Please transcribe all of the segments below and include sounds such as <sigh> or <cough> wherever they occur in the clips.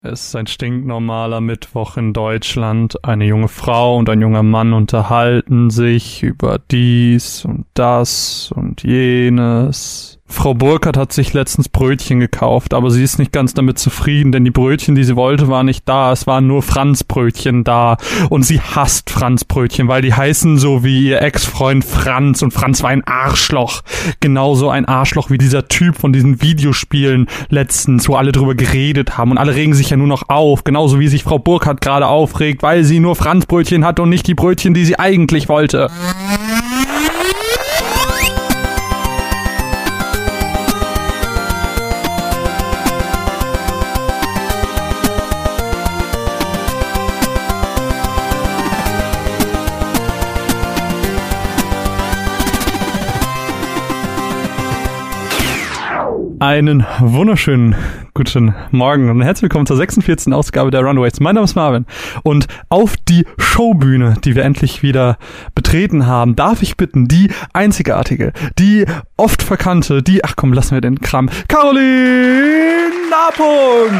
Es ist ein stinknormaler Mittwoch in Deutschland. Eine junge Frau und ein junger Mann unterhalten sich über dies und das und jenes. Frau Burkhardt hat sich letztens Brötchen gekauft, aber sie ist nicht ganz damit zufrieden, denn die Brötchen, die sie wollte, waren nicht da. Es waren nur Franzbrötchen da. Und sie hasst Franzbrötchen, weil die heißen so wie ihr Ex-Freund Franz. Und Franz war ein Arschloch. Genauso ein Arschloch wie dieser Typ von diesen Videospielen letztens, wo alle drüber geredet haben. Und alle regen sich ja nur noch auf. Genauso wie sich Frau Burkhardt gerade aufregt, weil sie nur Franzbrötchen hat und nicht die Brötchen, die sie eigentlich wollte. Einen wunderschönen guten Morgen und herzlich willkommen zur 46. Ausgabe der Runaways. Mein Name ist Marvin und auf die Showbühne, die wir endlich wieder betreten haben, darf ich bitten, die einzigartige, die oft verkannte, die, ach komm, lassen wir den Kram, Caroline Napung!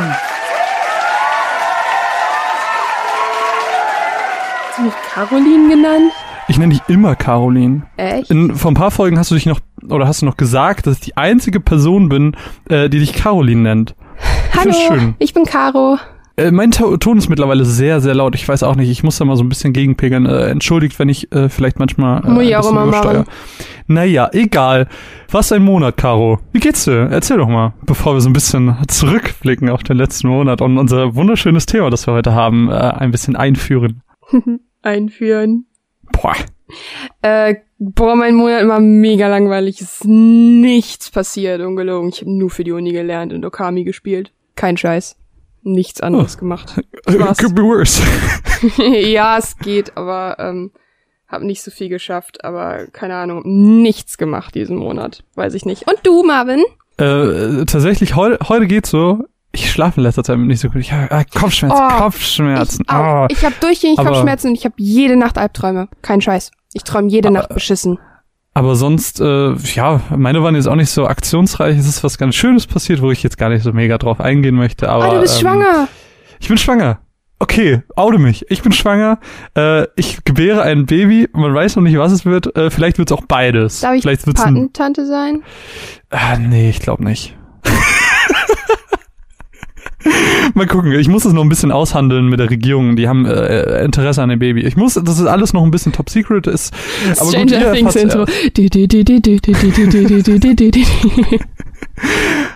Hast du mich Caroline genannt? Ich nenne dich immer Caroline. Echt? In, vor ein paar Folgen hast du dich noch, oder hast du noch gesagt, dass ich die einzige Person bin, äh, die dich Caroline nennt. Ich Hallo, schön. ich bin Caro. Äh, mein To- Ton ist mittlerweile sehr, sehr laut. Ich weiß auch nicht, ich muss da mal so ein bisschen gegenpegeln. Äh, entschuldigt, wenn ich äh, vielleicht manchmal äh, Muss ich ein auch bisschen immer übersteuere. machen. Naja, egal. Was ein Monat, Caro. Wie geht's dir? Erzähl doch mal, bevor wir so ein bisschen zurückblicken auf den letzten Monat und unser wunderschönes Thema, das wir heute haben, äh, ein bisschen einführen. <laughs> Einführen. Boah. Äh, boah, mein Monat war mega langweilig. Es ist nichts passiert, ungelogen. Ich habe nur für die Uni gelernt und Okami gespielt. Kein Scheiß. Nichts anderes gemacht. <laughs> Spaß. Could be worse. <laughs> ja, es geht, aber ähm, hab nicht so viel geschafft. Aber keine Ahnung, nichts gemacht diesen Monat. Weiß ich nicht. Und du, Marvin? Äh, tatsächlich, heute, heute geht's so. Ich schlafe in letzter Zeit nicht so gut. Ich habe äh, Kopfschmerzen, Oh, Kopfschmerzen. Ich. Oh. ich habe durchgängig Kopfschmerzen und ich habe jede Nacht Albträume. Kein Scheiß. Ich träume jede Aber- Nacht beschissen. Aber sonst, äh, ja, meine waren jetzt auch nicht so aktionsreich. Es ist was ganz Schönes passiert, wo ich jetzt gar nicht so mega drauf eingehen möchte. Aber oh, du bist ähm, schwanger. Ich bin schwanger. Okay, oute mich. Ich bin schwanger. Äh, ich gebäre ein Baby. Man weiß noch nicht, was es wird. Äh, vielleicht wird's auch beides. Darf ich vielleicht wird's Patentante sein? ah, Nee, ich glaube nicht. <laughs> Mal gucken. Ich muss das noch ein bisschen aushandeln mit der Regierung. Die haben äh, Interesse an dem Baby. Ich muss, das ist alles noch ein bisschen top secret. Ist, aber gut, ihr Stranger Things erfahrt's Intro.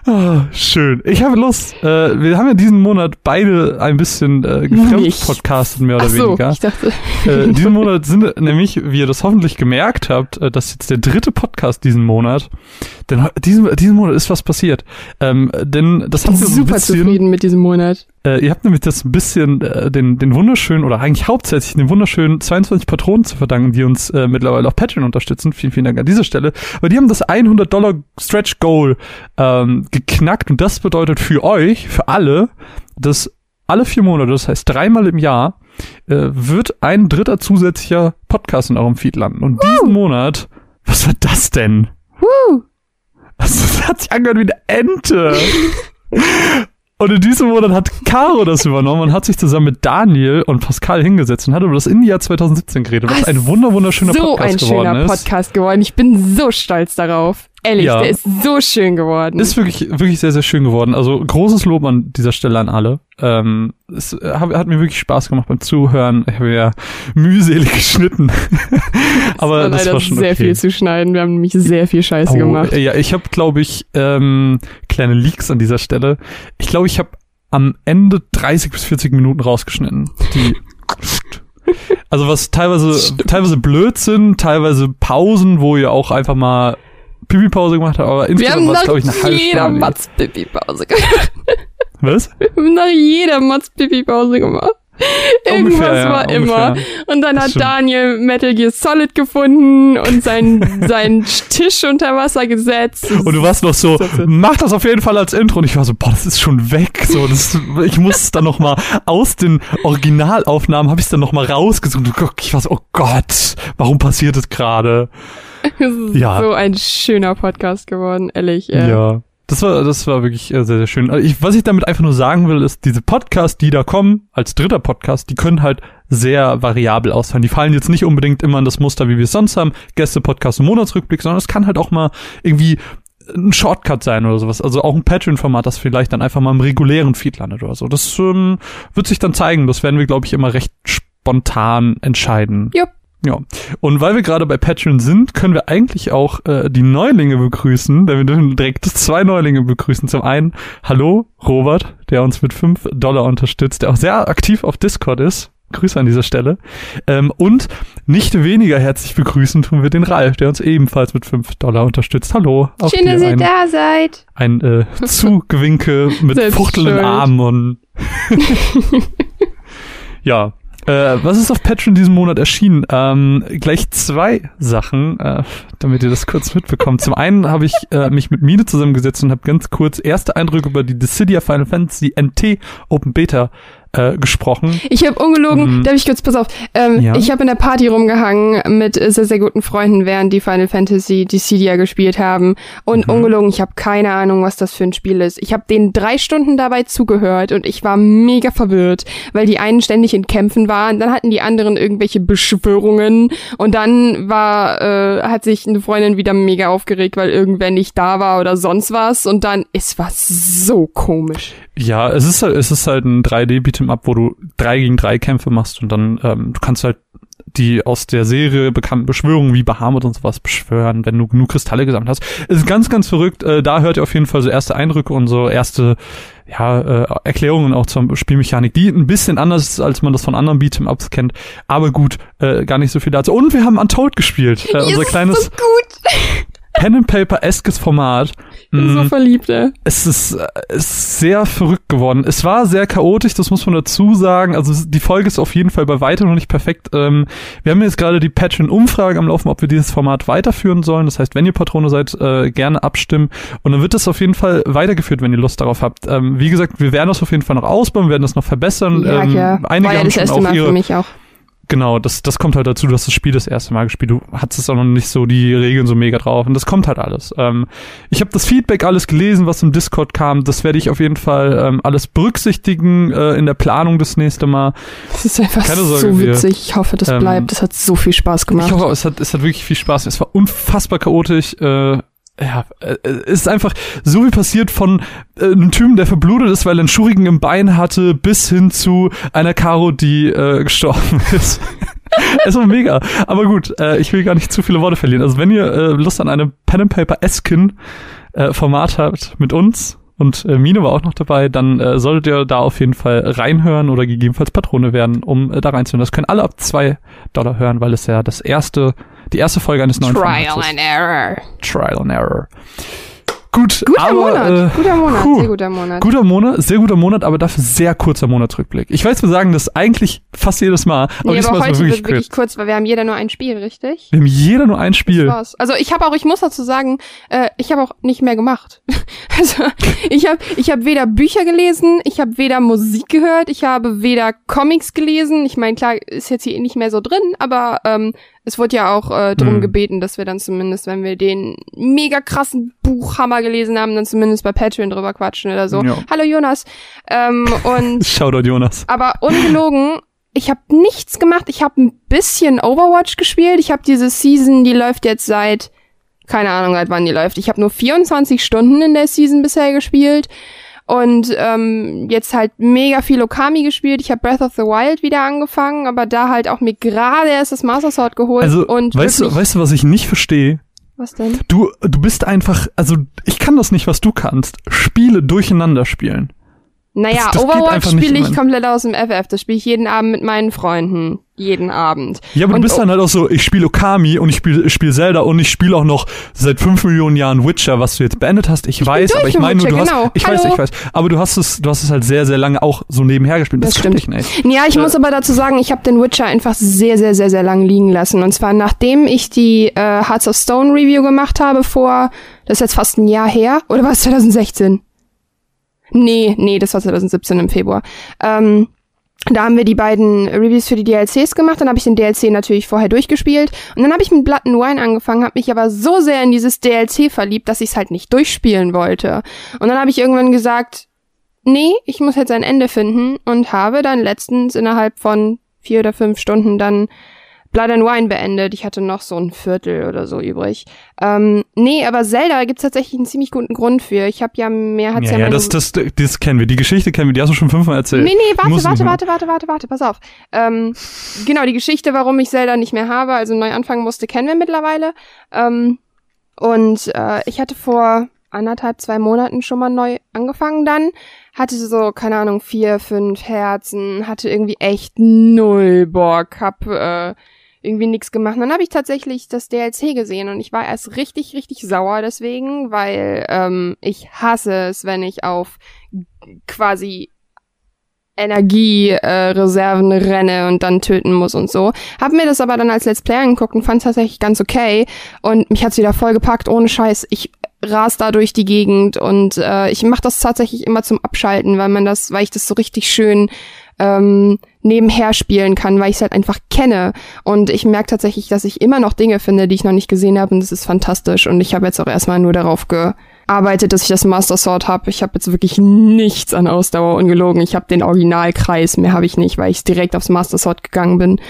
Oh, schön. Ich habe Lust. Äh, wir haben ja diesen Monat beide ein bisschen äh, gefremd-podcastet, mehr oder Ach so, weniger. Ich dachte. Äh, <laughs> diesen Monat sind nämlich, wie ihr das hoffentlich gemerkt habt, äh, das ist jetzt der dritte Podcast diesen Monat. Denn äh, diesen, diesen Monat ist was passiert. Ähm, denn das ich bin super bisschen, zufrieden mit diesem Monat äh, ihr habt nämlich das ein bisschen äh, den, den wunderschönen oder eigentlich hauptsächlich den wunderschönen 22 Patronen zu verdanken, die uns äh, mittlerweile auf Patreon unterstützen. Vielen, vielen Dank an dieser Stelle. Weil die haben das 100 Dollar Stretch Goal ähm, geknackt und das bedeutet für euch, für alle, dass alle vier Monate, das heißt dreimal im Jahr, äh, wird ein dritter zusätzlicher Podcast in eurem Feed landen. Und diesen Monat, was war das denn? Also, <laughs> das hat sich angehört wie eine Ente. <laughs> Und in diesem Monat hat Caro das übernommen und hat sich zusammen mit Daniel und Pascal hingesetzt und hat über das Indie-Jahr 2017 geredet, was Ah, ein wunder wunderschöner so Podcast ein geworden schöner ist. Podcast geworden. Ich bin so stolz darauf. Ehrlich, Ja. der ist so schön geworden. Ist wirklich, wirklich sehr, sehr schön geworden. Also großes Lob an dieser Stelle an alle. Ähm, es äh, hat, hat mir wirklich Spaß gemacht beim Zuhören. Ich habe ja mühselig geschnitten. Aber war das war schon sehr okay. viel zu schneiden. Wir haben nämlich sehr viel Scheiße Oh, gemacht. Ja, ich habe, glaube ich, ähm, kleine Leaks an dieser Stelle. Ich glaube, ich habe am Ende 30 bis 40 Minuten rausgeschnitten. Die also was teilweise <laughs> teilweise Blödsinn, teilweise Pausen, wo ihr auch einfach mal Pipi-Pause gemacht habt, aber Wir insgesamt haben war es, nach glaube ich, eine halbe jeder Stunde. Matz-Pipi-Pause gemacht. <laughs> Was? Wir haben nach jeder Matz-Pipi-Pause gemacht. Irgendwas Ungefähr, ja, war ungefähr. immer. Und dann Das hat. Daniel Metal Gear Solid gefunden und seinen, <laughs> seinen Tisch unter Wasser gesetzt. Und du warst noch so, mach das auf jeden Fall als Intro. Und ich war so, boah, das ist schon weg. So, das, ich muss es dann noch mal aus den Originalaufnahmen habe ich es dann noch mal rausgesucht. Und Ich war so, oh Gott, warum passiert das gerade? <laughs> Es ist Ja. so ein schöner Podcast geworden, ehrlich. Äh. Ja. Das war, das war wirklich äh, sehr, sehr schön. Also ich, was ich damit einfach nur sagen will, ist, diese Podcasts, die da kommen, als dritter Podcast, die können halt sehr variabel ausfallen. Die fallen jetzt nicht unbedingt immer in das Muster, wie wir es sonst haben, Gäste-Podcast und Monatsrückblick, sondern es kann halt auch mal irgendwie ein Shortcut sein oder sowas. Also auch ein Patreon-Format, das vielleicht dann einfach mal im regulären Feed landet oder so. Das ähm, wird sich dann zeigen. Das werden wir, glaube ich, immer recht spontan entscheiden. Jupp. Ja, und weil wir gerade bei Patreon sind, können wir eigentlich auch äh, die Neulinge begrüßen, denn wir dürfen direkt zwei Neulinge begrüßen. Zum einen, hallo Robert, der uns mit fünf Dollar unterstützt, der auch sehr aktiv auf Discord ist. Grüße an dieser Stelle. Ähm, und nicht weniger herzlich begrüßen tun wir den Ralf, der uns ebenfalls mit fünf Dollar unterstützt. Hallo. Schön, dass ihr da seid. Ein äh, <laughs> Zugewinke mit fuchtelnden Armen und <laughs> ja, äh, was ist auf Patreon diesen Monat erschienen? Ähm, gleich zwei Sachen, äh, damit ihr das kurz mitbekommt. Zum einen habe ich äh, mich mit Mine zusammengesetzt und habe ganz kurz erste Eindrücke über die Dissidia Final Fantasy NT Open Beta äh, gesprochen. Ich habe ungelogen, mhm. darf ich kurz, pass auf, ähm, ja. ich habe in der Party rumgehangen mit sehr, sehr guten Freunden, während die Final Fantasy Dissidia gespielt haben. Und mhm. ungelogen, ich habe keine Ahnung, was das für ein Spiel ist. Ich habe denen drei Stunden dabei zugehört und ich war mega verwirrt, weil die einen ständig in Kämpfen waren, dann hatten die anderen irgendwelche Beschwörungen und dann war, äh, hat sich eine Freundin wieder mega aufgeregt, weil irgendwer nicht da war oder sonst was und dann, es war so komisch. Ja, es ist halt, es ist halt ein 3D-Beat'em Up, wo du drei gegen drei Kämpfe machst und dann ähm, du kannst halt die aus der Serie bekannten Beschwörungen wie Bahamut und sowas beschwören, wenn du genug Kristalle gesammelt hast. Es ist ganz, ganz verrückt. Äh, da hört ihr auf jeden Fall so erste Eindrücke und so erste ja, äh, Erklärungen auch zur Spielmechanik, die ein bisschen anders ist, als man das von anderen Beat'em Ups kennt. Aber gut, äh, gar nicht so viel dazu. Und wir haben Untold gespielt. Äh, unser kleines. So gut. Pen and Paper eskes Format. Bin so mm. verliebt, ey. Es ist, äh, ist sehr verrückt geworden. Es war sehr chaotisch, das muss man dazu sagen. Also die Folge ist auf jeden Fall bei weitem noch nicht perfekt. Ähm, wir haben jetzt gerade die Patreon-Umfrage am Laufen, ob wir dieses Format weiterführen sollen. Das heißt, wenn ihr Patrone seid, äh, gerne abstimmen. Und dann wird das auf jeden Fall weitergeführt, wenn ihr Lust darauf habt. Ähm, wie gesagt, wir werden das auf jeden Fall noch ausbauen, wir werden das noch verbessern. Ja, ähm, ja. Einige War ja das erste Mal ihre, für mich auch Genau, das, das kommt halt dazu, du hast das Spiel das erste Mal gespielt, du hattest auch noch nicht so die Regeln so mega drauf und das kommt halt alles. Ähm, ich habe das Feedback alles gelesen, was im Discord kam, das werde ich auf jeden Fall ähm, alles berücksichtigen äh, in der Planung das nächste Mal. Das ist einfach Keine Sorge, so witzig, ich hoffe, das ähm, bleibt, das hat so viel Spaß gemacht. Ich hoffe, es hat, es hat wirklich viel Spaß, es war unfassbar chaotisch, äh, ja, äh, ist einfach so wie passiert von äh, einem Typen, der verblutet ist, weil er einen Schurigen im Bein hatte, bis hin zu einer Karo, die äh, gestorben <laughs> ist. es war mega. Aber gut, äh, ich will gar nicht zu viele Worte verlieren. Also wenn ihr äh, Lust an einem Pen and Paper Eskin äh, Format habt mit uns und äh, Mine war auch noch dabei, dann äh, solltet ihr da auf jeden Fall reinhören oder gegebenenfalls Patrone werden, um äh, da reinzuhören. Das können alle ab zwei Dollar hören, weil es ja das erste die erste Folge eines neuen Trial Formats and Error. Trial and Error. Gut, guter aber, Monat, äh, guter Monat, puh, sehr guter Monat. Guter Monat, sehr guter Monat, aber dafür sehr kurzer Monatsrückblick. Ich weiß, wir sagen das eigentlich fast jedes Mal, aber nee, aber heute wirklich, wird wirklich kurz, weil wir haben jeder nur ein Spiel, richtig? Wir haben jeder nur ein Spiel. Das war's. Also ich habe auch, ich muss dazu sagen, äh, ich habe auch nicht mehr gemacht. <laughs> also ich habe, ich habe weder Bücher gelesen, ich habe weder Musik gehört, ich habe weder Comics gelesen. Ich meine, klar ist jetzt hier nicht mehr so drin, aber ähm, es wurde ja auch äh, darum mhm. gebeten, dass wir dann zumindest, wenn wir den mega krassen Buchhammer gelesen haben, dann zumindest bei Patreon drüber quatschen oder so. Ja. Hallo Jonas. Ähm, und <laughs> Shoutout Jonas. Aber ungelogen, ich habe nichts gemacht. Ich habe ein bisschen Overwatch gespielt. Ich habe diese Season, die läuft jetzt seit keine Ahnung, seit wann die läuft. Ich habe nur 24 Stunden in der Season bisher gespielt und ähm, jetzt halt mega viel Okami gespielt. Ich habe Breath of the Wild wieder angefangen, aber da halt auch mir gerade erst das Master Sword geholt. Also, und weißt du, weißt du, was ich nicht verstehe? Was denn? Du, du bist einfach, also ich kann das nicht, was du kannst. Spiele durcheinander spielen. Naja, das, das Overwatch spiele ich komplett aus dem FF. Das spiele ich jeden Abend mit meinen Freunden. Jeden Abend. Ja, aber und, du bist dann halt auch so, ich spiele Okami und ich spiele spiel Zelda und ich spiele auch noch seit fünf Millionen Jahren Witcher, was du jetzt beendet hast. Ich, ich weiß, aber ich meine, du hast, genau. ich Hallo. weiß, ich weiß. Aber du hast es, du hast es halt sehr, sehr lange auch so nebenher gespielt. Das, das stimmt. Ich nicht. Ja, ich äh, muss aber dazu sagen, ich habe den Witcher einfach sehr, sehr, sehr, sehr lang liegen lassen. Und zwar nachdem ich die äh, Hearts of Stone Review gemacht habe vor, das ist jetzt fast ein Jahr her, oder war es <laughs> 2016? Nee, nee, das war 2017 im Februar. Ähm, Da haben wir die beiden Reviews für die DLCs gemacht. Dann habe ich den DLC natürlich vorher durchgespielt. Und dann habe ich mit Blood and Wine angefangen, habe mich aber so sehr in dieses DLC verliebt, dass ich es halt nicht durchspielen wollte. Und dann habe ich irgendwann gesagt, nee, ich muss jetzt ein Ende finden und habe dann letztens innerhalb von vier oder fünf Stunden dann Blood and Wine beendet. Ich hatte noch so ein Viertel oder so übrig. Ähm, nee, aber Zelda gibt's tatsächlich einen ziemlich guten Grund für. Ich habe ja mehr hat's ja, ja, ja das, das, das kennen wir. Die Geschichte kennen wir. Die hast du schon fünfmal erzählt. Nee, nee, warte, warte, warte, warte, warte, warte, pass auf. Ähm, genau, die Geschichte, warum ich Zelda nicht mehr habe, also neu anfangen musste, kennen wir mittlerweile. Ähm, und äh, ich hatte vor anderthalb, zwei Monaten schon mal neu angefangen dann. Hatte so, keine Ahnung, vier, fünf Herzen, hatte irgendwie echt null Bock, hab äh, irgendwie nichts gemacht. Dann habe ich tatsächlich das DLC gesehen und ich war erst richtig, richtig sauer deswegen, weil ähm, ich hasse es, wenn ich auf quasi Energiereserven äh, renne und dann töten muss und so. Hab mir das aber dann als Let's Play angeguckt und fand es tatsächlich ganz okay. Und mich hat's wieder voll gepackt, ohne Scheiß. Ich ras da durch die Gegend und äh, ich mache das tatsächlich immer zum Abschalten, weil man das, weil ich das so richtig schön ähm, nebenher spielen kann, weil ich es halt einfach kenne. Und ich merke tatsächlich, dass ich immer noch Dinge finde, die ich noch nicht gesehen habe und das ist fantastisch. Und ich habe jetzt auch erstmal nur darauf gearbeitet, dass ich das Master Sword habe. Ich habe jetzt wirklich nichts an Ausdauer ungelogen. Ich habe den Originalkreis, mehr habe ich nicht, weil ich direkt aufs Master Sword gegangen bin.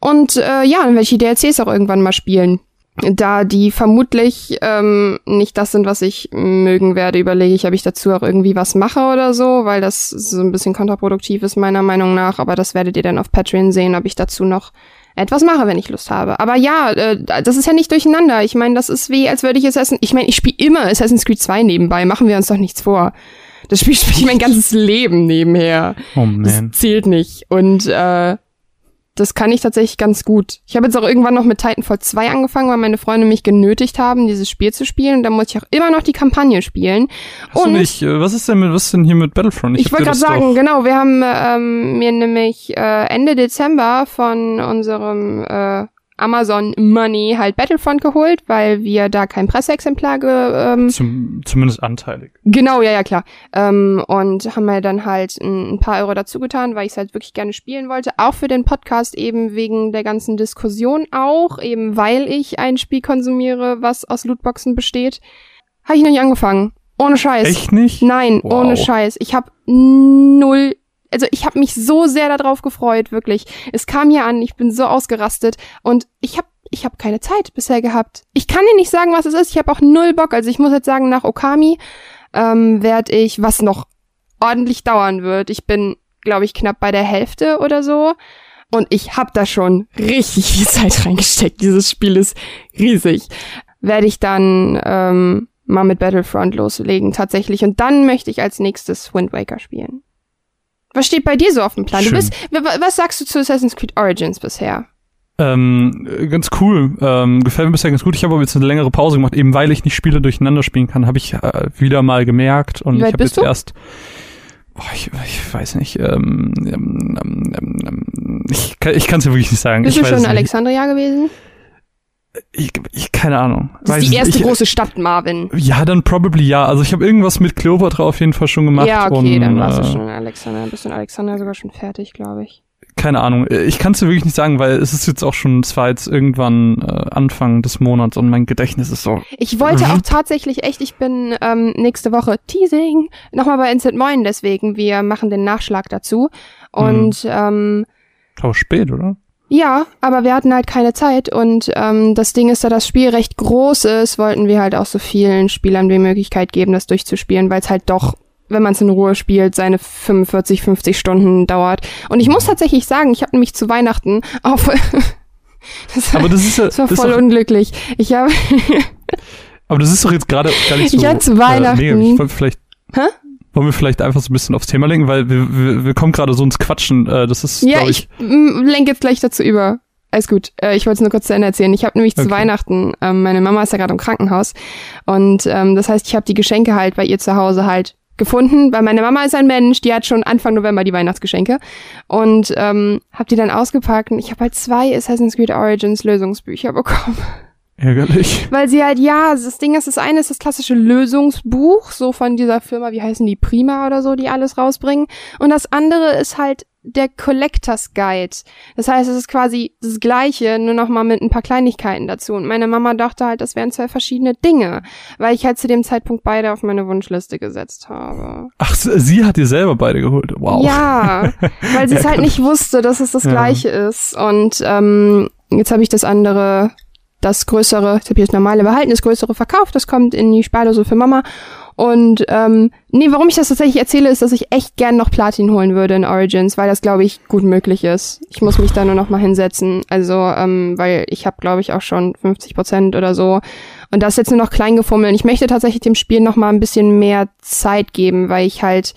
Und äh, ja, dann werde ich die DLCs auch irgendwann mal spielen da die vermutlich ähm, nicht das sind, was ich mögen werde, überlege ich, ob ich dazu auch irgendwie was mache oder so, weil das so ein bisschen kontraproduktiv ist meiner Meinung nach. Aber das werdet ihr dann auf Patreon sehen, ob ich dazu noch etwas mache, wenn ich Lust habe. Aber ja, äh, das ist ja nicht durcheinander. Ich meine, das ist wie, als würde ich Assassin, ich meine, ich spiele immer Assassin's Creed 2 nebenbei, machen wir uns doch nichts vor. Das Spiel spiele ich <laughs> mein ganzes Leben nebenher. Oh man. Das zählt nicht. Und äh, das kann ich tatsächlich ganz gut. Ich habe jetzt auch irgendwann noch mit Titanfall 2 angefangen, weil meine Freunde mich genötigt haben, dieses Spiel zu spielen. Und da muss ich auch immer noch die Kampagne spielen. Hast und nicht, äh, was ist denn mit, was ist denn hier mit Battlefront? Ich, ich wollte gerade sagen, genau, wir haben ähm, mir nämlich äh, Ende Dezember von unserem äh, Amazon Money halt Battlefront geholt, weil wir da kein Presseexemplar ge, ähm, Zum, zumindest anteilig. Genau, ja, ja, klar. Ähm, und haben wir dann halt ein, ein paar Euro dazu getan, weil ich es halt wirklich gerne spielen wollte. Auch für den Podcast eben wegen der ganzen Diskussion auch, eben weil ich ein Spiel konsumiere, was aus Lootboxen besteht. Habe ich noch nicht angefangen. Ohne Scheiß. Echt nicht? Nein, wow. ohne Scheiß. Ich habe null also ich habe mich so sehr darauf gefreut, wirklich. Es kam hier an, ich bin so ausgerastet und ich habe ich habe keine Zeit bisher gehabt. Ich kann dir nicht sagen, was es ist. Ich habe auch null Bock. Also ich muss jetzt sagen, nach Okami ähm, werde ich, was noch ordentlich dauern wird. Ich bin, glaube ich, knapp bei der Hälfte oder so. Und ich habe da schon richtig viel Zeit <laughs> reingesteckt. Dieses Spiel ist riesig. Werde ich dann ähm, mal mit Battlefront loslegen, tatsächlich. Und dann möchte ich als nächstes Wind Waker spielen. Was steht bei dir so auf dem Plan? Du bist, was sagst du zu Assassin's Creed Origins bisher? Ähm, ganz cool. Ähm, gefällt mir bisher ganz gut. Ich habe aber jetzt eine längere Pause gemacht, eben weil ich nicht Spiele durcheinander spielen kann, habe ich äh, wieder mal gemerkt. Und ich habe jetzt du? erst. Boah, ich, ich weiß nicht. Ähm, ähm, ähm, ähm ich ich kann es ja wirklich nicht sagen. Bist ich du schon in Alexandria gewesen? Ich, ich keine Ahnung. Das ist die erste ich, große Stadt, Marvin. Ja, dann probably ja. Also ich habe irgendwas mit Kleopatra auf jeden Fall schon gemacht. Ja, okay, und, dann warst du äh, schon in Alexandria. Bist du in Alexandria sogar schon fertig, glaube ich. Keine Ahnung. Ich kann es dir wirklich nicht sagen, weil es ist jetzt auch schon, es war jetzt irgendwann äh, Anfang des Monats und mein Gedächtnis ist so. Ich wollte auch tatsächlich echt, ich bin ähm, nächste Woche Teasing nochmal bei Instant Moin, deswegen wir machen den Nachschlag dazu. Und mhm. ähm, aber spät, oder? Ja, aber wir hatten halt keine Zeit und ähm, das Ding ist, da das Spiel recht groß ist, wollten wir halt auch so vielen Spielern die Möglichkeit geben, das durchzuspielen, weil es halt doch, wenn man es in Ruhe spielt, seine 45, 50 Stunden dauert. Und ich muss tatsächlich sagen, ich habe nämlich zu Weihnachten auf <laughs> das, aber das ist ja das <laughs> war das voll doch, unglücklich. Ich habe <laughs> aber das ist doch jetzt gerade gar nicht so. Ich hatte zu Weihnachten. Äh, mega. Ich wollte vielleicht Hä? Wollen wir vielleicht einfach so ein bisschen aufs Thema lenken, weil wir, wir, wir kommen gerade so ins Quatschen. Äh, das ist, Ja, ich, ich lenke jetzt gleich dazu über. Alles gut. Äh, ich wollte es nur kurz zu Ende erzählen. Ich habe nämlich okay. zu Weihnachten, ähm, meine Mama ist ja gerade im Krankenhaus und ähm, das heißt, ich habe die Geschenke halt bei ihr zu Hause halt gefunden, weil meine Mama ist ein Mensch, die hat schon Anfang November die Weihnachtsgeschenke und ähm, habe die dann ausgepackt und ich habe halt zwei Assassin's Creed Origins Lösungsbücher bekommen. Ärgerlich. Weil sie halt, ja, das Ding ist, das eine ist das klassische Lösungsbuch, so von dieser Firma, wie heißen die, Prima oder so, die alles rausbringen. Und das andere ist halt der Collectors Guide. Das heißt, es ist quasi das Gleiche, nur noch mal mit ein paar Kleinigkeiten dazu. Und meine Mama dachte halt, das wären zwei verschiedene Dinge, weil ich halt zu dem Zeitpunkt beide auf meine Wunschliste gesetzt habe. Ach, sie hat dir selber beide geholt. Wow. Ja, weil <laughs> sie es halt nicht wusste, dass es das Ja. Gleiche ist. Und ähm, jetzt habe ich das andere, das größere, jetzt habe ich das normale behalten, das größere verkauft. Das kommt in die Spardose für Mama. Und ähm, nee, warum ich das tatsächlich erzähle, ist, dass ich echt gern noch Platin holen würde in Origins, weil das, glaube ich, gut möglich ist. Ich muss mich da nur noch mal hinsetzen. Also, ähm, weil ich habe, glaube ich, auch schon 50 Prozent oder so. Und das ist jetzt nur noch klein gefummelt. Ich möchte tatsächlich dem Spiel noch mal ein bisschen mehr Zeit geben, weil ich halt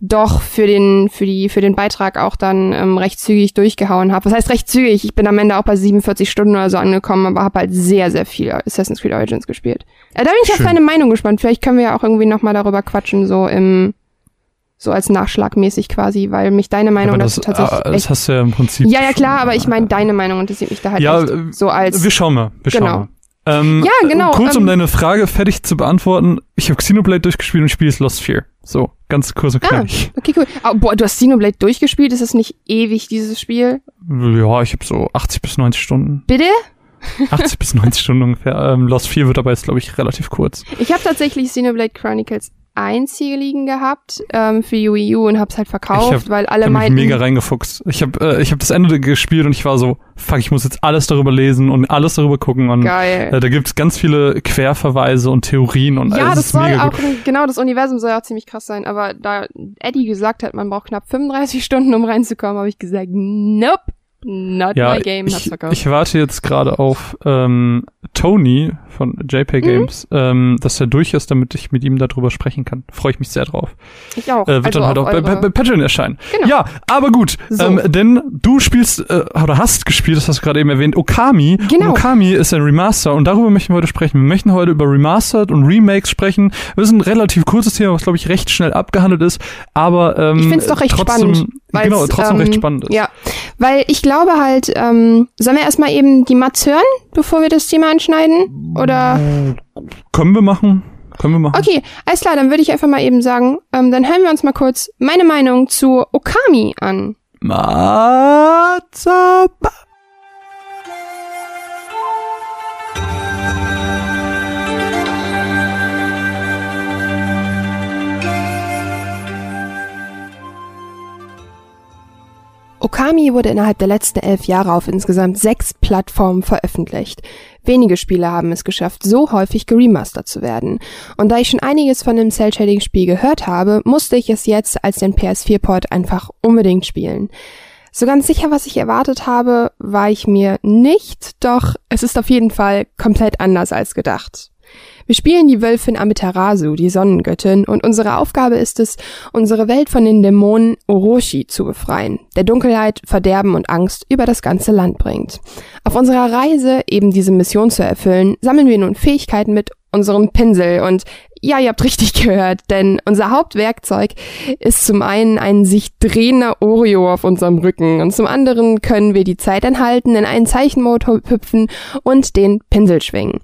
doch für den für die für den Beitrag auch dann ähm, recht zügig durchgehauen habe. Was heißt recht zügig? Ich bin am Ende auch bei 47 Stunden oder so angekommen, aber habe halt sehr sehr viel Assassin's Creed Origins gespielt. Äh, da bin ich auf deine Meinung gespannt. Vielleicht können wir ja auch irgendwie noch mal darüber quatschen so im so als Nachschlagmäßig quasi, weil mich deine Meinung aber das, dazu tatsächlich ah, das hast du ja im Prinzip. Ja, ja klar, schon, aber ich äh, meine deine Meinung interessiert mich da halt Ja, äh, so als Wir schauen mal. Wir Genau. schauen mal. Ähm, Ja, genau, Kurz, um ähm, deine Frage fertig zu beantworten. Ich habe Xenoblade durchgespielt und spiele jetzt Lost 4. So, ganz kurz und Ah, knackig. okay, cool. Oh, boah, du hast Xenoblade durchgespielt, ist es nicht ewig, dieses Spiel? Ja, ich habe so 80 bis 90 Stunden. Bitte? 80 bis 90 Stunden ungefähr. Ähm, Lost 4 wird aber jetzt, glaube ich, relativ kurz. Ich habe tatsächlich Xenoblade Chronicles 1 hier liegen gehabt ähm, für die Wii U und hab's halt verkauft, Ich hab- weil Ich alle mich meinten, mega reingefuchst. Ich habe äh, ich hab das Ende gespielt und ich war so, fuck, ich muss jetzt alles darüber lesen und alles darüber gucken. Und geil. äh, da gibt's ganz viele Querverweise und Theorien und ja, alles das ist soll auch, genau, das Universum soll auch ziemlich krass sein, aber da Eddie gesagt hat, man braucht knapp 35 <laughs> Stunden, um reinzukommen, habe ich gesagt, nope, not Ja, my game, ich, ich warte jetzt gerade auf ähm, Tony von Mhm. JP Games, ähm, dass er durch ist, damit ich mit ihm darüber sprechen kann. Freue ich mich sehr drauf. Ich auch. Äh, wird also dann halt auch bei, bei, bei Patreon erscheinen. Genau. Ja, aber gut, So. ähm, denn du spielst äh, oder hast gespielt, das hast du gerade eben erwähnt, Okami. Genau. Und Okami ist ein Remaster und darüber möchten wir heute sprechen. Wir möchten heute über Remastered und Remakes sprechen. Das ist ein relativ kurzes Thema, was glaube ich recht schnell abgehandelt ist, aber ähm, Ich find's doch recht trotzdem, spannend, Genau, trotzdem ähm, recht spannend ist. Ja, weil ich glaube halt, ähm, sollen wir erstmal eben die Mats hören, bevor wir das Thema anschneiden? Oder? Können wir machen? Können wir machen? Okay, alles klar, dann würde ich einfach mal eben sagen, ähm, dann hören wir uns mal kurz meine Meinung zu Okami an. Matzaba. Okami wurde innerhalb der letzten elf Jahre auf insgesamt sechs Plattformen veröffentlicht. Wenige Spiele haben es geschafft, so häufig geremastert zu werden. Und da ich schon einiges von dem Cell-Shading-Spiel gehört habe, musste ich es jetzt als den PS4-Port einfach unbedingt spielen. So ganz sicher, was ich erwartet habe, war ich mir nicht, doch es ist auf jeden Fall komplett anders als gedacht. Wir spielen die Wölfin Amaterasu, die Sonnengöttin, und unsere Aufgabe ist es, unsere Welt von den Dämonen Orochi zu befreien, der Dunkelheit, Verderben und Angst über das ganze Land bringt. Auf unserer Reise, eben diese Mission zu erfüllen, sammeln wir nun Fähigkeiten mit unserem Pinsel und ja, ihr habt richtig <laughs> gehört, denn unser Hauptwerkzeug ist zum einen ein sich drehender Oreo auf unserem Rücken und zum anderen können wir die Zeit anhalten, in einen Zeichenmotor hüpfen und den Pinsel schwingen.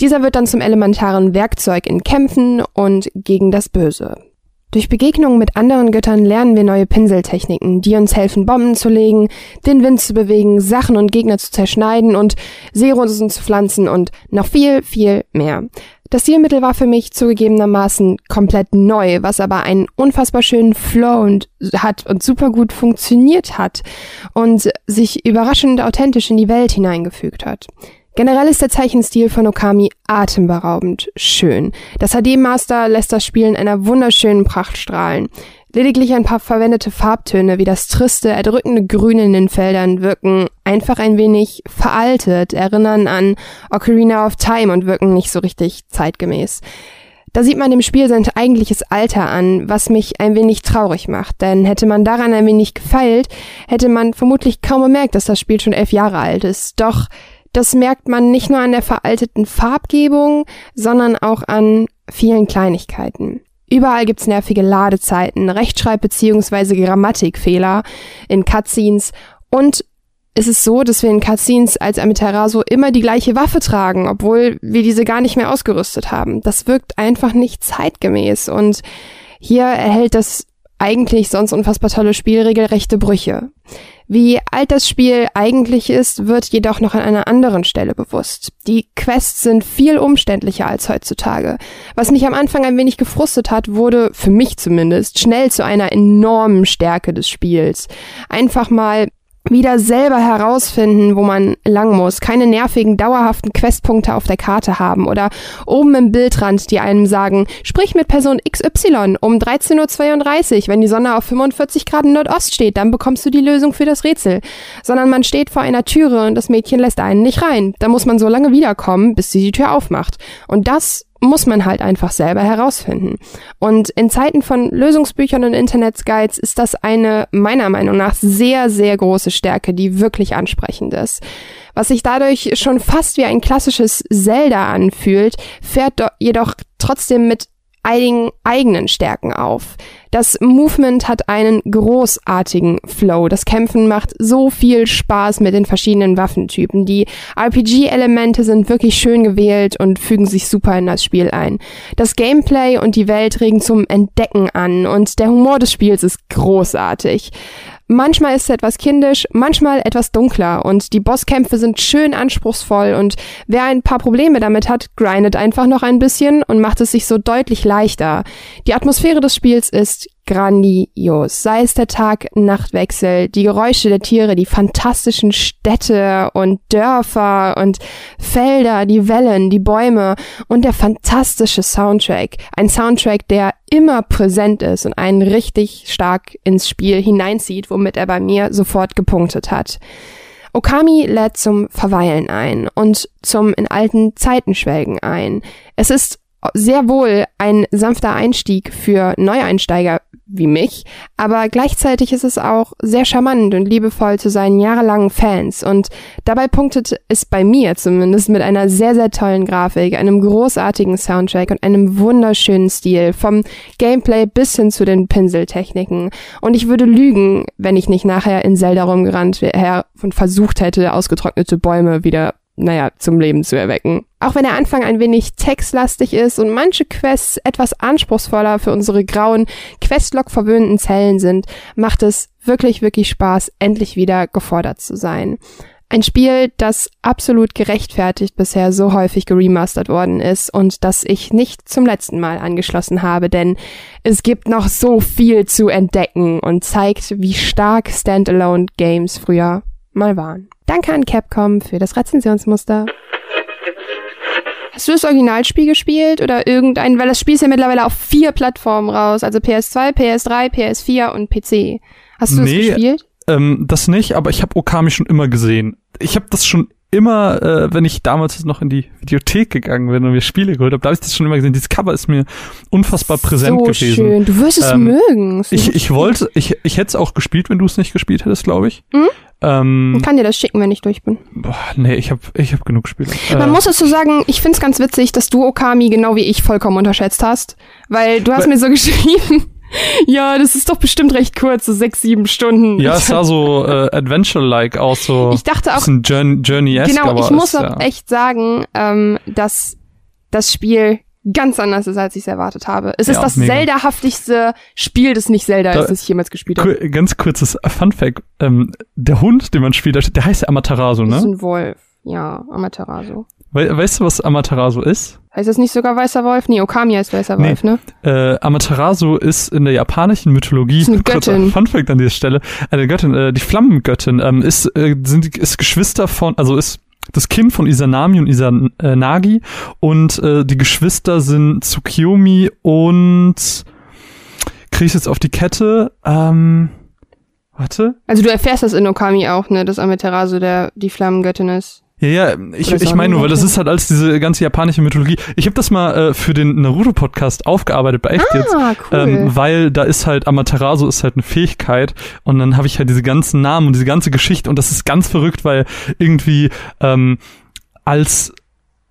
Dieser wird dann zum elementaren Werkzeug in Kämpfen und gegen das Böse. Durch Begegnungen mit anderen Göttern lernen wir neue Pinseltechniken, die uns helfen, Bomben zu legen, den Wind zu bewegen, Sachen und Gegner zu zerschneiden und Seerosen zu pflanzen und noch viel, viel mehr. Das Stilmittel war für mich zugegebenermaßen komplett neu, was aber einen unfassbar schönen Flow und hat und super gut funktioniert hat und sich überraschend authentisch in die Welt hineingefügt hat. Generell ist der Zeichenstil von Okami atemberaubend schön. Das HD-Master lässt das Spiel in einer wunderschönen Pracht strahlen. Lediglich ein paar verwendete Farbtöne wie das triste, erdrückende Grün in den Feldern wirken einfach ein wenig veraltet, erinnern an Ocarina of Time und wirken nicht so richtig zeitgemäß. Da sieht man dem Spiel sein eigentliches Alter an, was mich ein wenig traurig macht, denn hätte man daran ein wenig gefeilt, hätte man vermutlich kaum bemerkt, dass das Spiel schon elf Jahre alt ist. Doch das merkt man nicht nur an der veralteten Farbgebung, sondern auch an vielen Kleinigkeiten. Überall gibt's nervige Ladezeiten, Rechtschreib- bzw. Grammatikfehler in Cutscenes und ist es so, dass wir in Cutscenes als Amaterasu immer die gleiche Waffe tragen, obwohl wir diese gar nicht mehr ausgerüstet haben. Das wirkt einfach nicht zeitgemäß und hier erhält das eigentlich sonst unfassbar tolle Spiel regelrechte Brüche. Wie alt das Spiel eigentlich ist, wird jedoch noch an einer anderen Stelle bewusst. Die Quests sind viel umständlicher als heutzutage. Was mich am Anfang ein wenig gefrustet hat, wurde, für mich zumindest, schnell zu einer enormen Stärke des Spiels. Einfach mal wieder selber herausfinden, wo man lang muss, keine nervigen, dauerhaften Questpunkte auf der Karte haben oder oben im Bildrand, die einem sagen, sprich mit Person XY um 13.32 Uhr, wenn die Sonne auf 45 Grad Nordost steht, dann bekommst du die Lösung für das Rätsel. Sondern man steht vor einer Türe und das Mädchen lässt einen nicht rein. Da muss man so lange wiederkommen, bis sie die Tür aufmacht. Und das muss man halt einfach selber herausfinden. Und in Zeiten von Lösungsbüchern und Internetguides ist das eine meiner Meinung nach sehr, sehr große Stärke, die wirklich ansprechend ist. Was sich dadurch schon fast wie ein klassisches Zelda anfühlt, fährt jedoch trotzdem mit einigen eigenen Stärken auf. Das Movement hat einen großartigen Flow. Das Kämpfen macht so viel Spaß mit den verschiedenen Waffentypen. Die RPG-Elemente sind wirklich schön gewählt und fügen sich super in das Spiel ein. Das Gameplay und die Welt regen zum Entdecken an und der Humor des Spiels ist großartig. Manchmal ist es etwas kindisch, manchmal etwas dunkler und die Bosskämpfe sind schön anspruchsvoll und wer ein paar Probleme damit hat, grindet einfach noch ein bisschen und macht es sich so deutlich leichter. Die Atmosphäre des Spiels ist grandios. Sei es der Tag-Nacht-Wechsel, die Geräusche der Tiere, die fantastischen Städte und Dörfer und Felder, die Wellen, die Bäume und der fantastische Soundtrack. Ein Soundtrack, der immer präsent ist und einen richtig stark ins Spiel hineinzieht, womit er bei mir sofort gepunktet hat. Okami lädt zum Verweilen ein und zum in alten Zeiten schwelgen ein. Es ist sehr wohl ein sanfter Einstieg für Neueinsteiger wie mich, aber gleichzeitig ist es auch sehr charmant und liebevoll zu seinen jahrelangen Fans und dabei punktet es bei mir zumindest mit einer sehr, sehr tollen Grafik, einem großartigen Soundtrack und einem wunderschönen Stil, vom Gameplay bis hin zu den Pinseltechniken. Und ich würde lügen, wenn ich nicht nachher in Zelda rumgerannt wäre und versucht hätte, ausgetrocknete Bäume wieder naja, zum Leben zu erwecken. Auch wenn der Anfang ein wenig textlastig ist und manche Quests etwas anspruchsvoller für unsere grauen, Questlog verwöhnten Zellen sind, macht es wirklich, wirklich Spaß, endlich wieder gefordert zu sein. Ein Spiel, das absolut gerechtfertigt bisher so häufig geremastert worden ist und das ich nicht zum letzten Mal angeschlossen habe, denn es gibt noch so viel zu entdecken und zeigt, wie stark Standalone Games früher mal waren. Danke an Capcom für das Rezensionsmuster. Hast du das Originalspiel gespielt oder irgendein, weil das Spiel ist ja mittlerweile auf vier Plattformen raus, also PS2, PS3, PS4 und PC. Hast du nee, das gespielt? Ähm, das nicht, aber ich habe Okami schon immer gesehen. Ich habe das schon immer, äh, wenn ich damals noch in die Videothek gegangen bin und mir Spiele geholt habe, da habe ich das schon immer gesehen. Dieses Cover ist mir unfassbar präsent so gewesen. Schön. Du wirst es ähm, mögen. Ich, ich wollte, ich, ich hätte es auch gespielt, wenn du es nicht gespielt hättest, glaube ich. Hm? Ähm, ich kann dir das schicken, wenn ich durch bin. Boah, nee, ich habe ich hab genug Spiele. Man äh, muss dazu sagen, ich find's ganz witzig, dass du Okami genau wie ich vollkommen unterschätzt hast. Weil du hast weil, mir so <laughs> geschrieben, ja, das ist doch bestimmt recht kurz, so sechs, sieben Stunden. Ja, es sah so äh, Adventure-like aus, so. Ich dachte auch. Ein Journey, Journey Genau, ich muss ist, auch ja. echt sagen, ähm, dass das Spiel ganz anders ist, als ich es erwartet habe. Es ja, ist das Zelda-haftigste Spiel, das nicht Zelda da, ist, das ich jemals gespielt habe. Ganz kurzes Fun-Fact. Ähm, der Hund, den man spielt, der heißt ja Amaterasu, ne? Das ist ein Wolf. Ja, Amaterasu. We weißt du, was Amaterasu ist? Heißt das nicht sogar weißer Wolf? Nee, Okami heißt weißer nee. Wolf, ne? Äh, Amaterasu ist in der japanischen Mythologie, ist eine Göttin. Funfact an dieser Stelle, eine Göttin, äh, die Flammengöttin, ähm, ist, äh, sind, ist Geschwister von, also ist das Kind von Isanami und Isanagi und äh, die Geschwister sind Tsukiyomi und krieg ich jetzt auf die Kette, ähm, warte. Also du erfährst das in Okami auch, ne, dass Amaterasu der die Flammengöttin ist. Ja, ja, ich, ich meine nur, weil das ist halt als diese ganze japanische Mythologie. Ich habe das mal äh, für den Naruto-Podcast aufgearbeitet bei Echt ah, jetzt, cool. ähm, weil da ist halt Amaterasu ist halt eine Fähigkeit und dann habe ich halt diese ganzen Namen und diese ganze Geschichte und das ist ganz verrückt, weil irgendwie ähm, als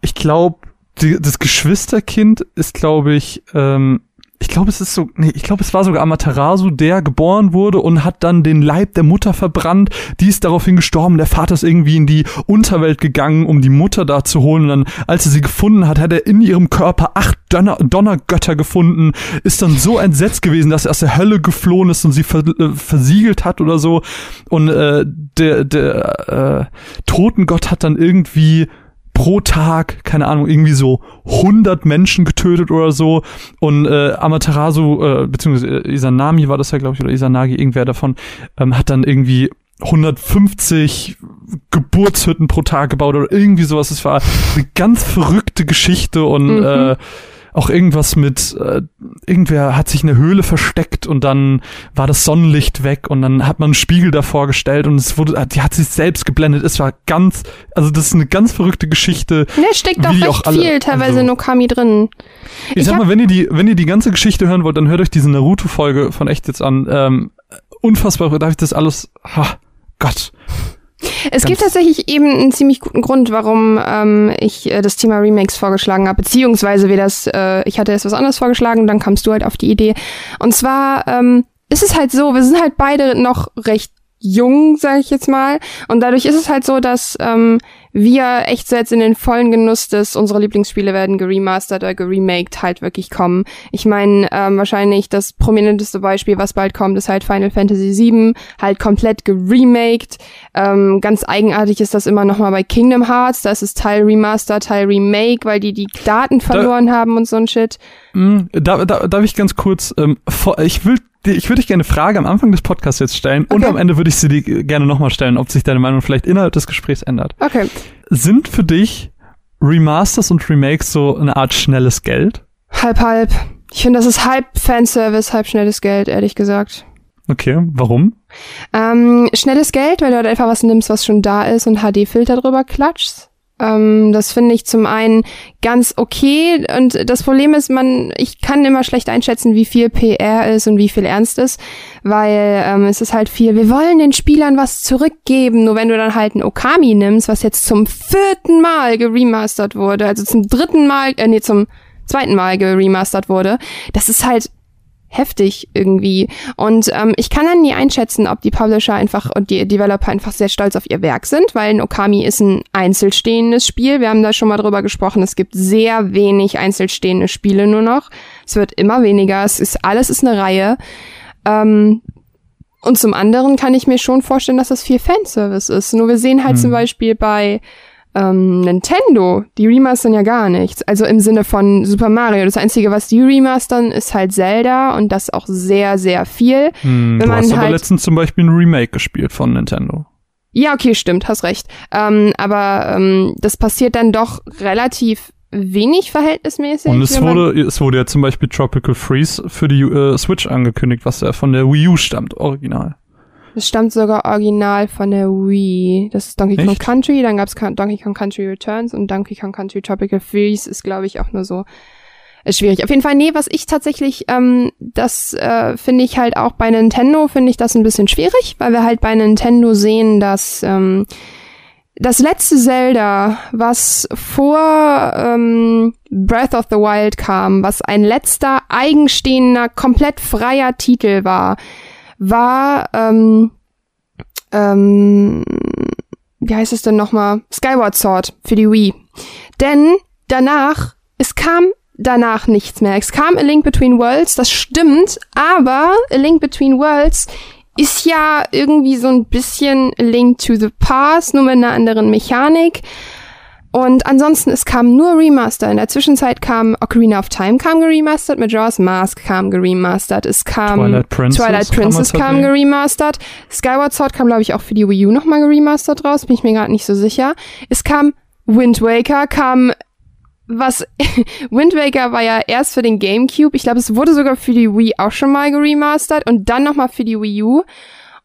ich glaube das Geschwisterkind ist glaube ich ähm, ich glaube, es ist so, nee, ich glaube, es war sogar Amaterasu, der geboren wurde und hat dann den Leib der Mutter verbrannt. Die ist daraufhin gestorben. Der Vater ist irgendwie in die Unterwelt gegangen, um die Mutter da zu holen. Und dann, als er sie gefunden hat, hat er in ihrem Körper acht Donner Donnergötter gefunden. Ist dann so entsetzt gewesen, dass er aus der Hölle geflohen ist und sie ver äh, versiegelt hat oder so. Und äh, der, der äh, Totengott hat dann irgendwie pro Tag, keine Ahnung, irgendwie so 100 Menschen getötet oder so. Und äh, Amaterasu, äh, beziehungsweise Isanami war das ja, glaube ich, oder Isanagi, irgendwer davon, ähm, hat dann irgendwie 150 Geburtshütten pro Tag gebaut oder irgendwie sowas. Es war eine ganz verrückte Geschichte und mhm. äh, auch irgendwas mit, äh, irgendwer hat sich in eine Höhle versteckt und dann war das Sonnenlicht weg und dann hat man einen Spiegel davor gestellt und es wurde, die hat sich selbst geblendet. Es war ganz, also das ist eine ganz verrückte Geschichte. Ja, steckt auch recht auch alle, viel teilweise also, in Okami drin. Ich, ich sag mal, wenn ihr die, wenn ihr die ganze Geschichte hören wollt, dann hört euch diese Naruto-Folge von echt jetzt an. Ähm, unfassbar, darf ich das alles, ha, Gott. Es gibt tatsächlich eben einen ziemlich guten Grund, warum ähm, ich äh, das Thema Remakes vorgeschlagen habe, beziehungsweise wie das, äh, ich hatte erst was anderes vorgeschlagen, dann kamst du halt auf die Idee. Und zwar ähm, ist es halt so, wir sind halt beide noch recht jung, sage ich jetzt mal. Und dadurch ist es halt so, dass ähm, wir echt so jetzt in den vollen Genuss des, unsere Lieblingsspiele werden geremastert oder geremaked halt wirklich kommen. Ich meine, ähm, wahrscheinlich das prominenteste Beispiel, was bald kommt, ist halt Final Fantasy VII, halt komplett geremaked. Ähm, ganz eigenartig ist das immer nochmal bei Kingdom Hearts, da ist es Teil Remaster, Teil Remake, weil die die Daten verloren da, haben und so ein Shit. Mh, da, da, darf ich ganz kurz, ähm, vor, ich will ich würde dich gerne eine Frage am Anfang des Podcasts jetzt stellen okay. und am Ende würde ich sie dir gerne nochmal stellen, ob sich deine Meinung vielleicht innerhalb des Gesprächs ändert. Okay. Sind für dich Remasters und Remakes so eine Art schnelles Geld? Halb, halb. Ich finde, das ist halb Fanservice, halb schnelles Geld, ehrlich gesagt. Okay, warum? Ähm, schnelles Geld, weil du halt einfach was nimmst, was schon da ist und HD-Filter drüber klatschst. Ähm, das finde ich zum einen ganz okay. Und das Problem ist, man, ich kann immer schlecht einschätzen, wie viel PR ist und wie viel ernst ist, weil ähm, es ist halt viel, wir wollen den Spielern was zurückgeben. Nur wenn du dann halt ein Okami nimmst, was jetzt zum vierten Mal geremastert wurde, also zum dritten Mal, äh, nee, zum zweiten Mal geremastert wurde, das ist halt heftig irgendwie. Und ähm, ich kann dann nie einschätzen, ob die Publisher einfach und die Developer einfach sehr stolz auf ihr Werk sind, weil ein Okami ist ein einzelstehendes Spiel. Wir haben da schon mal drüber gesprochen. Es gibt sehr wenig einzelstehende Spiele nur noch. Es wird immer weniger. Es ist alles ist eine Reihe. Ähm, und zum anderen kann ich mir schon vorstellen, dass das viel Fanservice ist. Nur wir sehen halt hm. zum Beispiel bei ähm, Nintendo, die remastern ja gar nichts. Also im Sinne von Super Mario. Das Einzige, was die remastern, ist halt Zelda und das auch sehr, sehr viel. Hm, Wenn du hast halt aber letztens zum Beispiel ein Remake gespielt von Nintendo. Ja, okay, stimmt, hast recht. Ähm, aber ähm, das passiert dann doch relativ wenig verhältnismäßig. Und es wurde, es wurde ja zum Beispiel Tropical Freeze für die äh, Switch angekündigt, was ja von der Wii U stammt, original. Das stammt sogar original von der Wii. Das ist Donkey Echt? Kong Country, dann gab's Donkey Kong Country Returns und Donkey Kong Country Tropical Freeze ist, glaube ich, auch nur so. Ist schwierig. Auf jeden Fall, nee, was ich tatsächlich, ähm, das äh, finde ich halt auch bei Nintendo, finde ich das ein bisschen schwierig, weil wir halt bei Nintendo sehen, dass ähm, das letzte Zelda, was vor ähm, Breath of the Wild kam, was ein letzter eigenstehender, komplett freier Titel war, war, ähm, ähm, wie heißt es denn nochmal? Skyward Sword für die Wii. Denn danach, es kam danach nichts mehr. Es kam A Link Between Worlds, das stimmt, aber A Link Between Worlds ist ja irgendwie so ein bisschen A Link to the Past, nur mit einer anderen Mechanik. Und ansonsten, es kam nur Remaster. In der Zwischenzeit kam Ocarina of Time kam geremastert, Majora's Mask kam geremastert, es kam Twilight Princess, Twilight Princess kam geremastert, Skyward Sword kam, glaube ich, auch für die Wii U nochmal geremastert raus, bin ich mir gerade nicht so sicher. Es kam Wind Waker, kam was <laughs> Wind Waker war ja erst für den GameCube. Ich glaube, es wurde sogar für die Wii auch schon mal geremastert und dann nochmal für die Wii U.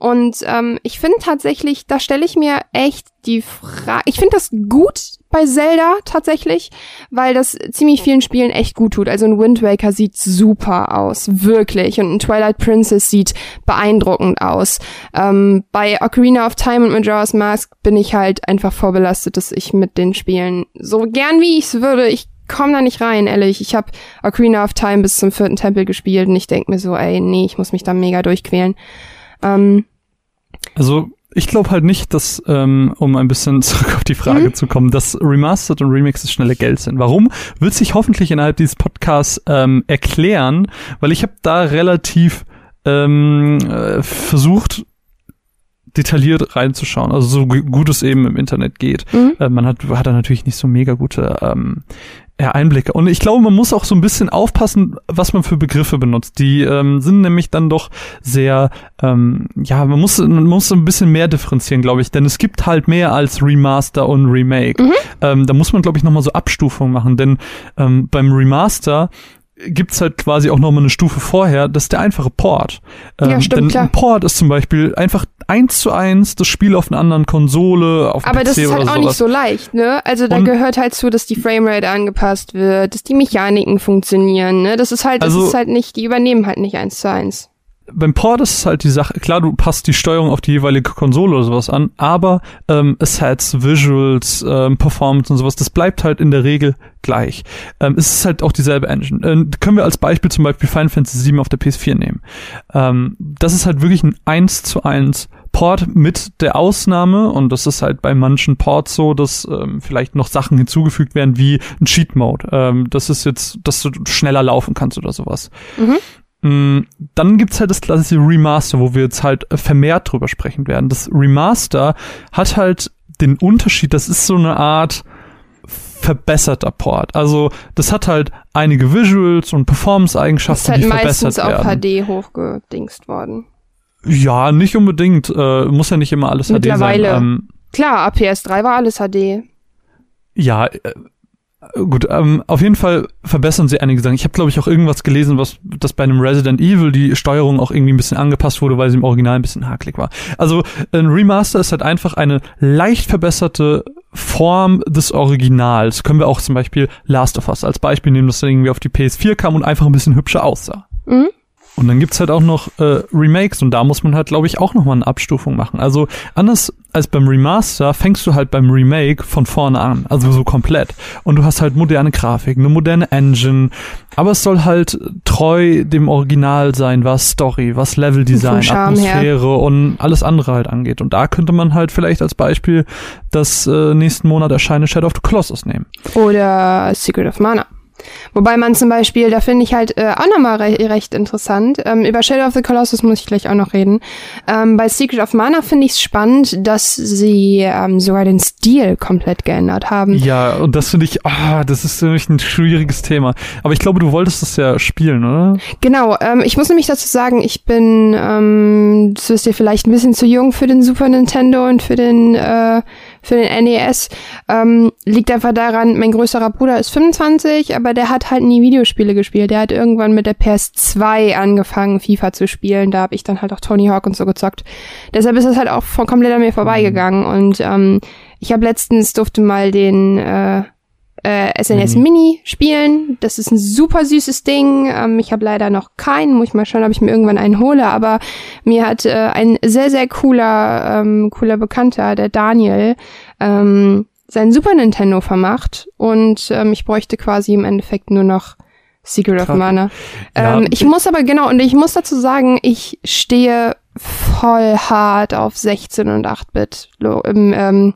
Und ähm, ich finde tatsächlich, da stelle ich mir echt die Frage. Ich finde das gut bei Zelda tatsächlich, weil das ziemlich vielen Spielen echt gut tut. Also ein Wind Waker sieht super aus, wirklich. Und ein Twilight Princess sieht beeindruckend aus. Ähm, bei Ocarina of Time und Majora's Mask bin ich halt einfach vorbelastet, dass ich mit den Spielen so gern wie ich es würde, ich komme da nicht rein, ehrlich. Ich habe Ocarina of Time bis zum vierten Tempel gespielt und ich denk mir so, ey, nee, ich muss mich da mega durchquälen. Ähm, Also ich glaube halt nicht, dass, ähm, um ein bisschen <laughs> zurück auf die Frage Mhm. zu kommen, dass Remastered und Remixes schnelle Geld sind. Warum? Wird sich hoffentlich innerhalb dieses Podcasts ähm, erklären, weil ich habe da relativ ähm, äh, versucht, detailliert reinzuschauen, also so gu- gut es eben im Internet geht. Mhm. Äh, man hat, hat da natürlich nicht so mega gute ähm, ja, Einblicke. Und ich glaube, man muss auch so ein bisschen aufpassen, was man für Begriffe benutzt. Die ähm, sind nämlich dann doch sehr, ähm, ja, man muss, man muss so ein bisschen mehr differenzieren, glaube ich, denn es gibt halt mehr als Remaster und Remake. Mhm. Ähm, da muss man, glaube ich, nochmal so Abstufungen machen, denn ähm, beim Remaster gibt's halt quasi auch nochmal eine Stufe vorher, das ist der einfache Port. Ähm, Ja, stimmt, denn klar. ein Port ist zum Beispiel einfach eins zu eins das Spiel auf einer anderen Konsole, auf Aber PC das ist halt auch sowas. nicht so leicht, ne? Also da Und- gehört halt zu, dass die Framerate angepasst wird, dass die Mechaniken funktionieren, ne? Das ist halt, das Also- ist halt nicht, die übernehmen halt nicht eins zu eins. Beim Port ist es halt die Sache, klar, du passt die Steuerung auf die jeweilige Konsole oder sowas an, aber ähm, Assets, Visuals, ähm, Performance und sowas, das bleibt halt in der Regel gleich. Ähm, es ist halt auch dieselbe Engine. Ähm, können wir als Beispiel zum Beispiel Final Fantasy VII auf der PS4 nehmen. Ähm, das ist halt wirklich ein 1 zu 1 Port mit der Ausnahme, und das ist halt bei manchen Ports so, dass ähm, vielleicht noch Sachen hinzugefügt werden wie ein Cheat Mode. Ähm, das ist jetzt, dass du schneller laufen kannst oder sowas. Mhm. Mm, Dann gibt's halt das klassische Remaster, wo wir jetzt halt vermehrt drüber sprechen werden. Das Remaster hat halt den Unterschied, das ist so eine Art verbesserter Port. Also das hat halt einige Visuals und Performance-Eigenschaften, ist halt die meistens verbessert auf werden. HD hochgedingst worden. Ja, nicht unbedingt. Äh, muss ja nicht immer alles Mittlerweile. HD sein. Ähm, Klar, APS3 war alles HD. Ja, äh, gut, ähm, auf jeden Fall verbessern sie einige Sachen. Ich habe, glaube ich, auch irgendwas gelesen, was dass bei einem Resident Evil die Steuerung auch irgendwie ein bisschen angepasst wurde, weil sie im Original ein bisschen hakelig war. Also ein Remaster ist halt einfach eine leicht verbesserte Form des Originals. Können wir auch zum Beispiel Last of Us als Beispiel nehmen, das dann irgendwie auf die PS4 kam und einfach ein bisschen hübscher aussah. Mhm. Und dann gibt's halt auch noch äh, Remakes und da muss man halt, glaube ich, auch nochmal eine Abstufung machen. Also anders als beim Remaster fängst du halt beim Remake von vorne an, also so komplett. Und du hast halt moderne Grafik, eine moderne Engine, aber es soll halt treu dem Original sein, was Story, was Leveldesign, Charme her. Atmosphäre und alles andere halt angeht. Und da könnte man halt vielleicht als Beispiel das äh, nächsten Monat erscheinende Shadow of the Colossus nehmen. Oder Secret of Mana. Wobei man zum Beispiel, da finde ich halt äh, auch nochmal re recht interessant, ähm, über Shadow of the Colossus muss ich gleich auch noch reden. Ähm, bei Secret of Mana finde ich es spannend, dass sie ähm, sogar den Stil komplett geändert haben. Ja, und das finde ich, ah, das ist nämlich ein schwieriges Thema. Aber ich glaube, du wolltest das ja spielen, oder? Genau, ähm, ich muss nämlich dazu sagen, ich bin, ähm, das wisst ihr vielleicht, ein bisschen zu jung für den Super Nintendo und für den, äh, für den NES. Ähm, liegt einfach daran, mein größerer Bruder ist 25, aber der hat halt nie Videospiele gespielt. Der hat irgendwann mit der PS2 angefangen, FIFA zu spielen. Da habe ich dann halt auch Tony Hawk und so gezockt. Deshalb ist das halt auch von, komplett an mir vorbeigegangen. Und ähm, ich habe letztens durfte mal den äh, äh, SNES Mhm. Mini spielen. Das ist ein super süßes Ding. Ähm, ich habe leider noch keinen. Muss ich mal schauen, ob ich mir irgendwann einen hole. Aber mir hat äh, ein sehr, sehr cooler, ähm, cooler Bekannter, der Daniel, ähm, sein Super Nintendo vermacht. Und ähm, ich bräuchte quasi im Endeffekt nur noch Secret of Krass. Mana. Ja, ähm, ich muss aber, genau, und ich muss dazu sagen, ich stehe voll hart auf 16 und 8-Bit lo- im, ähm,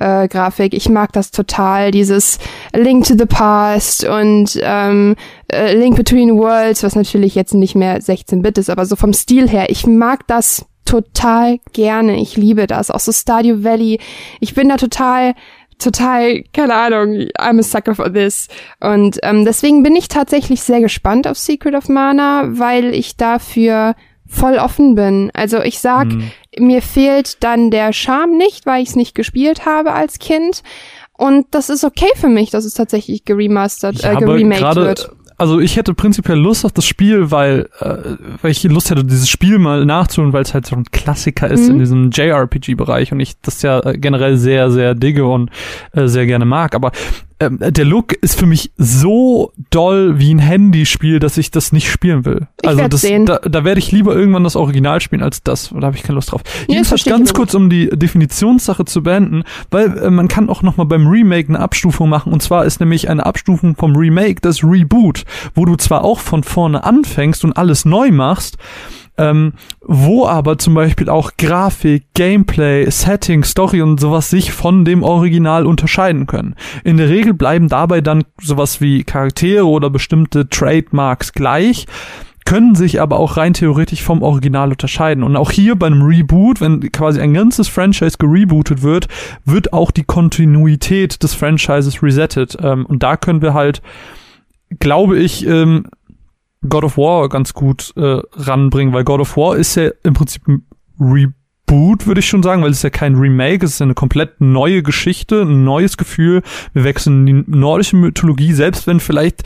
äh, Grafik. Ich mag das total, dieses Link to the Past und ähm, äh, Link Between Worlds, was natürlich jetzt nicht mehr 16-Bit ist, aber so vom Stil her. Ich mag das total gerne. Ich liebe das. Auch so Stardew Valley. Ich bin da total total, keine Ahnung, I'm a sucker for this. Und ähm, deswegen bin ich tatsächlich sehr gespannt auf Secret of Mana, weil ich dafür voll offen bin. Also ich sag, Mhm. mir fehlt dann der Charme nicht, weil ich es nicht gespielt habe als Kind. Und das ist okay für mich, dass es tatsächlich geremastert, Ja, äh, geremaked gerade, wird. also ich hätte prinzipiell Lust auf das Spiel, weil, äh, weil ich Lust hätte, dieses Spiel mal nachzuholen, weil es halt so ein Klassiker ist Mhm. in diesem JRPG-Bereich und ich das ja äh, generell sehr, sehr digge und äh, sehr gerne mag. Aber ähm, der Look ist für mich so doll wie ein Handyspiel, dass ich das nicht spielen will. Ich also das, sehen. da, da werde ich lieber irgendwann das Original spielen als das. Da habe ich keine Lust drauf. das Jedenfalls ganz kurz, um die Definitionssache zu beenden, weil äh, man kann auch noch mal beim Remake eine Abstufung machen. Und zwar ist nämlich eine Abstufung vom Remake das Reboot, wo du zwar auch von vorne anfängst und alles neu machst, ähm, wo aber zum Beispiel auch Grafik, Gameplay, Setting, Story und sowas sich von dem Original unterscheiden können. In der Regel bleiben dabei dann sowas wie Charaktere oder bestimmte Trademarks gleich können sich aber auch rein theoretisch vom Original unterscheiden. Und auch hier beim Reboot, wenn quasi ein ganzes Franchise gerebootet wird, wird auch die Kontinuität des Franchises resettet. Ähm, und da können wir halt, glaube ich, ähm, God of War ganz gut äh, ranbringen, weil God of War ist ja im Prinzip ein Reboot, würde ich schon sagen, weil es ist ja kein Remake, es ist ja eine komplett neue Geschichte, ein neues Gefühl. Wir wechseln in die nordische Mythologie, selbst wenn vielleicht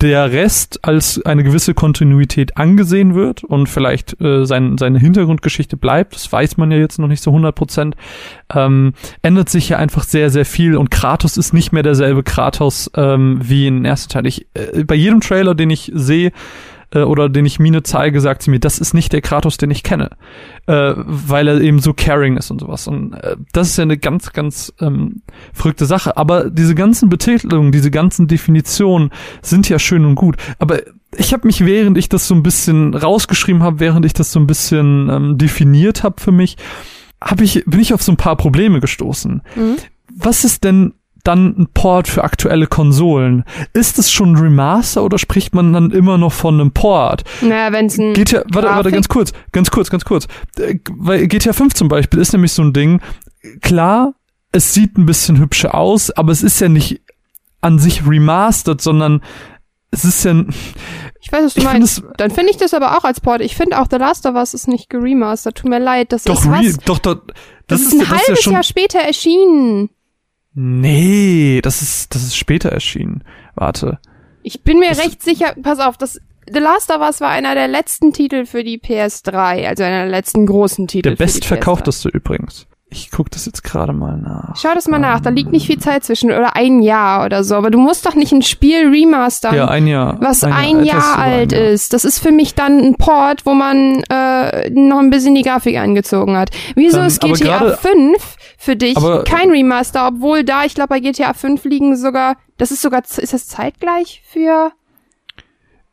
der Rest als eine gewisse Kontinuität angesehen wird und vielleicht äh, sein, seine Hintergrundgeschichte bleibt, das weiß man ja jetzt noch nicht so 100 Prozent, ähm, ändert sich ja einfach sehr, sehr viel und Kratos ist nicht mehr derselbe Kratos ähm, wie in den ersten Teil. Ich, äh, bei jedem Trailer, den ich sehe, äh, oder den ich Mine zeige, sagt sie mir, das ist nicht der Kratos, den ich kenne, äh, weil er eben so caring ist und sowas. Und äh, das ist ja eine ganz, ganz ähm, verrückte Sache. Aber diese ganzen Betitelungen, diese ganzen Definitionen sind ja schön und gut. Aber ich habe mich, während ich das so ein bisschen rausgeschrieben habe, während ich das so ein bisschen ähm, definiert habe für mich, hab ich, bin ich auf so ein paar Probleme gestoßen. Mhm. Was ist denn dann ein Port für aktuelle Konsolen? Ist es schon ein Remaster oder spricht man dann immer noch von einem Port? Naja, wenn es ein. Geht ja, warte, warte, ganz kurz, ganz kurz, ganz kurz. Äh, Weil GTA 5 zum Beispiel ist nämlich so ein Ding, klar, es sieht ein bisschen hübscher aus, aber es ist ja nicht an sich remastered, sondern es ist ja, ein- Ich weiß, was du meinst. es Dann finde ich das aber auch als Port. Ich finde auch The Last of Us ist nicht geremastert. Tut mir leid. Das doch, ist was. doch, doch, Das, ist das ein ist ja halbes schon, Jahr später erschienen. Nee, das ist, das ist später erschienen. Warte. Ich bin mir Das- recht sicher, pass auf, das The Last of Us war einer der letzten Titel für die PS3, also einer der letzten großen Titel. Der bestverkaufteste übrigens. Ich guck das jetzt gerade mal nach. PS3. Schau das mal nach, da liegt nicht viel Zeit zwischen oder ein Jahr oder so, aber du musst doch nicht ein Spiel remastern. Ja, ein Jahr. was ein, etwas Jahr ein alt Jahr. ist. Das ist für mich dann ein Port, wo man äh, noch ein bisschen die Grafik angezogen hat. Wieso Ähm, ist GTA gerade- 5 für dich Aber- kein Remaster, obwohl da, ich glaube, bei GTA 5 liegen sogar, das ist sogar, ist das zeitgleich für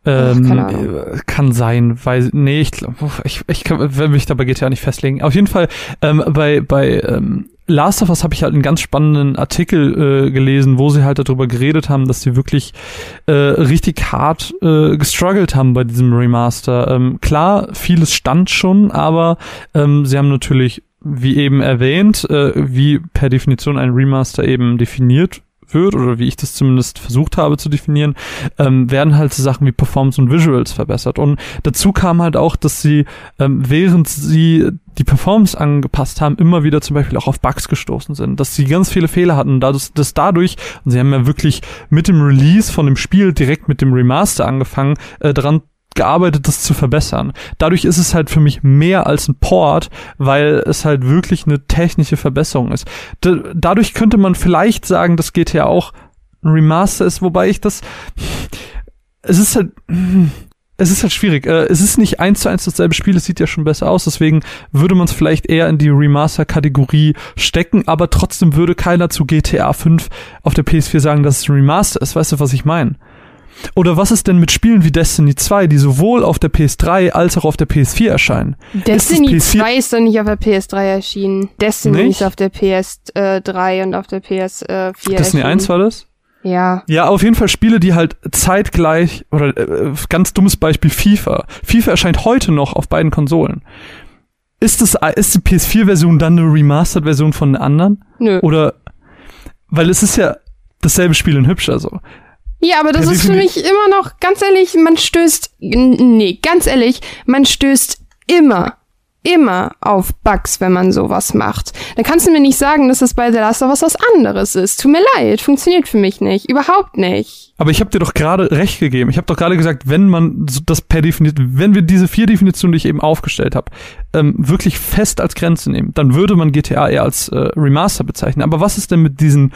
Ähm, äh, kann sein, weil nee, ich glaube, ich, ich kann, will mich da bei GTA nicht festlegen. Auf jeden Fall ähm, bei bei ähm, Last of Us habe ich halt einen ganz spannenden Artikel äh, gelesen, wo sie halt darüber geredet haben, dass sie wirklich äh, richtig hart äh, gestruggelt haben bei diesem Remaster. Ähm, klar, vieles stand schon, aber ähm, sie haben natürlich, wie eben erwähnt, äh, wie per Definition ein Remaster eben definiert wird oder wie ich das zumindest versucht habe zu definieren, ähm, werden halt so Sachen wie Performance und Visuals verbessert. Und dazu kam halt auch, dass sie, ähm, während sie die Performance angepasst haben, immer wieder zum Beispiel auch auf Bugs gestoßen sind, dass sie ganz viele Fehler hatten, dass, dass dadurch, und sie haben ja wirklich mit dem Release von dem Spiel direkt mit dem Remaster angefangen, äh, dran gearbeitet, das zu verbessern. Dadurch ist es halt für mich mehr als ein Port, weil es halt wirklich eine technische Verbesserung ist. D dadurch könnte man vielleicht sagen, dass GTA auch ein Remaster ist, wobei ich das, es ist halt, es ist halt schwierig. Äh, Es ist nicht eins zu eins dasselbe Spiel, es sieht ja schon besser aus, deswegen würde man es vielleicht eher in die Remaster-Kategorie stecken, aber trotzdem würde keiner zu GTA 5 auf der PS4 sagen, dass es ein Remaster ist. Weißt du, was ich meine? Oder was ist denn mit Spielen wie Destiny 2, die sowohl auf der PS3 als auch auf der PS4 erscheinen? Destiny Ist das PS4 2 ist doch nicht auf der PS3 erschienen. Destiny Nicht? ist auf der PS3 und auf der PS4 Destiny erschienen. 1 war das? Ja. Ja, auf jeden Fall Spiele, die halt zeitgleich, oder äh, ganz dummes Beispiel FIFA. FIFA erscheint heute noch auf beiden Konsolen. Ist, das, ist die PS4-Version dann eine Remastered-Version von der anderen? Nö. Oder, weil es ist ja dasselbe Spiel in hübsch, also. Ja, aber das ist für mich immer noch, ganz ehrlich, man stößt, nee, ganz ehrlich, man stößt immer, immer auf Bugs, wenn man sowas macht. Dann kannst du mir nicht sagen, dass das bei The Last of Us was anderes ist. Tut mir leid, funktioniert für mich nicht. Überhaupt nicht. Aber ich habe dir doch gerade recht gegeben. Ich habe doch gerade gesagt, wenn man das per Definition, wenn wir diese vier Definitionen, die ich eben aufgestellt habe, ähm, wirklich fest als Grenze nehmen, dann würde man GTA eher als äh, Remaster bezeichnen. Aber was ist denn mit diesen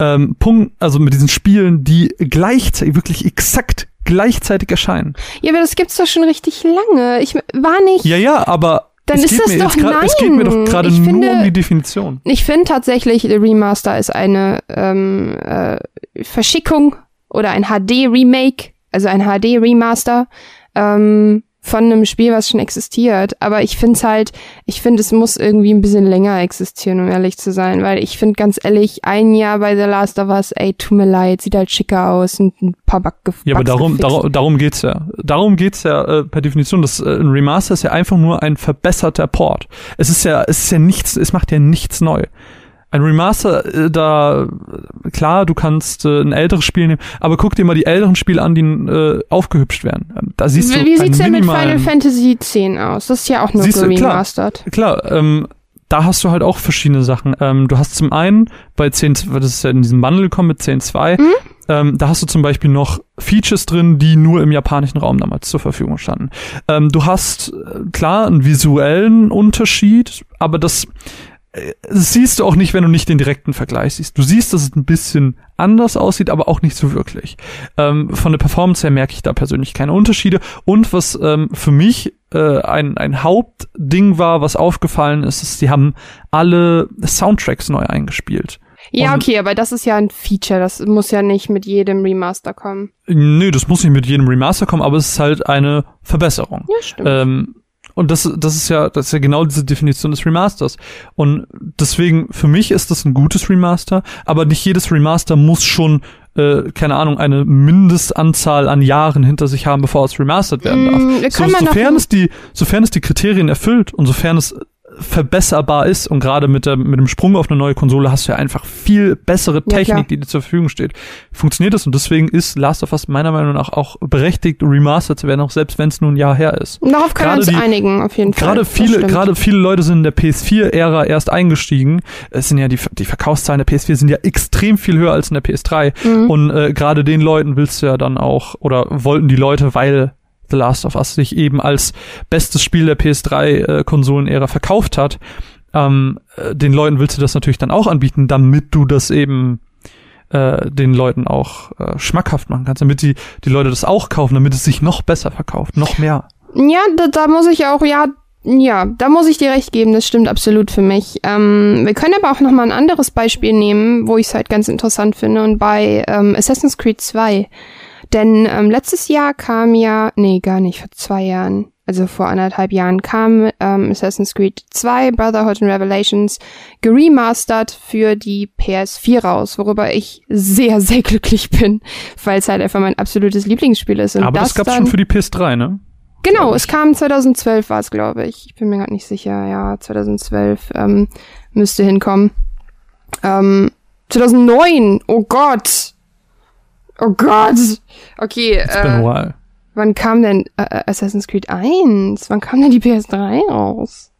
ähm, Punkt, also mit diesen Spielen, die gleichzeitig, wirklich exakt gleichzeitig erscheinen. Ja, aber das gibt's doch schon richtig lange. Ich war nicht. Ja, ja, aber Dann es ist geht das mir doch grad, nein. Es geht mir doch gerade Ich nur finde- um die Definition. Ich finde tatsächlich, Remaster ist eine ähm, äh, Verschickung oder ein HD-Remake, also ein HD-Remaster ähm, von einem Spiel, was schon existiert. Aber ich finde es halt, ich finde, es muss irgendwie ein bisschen länger existieren, um ehrlich zu sein. Weil ich finde ganz ehrlich, ein Jahr bei The Last of Us, ey, tut mir leid, sieht halt schicker aus und ein paar Bug Ja, aber darum, darum, darum geht's ja. Darum geht's ja äh, per Definition. Das, äh, ein Remaster ist ja einfach nur ein verbesserter Port. Es ist ja, es ist ja nichts, es macht ja nichts neu. Ein Remaster, äh, da, klar, du kannst äh, ein älteres Spiel nehmen, aber guck dir mal die älteren Spiele an, die äh, aufgehübscht werden. Ähm, Da siehst du Wie, wie einen sieht's denn mit Final Fantasy X aus? Das ist ja auch nur Siehst du, klar. geremastert. Klar, ähm, da hast du halt auch verschiedene Sachen. Ähm, du hast zum einen bei 10, das ist ja in diesem Bundle gekommen mit 10.2, Mhm. ähm, da hast du zum Beispiel noch Features drin, die nur im japanischen Raum damals zur Verfügung standen. Ähm, du hast äh, klar einen visuellen Unterschied, aber das siehst du auch nicht, wenn du nicht den direkten Vergleich siehst. Du siehst, dass es ein bisschen anders aussieht, aber auch nicht so wirklich. Ähm, von der Performance her merke ich da persönlich keine Unterschiede. Und was ähm, für mich äh, ein, ein Hauptding war, was aufgefallen ist, ist, sie haben alle Soundtracks neu eingespielt. Ja, okay, aber das ist ja ein Feature. Das muss ja nicht mit jedem Remaster kommen. Nö, das muss nicht mit jedem Remaster kommen, aber es ist halt eine Verbesserung. Ja, stimmt. Ähm, und das, das ist ja, das ist ja genau diese Definition des Remasters. Und deswegen, für mich ist das ein gutes Remaster, aber nicht jedes Remaster muss schon, äh, keine Ahnung, eine Mindestanzahl an Jahren hinter sich haben, bevor es remastert werden darf. Mm, So, sofern es die, sofern es die Kriterien erfüllt und sofern es verbesserbar ist und gerade mit, der, mit dem Sprung auf eine neue Konsole hast du ja einfach viel bessere Ja, Technik, klar. die dir zur Verfügung steht. Funktioniert das und deswegen ist Last of Us meiner Meinung nach auch berechtigt, remastered zu werden, auch selbst wenn es nur ein Jahr her ist. Darauf können wir gerade uns die- einigen, auf jeden Fall. Gerade viele, gerade viele Leute sind in der PS4-Ära erst eingestiegen. Es sind ja die, die Verkaufszahlen der PS4 sind ja extrem viel höher als in der PS3. Mhm. Und äh, gerade den Leuten willst du ja dann auch, oder wollten die Leute, weil The Last of Us sich eben als bestes Spiel der PS3-Konsolenära verkauft hat, ähm, äh, den Leuten willst du das natürlich dann auch anbieten, damit du das eben äh, den Leuten auch äh, schmackhaft machen kannst, damit die, die Leute das auch kaufen, damit es sich noch besser verkauft, noch mehr. Ja, da, da muss ich auch, ja, ja, da muss ich dir recht geben, das stimmt absolut für mich. Ähm, wir können aber auch noch mal ein anderes Beispiel nehmen, wo ich es halt ganz interessant finde, und bei ähm, Assassin's Creed 2. Denn ähm, letztes Jahr kam ja, nee, gar nicht, vor zwei Jahren, also vor anderthalb Jahren kam ähm, Assassin's Creed 2, Brotherhood and Revelations, geremastert für die PS4 raus, worüber ich sehr, sehr glücklich bin, weil es halt einfach mein absolutes Lieblingsspiel ist. Und Aber das, das gab's schon für die PS3, ne? Genau, es kam 2012 war es, glaube ich. Ich bin mir gerade nicht sicher. Ja, 2012 ähm, müsste hinkommen. Ähm, 2009. Oh Gott. Oh Gott. Okay, It's been a äh, while. wann kam denn äh, äh, Assassin's Creed 1? Wann kam denn die PS3 raus?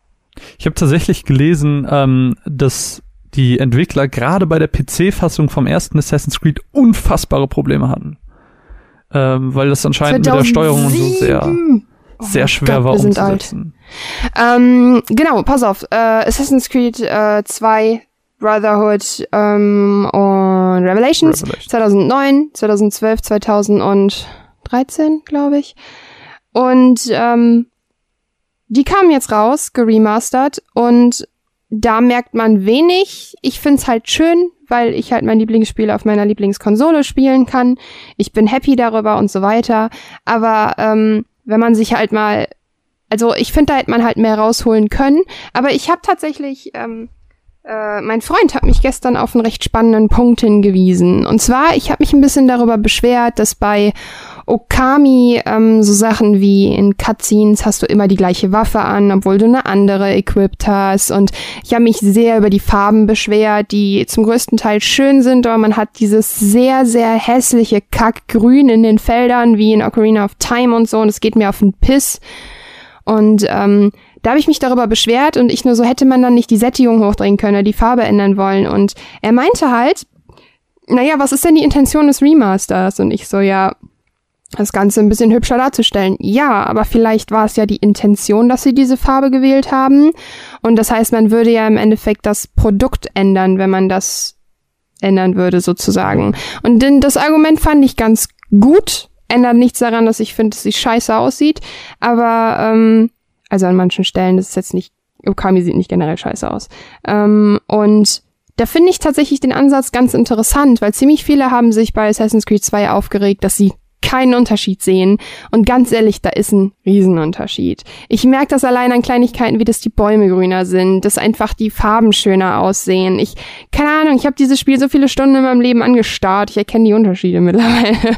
Ich habe tatsächlich gelesen, ähm, dass die Entwickler gerade bei der PC-Fassung vom ersten Assassin's Creed unfassbare Probleme hatten. Ähm, weil das anscheinend mit der Steuerung und so sehr, 2007. Oh sehr schwer Gott, war sind alt. umzusetzen. Ähm, genau, pass auf. Äh, Assassin's Creed äh, 2, Brotherhood ähm, und Revelations, Revelations. 2009, 2012, 2013, glaube ich. Und ähm, die kamen jetzt raus, geremastert und da merkt man wenig. Ich find's halt schön, weil ich halt mein Lieblingsspiel auf meiner Lieblingskonsole spielen kann. Ich bin happy darüber und so weiter. Aber ähm, wenn man sich halt mal also ich finde, da hätte man halt mehr rausholen können. Aber ich habe tatsächlich, ähm, äh, mein Freund hat mich gestern auf einen recht spannenden Punkt hingewiesen. Und zwar, ich habe mich ein bisschen darüber beschwert, dass bei Okami ähm, so Sachen wie in Cutscenes hast du immer die gleiche Waffe an, obwohl du eine andere equipped hast. Und ich habe mich sehr über die Farben beschwert, die zum größten Teil schön sind, aber man hat dieses sehr, sehr hässliche Kackgrün in den Feldern, wie in Ocarina of Time und so. Und es geht mir auf den Piss. Und ähm, da habe ich mich darüber beschwert und ich nur so, hätte man dann nicht die Sättigung hochdrehen können, die Farbe ändern wollen. Und er meinte halt, naja, was ist denn die Intention des Remasters? Und ich so, ja, das Ganze ein bisschen hübscher darzustellen. Ja, aber vielleicht war es ja die Intention, dass sie diese Farbe gewählt haben. Und das heißt, man würde ja im Endeffekt das Produkt ändern, wenn man das ändern würde, sozusagen. Und denn das Argument fand ich ganz gut. Ändert nichts daran, dass ich finde, dass sie scheiße aussieht. Aber, ähm, also an manchen Stellen, das ist jetzt nicht, Okami sieht nicht generell scheiße aus. Ähm, und da finde ich tatsächlich den Ansatz ganz interessant, weil ziemlich viele haben sich bei Assassin's Creed 2 aufgeregt, dass sie keinen Unterschied sehen. Und ganz ehrlich, da ist ein Riesenunterschied. Ich merke das allein an Kleinigkeiten, wie dass die Bäume grüner sind, dass einfach die Farben schöner aussehen. Ich, keine Ahnung, ich habe dieses Spiel so viele Stunden in meinem Leben angestarrt. Ich erkenne die Unterschiede <laughs> mittlerweile.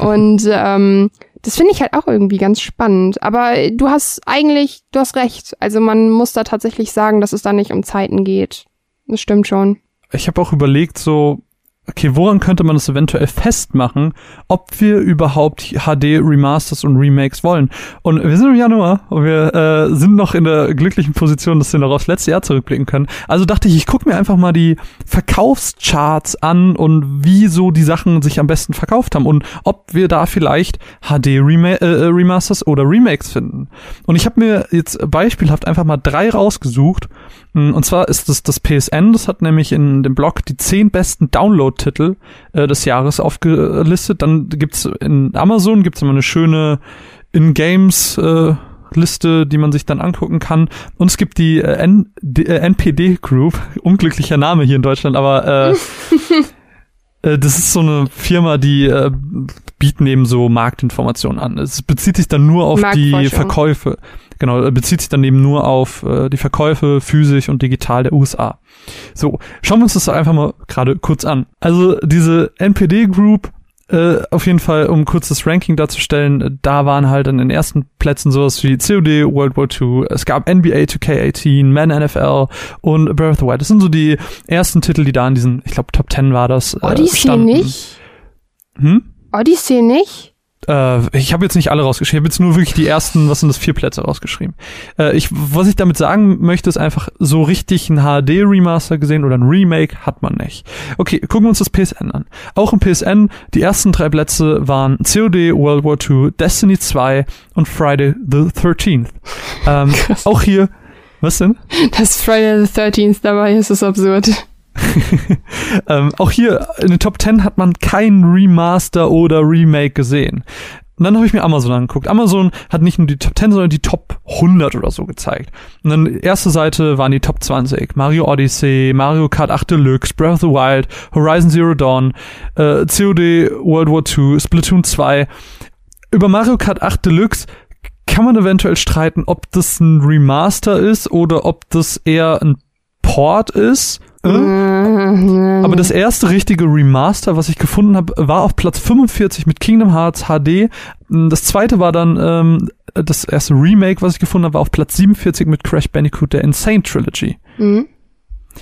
Und ähm, das finde ich halt auch irgendwie ganz spannend. Aber du hast eigentlich, du hast recht. Also man muss da tatsächlich sagen, dass es da nicht um Zeiten geht. Das stimmt schon. Ich habe auch überlegt, so okay, woran könnte man das eventuell festmachen, ob wir überhaupt HD Remasters und Remakes wollen? Und wir sind im Januar und wir äh, sind noch in der glücklichen Position, dass wir noch aufs letzte Jahr zurückblicken können. Also dachte ich, ich gucke mir einfach mal die Verkaufscharts an und wie so die Sachen sich am besten verkauft haben und ob wir da vielleicht HD Rema äh, Remasters oder Remakes finden. Und ich habe mir jetzt beispielhaft einfach mal drei rausgesucht und zwar ist das das PSN, das hat nämlich in dem Blog die zehn besten Download-Titel äh, des Jahres aufgelistet. Dann gibt's in Amazon gibt's immer eine schöne In-Games äh, Liste, die man sich dann angucken kann. Und es gibt die, äh, äh, NPD Group, <laughs> unglücklicher Name hier in Deutschland, aber äh, <laughs> äh, das ist so eine Firma, die äh, bieten eben so Marktinformationen an. Es bezieht sich dann nur auf die Verkäufe. Genau, bezieht sich dann eben nur auf äh, die Verkäufe physisch und digital der USA. So, schauen wir uns das einfach mal gerade kurz an. Also diese NPD Group äh, auf jeden Fall, um kurz das Ranking darzustellen, da waren halt an den ersten Plätzen sowas wie COD World War II, es gab NBA 2K18, Man NFL und Breath of the Wild. Das sind so die ersten Titel, die da in diesen, ich glaube Top 10 war das. Äh, Odyssey standen. nicht? Hm? Odyssey nicht? Äh, ich habe jetzt nicht alle rausgeschrieben, ich habe jetzt nur wirklich die ersten, was sind das, vier Plätze rausgeschrieben. Äh, ich, was ich damit sagen möchte, ist einfach, so richtig ein HD-Remaster gesehen oder ein Remake hat man nicht. Okay, gucken wir uns das PSN an. Auch im PSN, die ersten drei Plätze waren COD World War II, Destiny 2 und Friday the 13th. Ähm, <laughs> auch hier, was denn? Dass Friday the 13th dabei ist, ist absurd. <laughs> ähm, auch hier in den Top 10 hat man kein Remaster oder Remake gesehen. Und dann habe ich mir Amazon angeguckt. Amazon hat nicht nur die Top 10, sondern die Top 100 oder so gezeigt. Und dann erste Seite waren die Top 20. Mario Odyssey, Mario Kart 8 Deluxe, Breath of the Wild, Horizon Zero Dawn, äh, COD World War II, Splatoon 2. Über Mario Kart 8 Deluxe kann man eventuell streiten, ob das ein Remaster ist oder ob das eher ein Port ist äh? Aber das erste richtige Remaster, was ich gefunden habe, war auf Platz 45 mit Kingdom Hearts HD. Das zweite war dann ähm, das erste Remake, was ich gefunden habe, war auf Platz 47 mit Crash Bandicoot der Insane Trilogy. Mhm.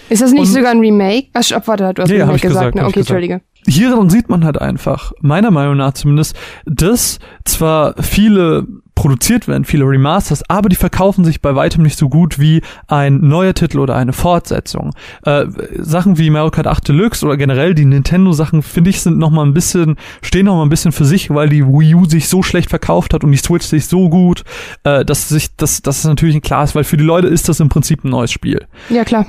Ist das nicht Und, sogar ein Remake? Ach, warte, du hast ja, Remake gesagt. gesagt ne? Okay, Entschuldige. Hierin sieht man halt einfach, meiner Meinung nach zumindest, dass zwar viele produziert werden, viele Remasters, aber die verkaufen sich bei weitem nicht so gut wie ein neuer Titel oder eine Fortsetzung. Äh, Sachen wie Mario Kart 8 Deluxe oder generell die Nintendo-Sachen, finde ich, sind noch mal ein bisschen, stehen noch mal ein bisschen für sich, weil die Wii U sich so schlecht verkauft hat und die Switch sich so gut, äh, dass sich, dass, dass es natürlich klar ist, weil für die Leute ist das im Prinzip ein neues Spiel. Ja, klar.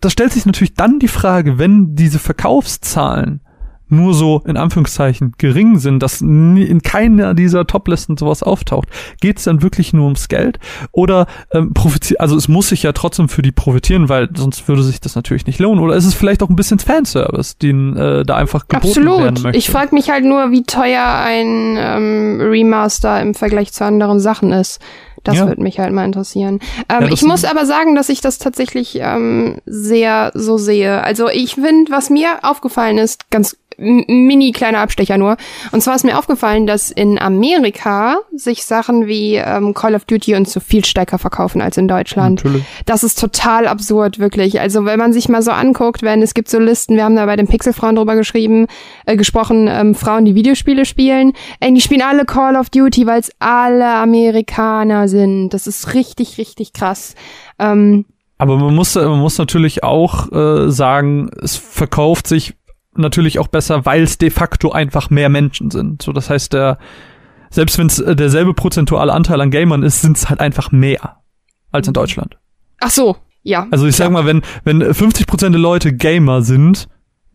Da stellt sich natürlich dann die Frage, wenn diese Verkaufszahlen nur so in Anführungszeichen gering sind, dass in keiner dieser Toplisten sowas auftaucht, geht es dann wirklich nur ums Geld oder ähm, profitiert, also es muss sich ja trotzdem für die profitieren, weil sonst würde sich das natürlich nicht lohnen oder ist es vielleicht auch ein bisschen Fanservice, den äh, da einfach geboten Absolut. werden möchte. Ich frage mich halt nur, wie teuer ein ähm, Remaster im Vergleich zu anderen Sachen ist. Das ja. würde mich halt mal interessieren. Ähm, ja, ich muss aber sagen, dass ich das tatsächlich ähm, sehr so sehe. Also ich finde, was mir aufgefallen ist, ganz mini kleiner Abstecher nur. Und zwar ist mir aufgefallen, dass in Amerika sich Sachen wie ähm, Call of Duty und so viel stärker verkaufen als in Deutschland. Natürlich. Das ist total absurd, wirklich. Also wenn man sich mal so anguckt, wenn es gibt so Listen, wir haben da bei den Pixelfrauen drüber geschrieben, äh, gesprochen, ähm, Frauen, die Videospiele spielen, ey, die spielen alle Call of Duty, weil es alle Amerikaner sind. Das ist richtig, richtig krass. Ähm, aber man muss, man muss natürlich auch äh, sagen, es verkauft sich natürlich auch besser, weil es de facto einfach mehr Menschen sind. So, das heißt, der, selbst wenn es äh, derselbe prozentuale Anteil an Gamern ist, sind es halt einfach mehr als in Deutschland. Ach so, ja. Also ich sag mal, wenn, wenn 50 Prozent der Leute Gamer sind,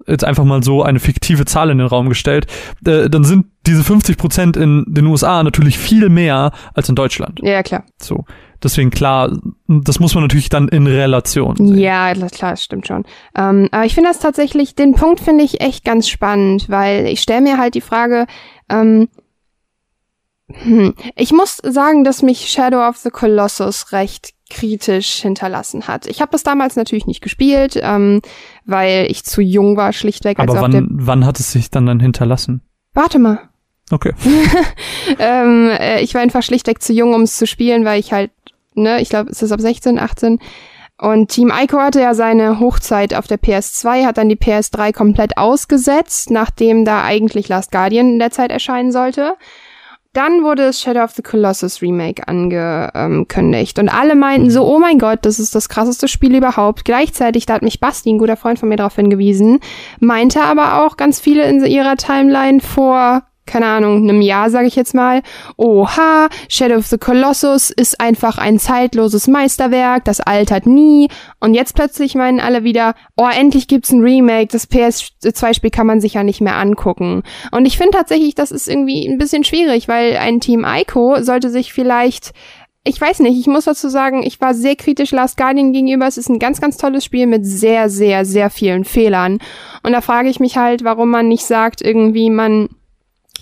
jetzt einfach mal so eine fiktive Zahl in den Raum gestellt, äh, dann sind diese 50 Prozent in den USA natürlich viel mehr als in Deutschland. Ja, klar. So. Deswegen klar, das muss man natürlich dann in Relation sehen. Ja, klar, das stimmt schon. Ähm, aber ich finde das tatsächlich, den Punkt finde ich echt ganz spannend, weil ich stelle mir halt die Frage, ähm, hm, ich muss sagen, dass mich Shadow of the Colossus recht kritisch hinterlassen hat. Ich habe das damals natürlich nicht gespielt, ähm, weil ich zu jung war, schlichtweg. Aber wann, wann hat es sich dann dann hinterlassen? Warte mal. Okay. <laughs> ähm, äh, ich war einfach schlichtweg zu jung, um es zu spielen, weil ich halt, ne, ich glaube, es ist ab 16, 18. Und Team Ico hatte ja seine Hochzeit auf der PS2, hat dann die PS3 komplett ausgesetzt, nachdem da eigentlich Last Guardian in der Zeit erscheinen sollte. Dann wurde das Shadow of the Colossus Remake angekündigt und alle meinten so, oh mein Gott, das ist das krasseste Spiel überhaupt. Gleichzeitig, da hat mich Basti, ein guter Freund von mir, darauf hingewiesen, meinte aber auch ganz viele in ihrer Timeline vor keine Ahnung, einem Jahr, sage ich jetzt mal, oha, Shadow of the Colossus ist einfach ein zeitloses Meisterwerk, das altert nie. Und jetzt plötzlich meinen alle wieder, oh, endlich gibt's ein Remake, das PS2-Spiel kann man sich ja nicht mehr angucken. Und ich finde tatsächlich, das ist irgendwie ein bisschen schwierig, weil ein Team Ico sollte sich vielleicht ich weiß nicht, ich muss dazu sagen, ich war sehr kritisch Last Guardian gegenüber. Es ist ein ganz, ganz tolles Spiel mit sehr, sehr, sehr vielen Fehlern. Und da frage ich mich halt, warum man nicht sagt, irgendwie, man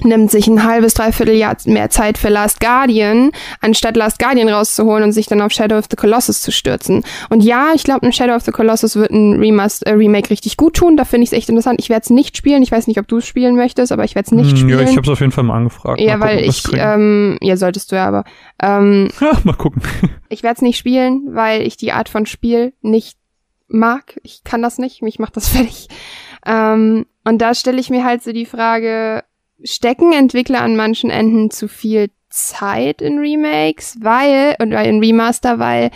nimmt sich ein halbes, dreiviertel Jahr mehr Zeit für Last Guardian, anstatt Last Guardian rauszuholen und sich dann auf Shadow of the Colossus zu stürzen. Und ja, ich glaube, ein Shadow of the Colossus wird ein Remaster, äh, Remake richtig gut tun. Da finde ich es echt interessant. Ich werde es nicht spielen. Ich weiß nicht, ob du es spielen möchtest, aber ich werde es nicht hm, spielen. Ja, ich habe es auf jeden Fall mal angefragt. Ja, mal weil gucken, ich, ähm, ja, solltest du ja, aber ähm, <laughs> ja, mal gucken. <laughs> ich werde es nicht spielen, weil ich die Art von Spiel nicht mag. Ich kann das nicht. Mich macht das <laughs> fertig. Ähm, und da stelle ich mir halt so die Frage, stecken Entwickler an manchen Enden zu viel Zeit in Remakes, weil, oder in Remaster, weil,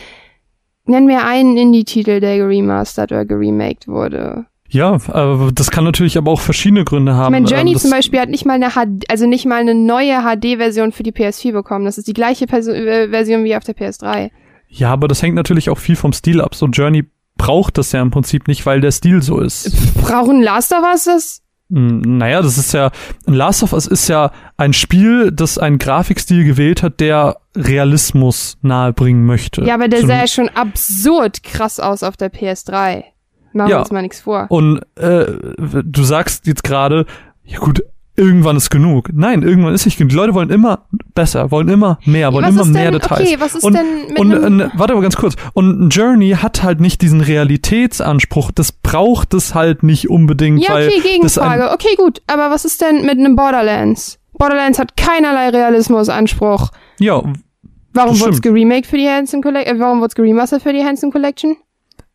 nennen wir einen Indie-Titel, der geremastert oder geremaked wurde. Ja, äh, das kann natürlich aber auch verschiedene Gründe haben. Ich meine, Journey ähm, zum Beispiel hat nicht mal eine HD, also nicht mal eine neue HD-Version für die PS4 bekommen. Das ist die gleiche Perso äh, Version wie auf der PS3. Ja, aber das hängt natürlich auch viel vom Stil ab. So Journey braucht das ja im Prinzip nicht, weil der Stil so ist. Brauchen Last of Us das? Hm, naja, das ist ja, Last of Us ist ja ein Spiel, das einen Grafikstil gewählt hat, der Realismus nahebringen möchte. Ja, aber der sah ja schon absurd krass aus auf der PS3. Machen wir uns mal nichts vor. Und äh, du sagst jetzt gerade, ja gut, irgendwann ist genug. Nein, irgendwann ist nicht genug. Die Leute wollen immer besser, wollen immer mehr, wollen was immer mehr denn, Details. Okay, was ist und, denn mit und, und, warte mal ganz kurz. Und Journey hat halt nicht diesen Realitätsanspruch. Das braucht es halt nicht unbedingt. Ja, okay, Gegenfrage. Okay, gut. Aber was ist denn mit einem Borderlands? Borderlands hat keinerlei Realismusanspruch. Ja. Warum wurde es geremaked für die Hanson Collection? Äh, warum wurde es geremastert für die Hanson Collection?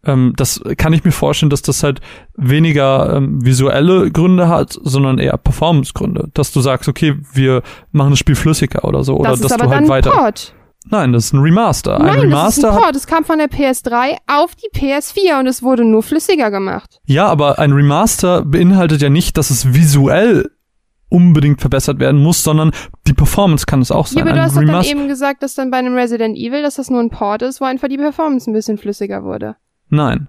Ähm, das kann ich mir vorstellen, dass das halt weniger ähm, visuelle Gründe hat, sondern eher Performance-Gründe. Dass du sagst, okay, wir machen das Spiel flüssiger oder so. Das oder ist dass aber du halt dann weiter. Port. Nein, das ist ein Remaster. Nein, ein Remaster das ist ein Port. Es kam von der PS3 auf die PS4 und es wurde nur flüssiger gemacht. Ja, aber ein Remaster beinhaltet ja nicht, dass es visuell unbedingt verbessert werden muss, sondern die Performance kann es auch sein. Ja, aber du hast doch dann eben gesagt, dass dann bei einem Resident Evil, dass das nur ein Port ist, wo einfach die Performance ein bisschen flüssiger wurde. Nein.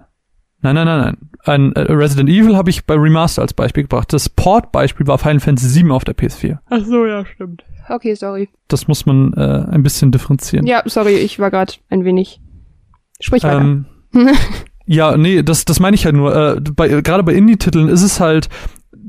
Nein, nein, nein, nein. Ein äh, Resident Evil habe ich bei Remaster als Beispiel gebracht. Das Port-Beispiel war Final Fantasy VII auf der PS4. Ach so, ja, stimmt. Okay, sorry. Das muss man äh, ein bisschen differenzieren. Ja, sorry, ich war gerade ein wenig. Sprich weiter. Ähm, <laughs> ja, nee, das, das meine ich halt nur. Äh, bei, Gerade bei Indie-Titeln ist es halt,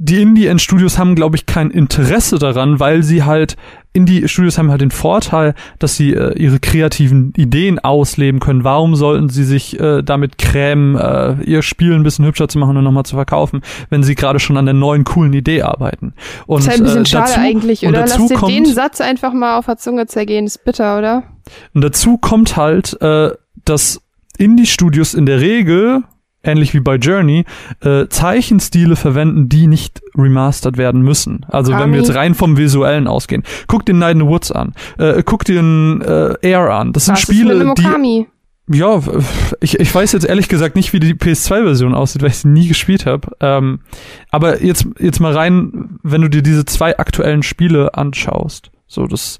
die Indie-Studios haben, glaube ich, kein Interesse daran, weil sie halt, Indie-Studios haben halt den Vorteil, dass sie äh, ihre kreativen Ideen ausleben können. Warum sollten sie sich äh, damit krämen, äh, ihr Spiel ein bisschen hübscher zu machen und nochmal zu verkaufen, wenn sie gerade schon an der neuen, coolen Idee arbeiten? Und, das ist halt ein bisschen äh, schade dazu, eigentlich, oder? Lass dir kommt, den Satz einfach mal auf der Zunge zergehen, ist bitter, oder? Und dazu kommt halt, äh, dass Indie-Studios in der Regel ähnlich wie bei Journey, äh, Zeichenstile verwenden, die nicht remastert werden müssen. Also Kami. wenn wir jetzt rein vom Visuellen ausgehen. Guck dir Night in the Woods an. Äh, guck dir äh, Air an. Das sind Was Spiele, die... Ja, ich, ich weiß jetzt ehrlich gesagt nicht, wie die PS2-Version aussieht, weil ich sie nie gespielt habe. Ähm, aber jetzt, jetzt mal rein, wenn du dir diese zwei aktuellen Spiele anschaust. So, das,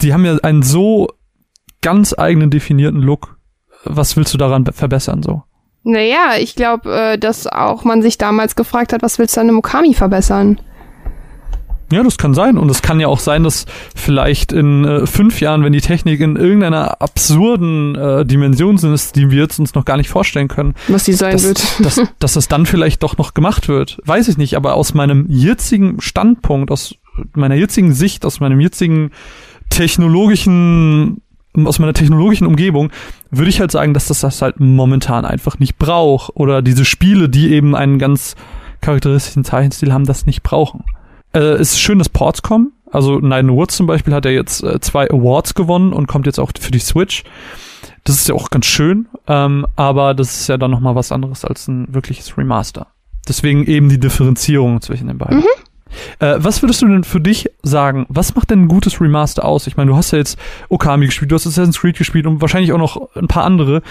die haben ja einen so ganz eigenen definierten Look. Was willst du daran verbessern, so? Naja, ich glaube, äh, dass auch man sich damals gefragt hat, was willst du an einem Okami verbessern? Ja, das kann sein. Und es kann ja auch sein, dass vielleicht in äh, fünf Jahren, wenn die Technik in irgendeiner absurden äh, Dimension ist, die wir jetzt uns noch gar nicht vorstellen können, was die sein dass, wird, dass, <laughs> dass es dann vielleicht doch noch gemacht wird. Weiß ich nicht. Aber aus meinem jetzigen Standpunkt, aus meiner jetzigen Sicht, aus meinem jetzigen technologischen aus meiner technologischen Umgebung würde ich halt sagen, dass das das halt momentan einfach nicht braucht oder diese Spiele, die eben einen ganz charakteristischen Zeichenstil haben, das nicht brauchen. Äh, es ist schön, dass Ports kommen. Also Nine Woods zum Beispiel hat er jetzt äh, zwei Awards gewonnen und kommt jetzt auch für die Switch. Das ist ja auch ganz schön, ähm, aber das ist ja dann nochmal was anderes als ein wirkliches Remaster. Deswegen eben die Differenzierung zwischen den beiden. Mhm. Äh, was würdest du denn für dich sagen? Was macht denn ein gutes Remaster aus? Ich meine, du hast ja jetzt Okami gespielt, du hast Assassin's Creed gespielt und wahrscheinlich auch noch ein paar andere.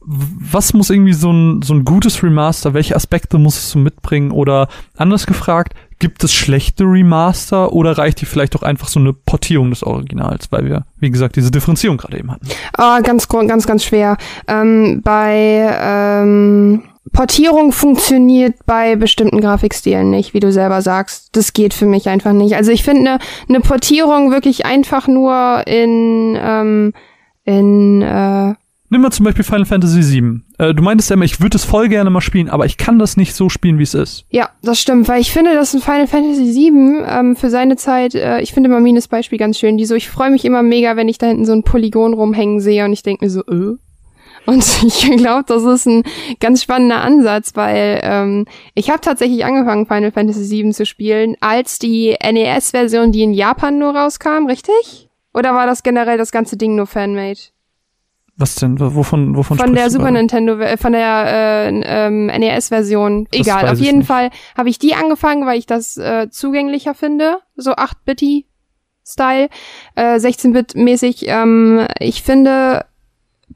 Was muss irgendwie so ein, so ein gutes Remaster, welche Aspekte muss es so mitbringen? Oder anders gefragt, gibt es schlechte Remaster oder reicht die vielleicht auch einfach so eine Portierung des Originals, weil wir, wie gesagt, diese Differenzierung gerade eben hatten? Ah, ganz, ganz, ganz schwer. Ähm, bei ähm Portierung funktioniert bei bestimmten Grafikstilen nicht, wie du selber sagst. Das geht für mich einfach nicht. Also ich finde eine ne Portierung wirklich einfach nur in ähm, in äh, Nimm mal zum Beispiel Final Fantasy VII. Äh, du meintest ja immer, ich würde es voll gerne mal spielen, aber ich kann das nicht so spielen, wie es ist. Ja, das stimmt, weil ich finde, dass ein Final Fantasy VII ähm, für seine Zeit, äh, ich finde Mamines Beispiel ganz schön, die so, ich freue mich immer mega, wenn ich da hinten so ein Polygon rumhängen sehe und ich denke mir so, äh, und <laughs> ich glaube, das ist ein ganz spannender Ansatz, weil ähm, ich habe tatsächlich angefangen, Final Fantasy VII zu spielen, als die NES-Version, die in Japan nur rauskam, richtig? Oder war das generell das ganze Ding nur Fanmade? Was denn? Wovon, wovon Von der Super Nintendo, äh, von der äh, ähm, NES-Version. Egal, auf jeden Fall habe ich die angefangen, weil ich das äh, zugänglicher finde. So 8-Bitty-Style, äh, 16-Bit-mäßig. Ähm, ich finde,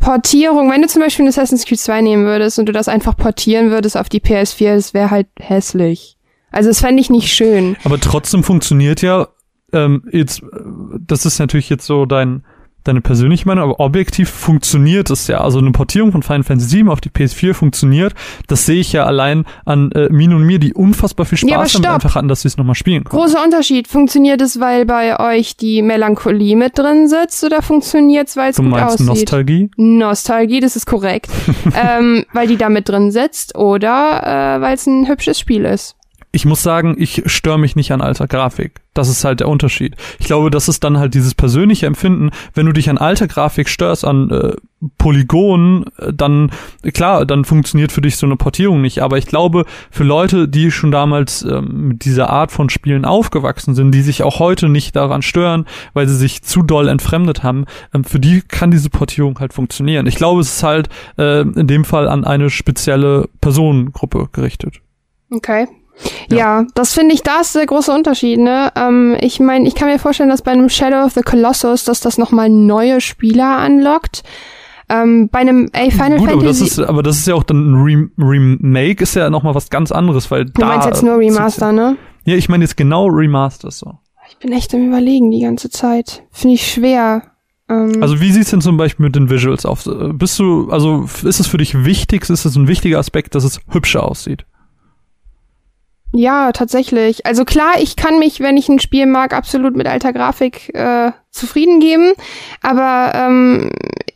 Portierung, wenn du zum Beispiel ein Assassin's Creed 2 nehmen würdest und du das einfach portieren würdest auf die PS4, das wäre halt hässlich. Also das fände ich nicht schön. Aber trotzdem funktioniert ja ähm, jetzt, das ist natürlich jetzt so dein deine persönliche Meinung, aber objektiv funktioniert es ja. Also eine Portierung von Final Fantasy VII auf die PS4 funktioniert. Das sehe ich ja allein an äh, Min und mir, die unfassbar viel Spaß ja, damit einfach hatten, dass sie es nochmal spielen können. Großer Unterschied. Funktioniert es, weil bei euch die Melancholie mit drin sitzt oder funktioniert es, weil es gut meinst aussieht? Nostalgie? Nostalgie, das ist korrekt. <laughs> ähm, weil die da mit drin sitzt oder äh, weil es ein hübsches Spiel ist ich muss sagen, ich störe mich nicht an alter Grafik. Das ist halt der Unterschied. Ich glaube, das ist dann halt dieses persönliche Empfinden. Wenn du dich an alter Grafik störst, an äh, Polygonen, äh, dann klar, dann funktioniert für dich so eine Portierung nicht. Aber ich glaube, für Leute, die schon damals ähm, mit dieser Art von Spielen aufgewachsen sind, die sich auch heute nicht daran stören, weil sie sich zu doll entfremdet haben, ähm, für die kann diese Portierung halt funktionieren. Ich glaube, es ist halt äh, in dem Fall an eine spezielle Personengruppe gerichtet. Okay, ja, ja das finde ich, da ist der große Unterschied. Ne? Ähm, ich meine, ich kann mir vorstellen, dass bei einem Shadow of the Colossus, dass das nochmal neue Spieler anlockt. Ähm, bei einem ey, Final Gut, Fantasy. Aber das, ist, aber das ist ja auch dann ein Remake, ist ja nochmal was ganz anderes, weil du da. Du meinst jetzt nur Remaster, ne? Ja, ich meine jetzt genau Remaster so. Ich bin echt im Überlegen die ganze Zeit. Finde ich schwer. Ähm, also wie sieht's denn zum Beispiel mit den Visuals aus? Bist du, also ist es für dich wichtig, ist es ein wichtiger Aspekt, dass es hübscher aussieht? Ja, tatsächlich. Also klar, ich kann mich, wenn ich ein Spiel mag, absolut mit alter Grafik äh, zufrieden geben. Aber ähm,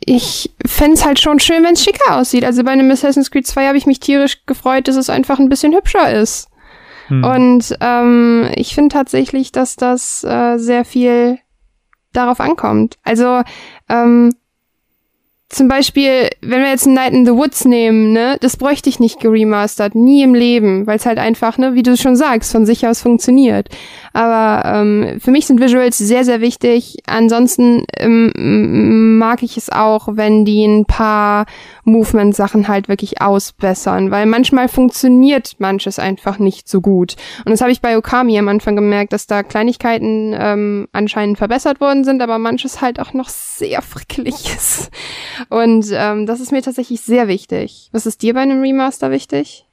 ich fände halt schon schön, wenn es schicker aussieht. Also bei einem Assassin's Creed 2 habe ich mich tierisch gefreut, dass es einfach ein bisschen hübscher ist. Hm. Und ähm, ich finde tatsächlich, dass das äh, sehr viel darauf ankommt. Also ähm, zum Beispiel, wenn wir jetzt Night in the Woods nehmen, ne, das bräuchte ich nicht geremastert, nie im Leben, weil es halt einfach, ne, wie du schon sagst, von sich aus funktioniert. Aber ähm, für mich sind Visuals sehr, sehr wichtig. Ansonsten ähm, mag ich es auch, wenn die ein paar Movement-Sachen halt wirklich ausbessern, weil manchmal funktioniert manches einfach nicht so gut. Und das habe ich bei Okami am Anfang gemerkt, dass da Kleinigkeiten ähm, anscheinend verbessert worden sind, aber manches halt auch noch sehr frickelig ist. Und ähm, das ist mir tatsächlich sehr wichtig. Was ist dir bei einem Remaster wichtig?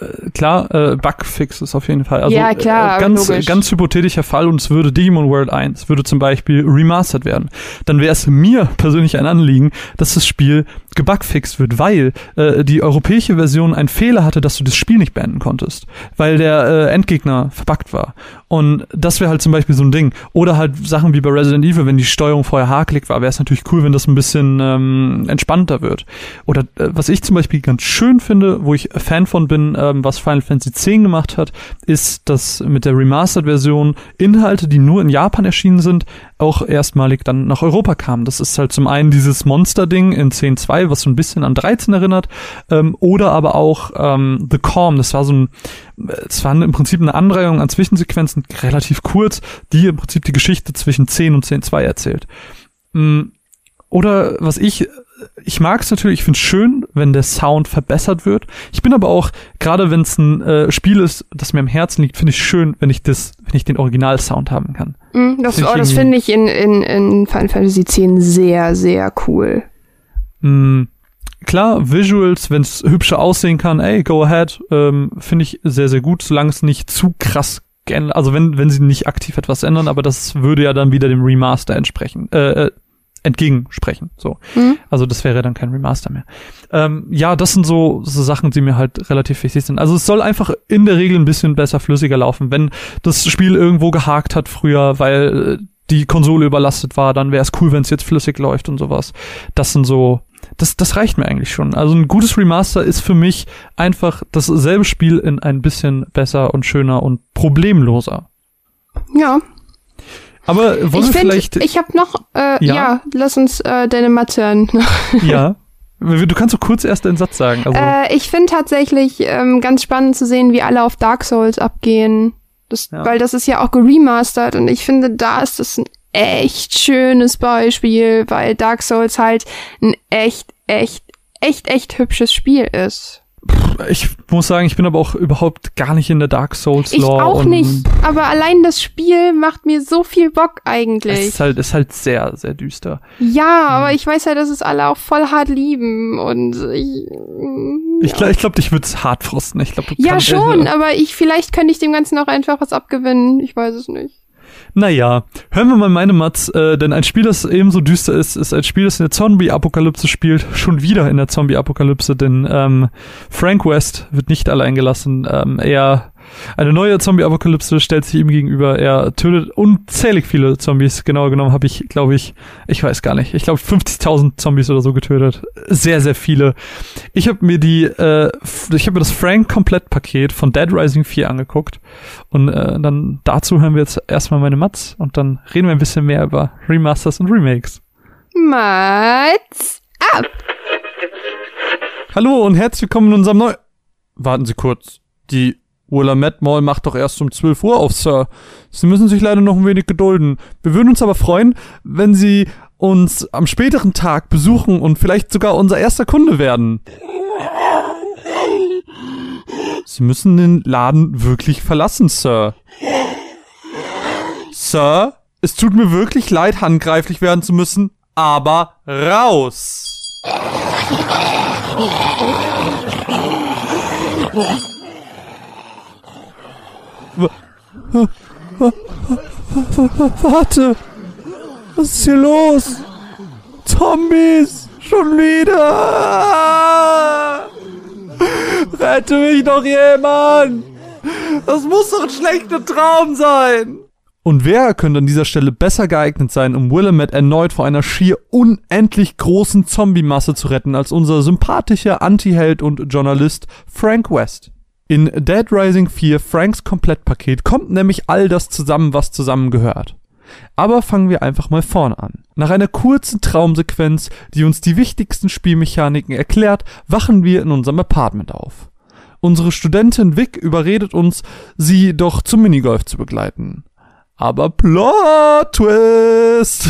Äh, klar, äh, Bugfix ist auf jeden Fall. Also, ja, klar, äh, ganz, logisch. ganz hypothetischer Fall und es würde Digimon World 1 würde zum Beispiel remastered werden. Dann wäre es mir persönlich ein Anliegen, dass das Spiel gebugfixt wird, weil äh, die europäische Version einen Fehler hatte, dass du das Spiel nicht beenden konntest, weil der äh, Endgegner verbuggt war. Und das wäre halt zum Beispiel so ein Ding. Oder halt Sachen wie bei Resident Evil, wenn die Steuerung vorher hakelig war, wäre es natürlich cool, wenn das ein bisschen ähm, entspannter wird. Oder äh, was ich zum Beispiel ganz schön finde, wo ich Fan von bin, ähm, was Final Fantasy X gemacht hat, ist, dass mit der Remastered-Version Inhalte, die nur in Japan erschienen sind, auch erstmalig dann nach Europa kamen. Das ist halt zum einen dieses Monster-Ding in 10.2, was so ein bisschen an 13 erinnert, ähm, oder aber auch ähm, The Calm, das war so ein, es war im Prinzip eine Anreihung an Zwischensequenzen, relativ kurz, die im Prinzip die Geschichte zwischen 10 und 10.2 erzählt. Mm, oder was ich ich mag es natürlich, ich finde es schön, wenn der Sound verbessert wird. Ich bin aber auch, gerade wenn es ein äh, Spiel ist, das mir am Herzen liegt, finde ich schön, wenn ich das, wenn ich den Original-Sound haben kann. Mm, das oh, das finde ich in, in, in Final Fantasy X sehr, sehr cool. Mm, klar, Visuals, wenn es hübscher aussehen kann, ey, go ahead, ähm, finde ich sehr, sehr gut, solange es nicht zu krass also wenn, wenn sie nicht aktiv etwas ändern, aber das würde ja dann wieder dem Remaster entsprechen, äh, äh entgegensprechen. So. Mhm. Also das wäre dann kein Remaster mehr. Ähm, ja, das sind so, so Sachen, die mir halt relativ wichtig sind. Also es soll einfach in der Regel ein bisschen besser flüssiger laufen. Wenn das Spiel irgendwo gehakt hat früher, weil äh, die Konsole überlastet war, dann wäre es cool, wenn es jetzt flüssig läuft und sowas. Das sind so, das, das reicht mir eigentlich schon. Also ein gutes Remaster ist für mich einfach dasselbe Spiel in ein bisschen besser und schöner und problemloser. Ja, aber wollen ich wir find, vielleicht. Ich habe noch, äh, ja? ja? lass uns äh, deine Mathe hören. <laughs> ja. Du kannst so kurz erst den Satz sagen. Also. Äh, ich finde tatsächlich ähm, ganz spannend zu sehen, wie alle auf Dark Souls abgehen. Das, ja. Weil das ist ja auch geremastert und ich finde, da ist das ein echt schönes Beispiel, weil Dark Souls halt ein echt, echt, echt, echt hübsches Spiel ist ich muss sagen, ich bin aber auch überhaupt gar nicht in der Dark Souls Lore. Ich auch nicht, aber allein das Spiel macht mir so viel Bock eigentlich. Es ist halt, ist halt sehr, sehr düster. Ja, hm. aber ich weiß ja, dass es alle auch voll hart lieben und ich. Ich glaube, ich glaub, dich würde es hart frosten. Ich glaub, du ja, schon, aber ich, vielleicht könnte ich dem Ganzen auch einfach was abgewinnen. Ich weiß es nicht. Naja, hören wir mal meine Mats, äh, denn ein Spiel, das ebenso düster ist, ist ein Spiel, das in der Zombie-Apokalypse spielt, schon wieder in der Zombie-Apokalypse, denn ähm, Frank West wird nicht allein gelassen. Ähm, er eine neue Zombie-Apokalypse stellt sich ihm gegenüber. Er tötet unzählig viele Zombies. Genauer genommen habe ich, glaube ich, ich weiß gar nicht, ich glaube 50.000 Zombies oder so getötet. Sehr, sehr viele. Ich habe mir die, äh, ich habe mir das Frank-Komplett-Paket von Dead Rising 4 angeguckt. Und äh, dann dazu hören wir jetzt erstmal meine Mats und dann reden wir ein bisschen mehr über Remasters und Remakes. Mats ab! Hallo und herzlich willkommen in unserem neu... Warten Sie kurz. Die Willamette Mall macht doch erst um 12 Uhr auf, Sir. Sie müssen sich leider noch ein wenig gedulden. Wir würden uns aber freuen, wenn Sie uns am späteren Tag besuchen und vielleicht sogar unser erster Kunde werden. Sie müssen den Laden wirklich verlassen, Sir. Sir, es tut mir wirklich leid, handgreiflich werden zu müssen, aber raus! <laughs> Warte! Was ist hier los? Zombies! Schon wieder! Rette mich doch jemand! Das muss doch ein schlechter Traum sein! Und wer könnte an dieser Stelle besser geeignet sein, um Willamette erneut vor einer schier unendlich großen Zombie-Masse zu retten, als unser sympathischer Anti-Held und Journalist Frank West? In Dead Rising 4 Franks Komplettpaket kommt nämlich all das zusammen, was zusammengehört. Aber fangen wir einfach mal vorne an. Nach einer kurzen Traumsequenz, die uns die wichtigsten Spielmechaniken erklärt, wachen wir in unserem Apartment auf. Unsere Studentin Vic überredet uns, sie doch zum Minigolf zu begleiten. Aber Plot Twist!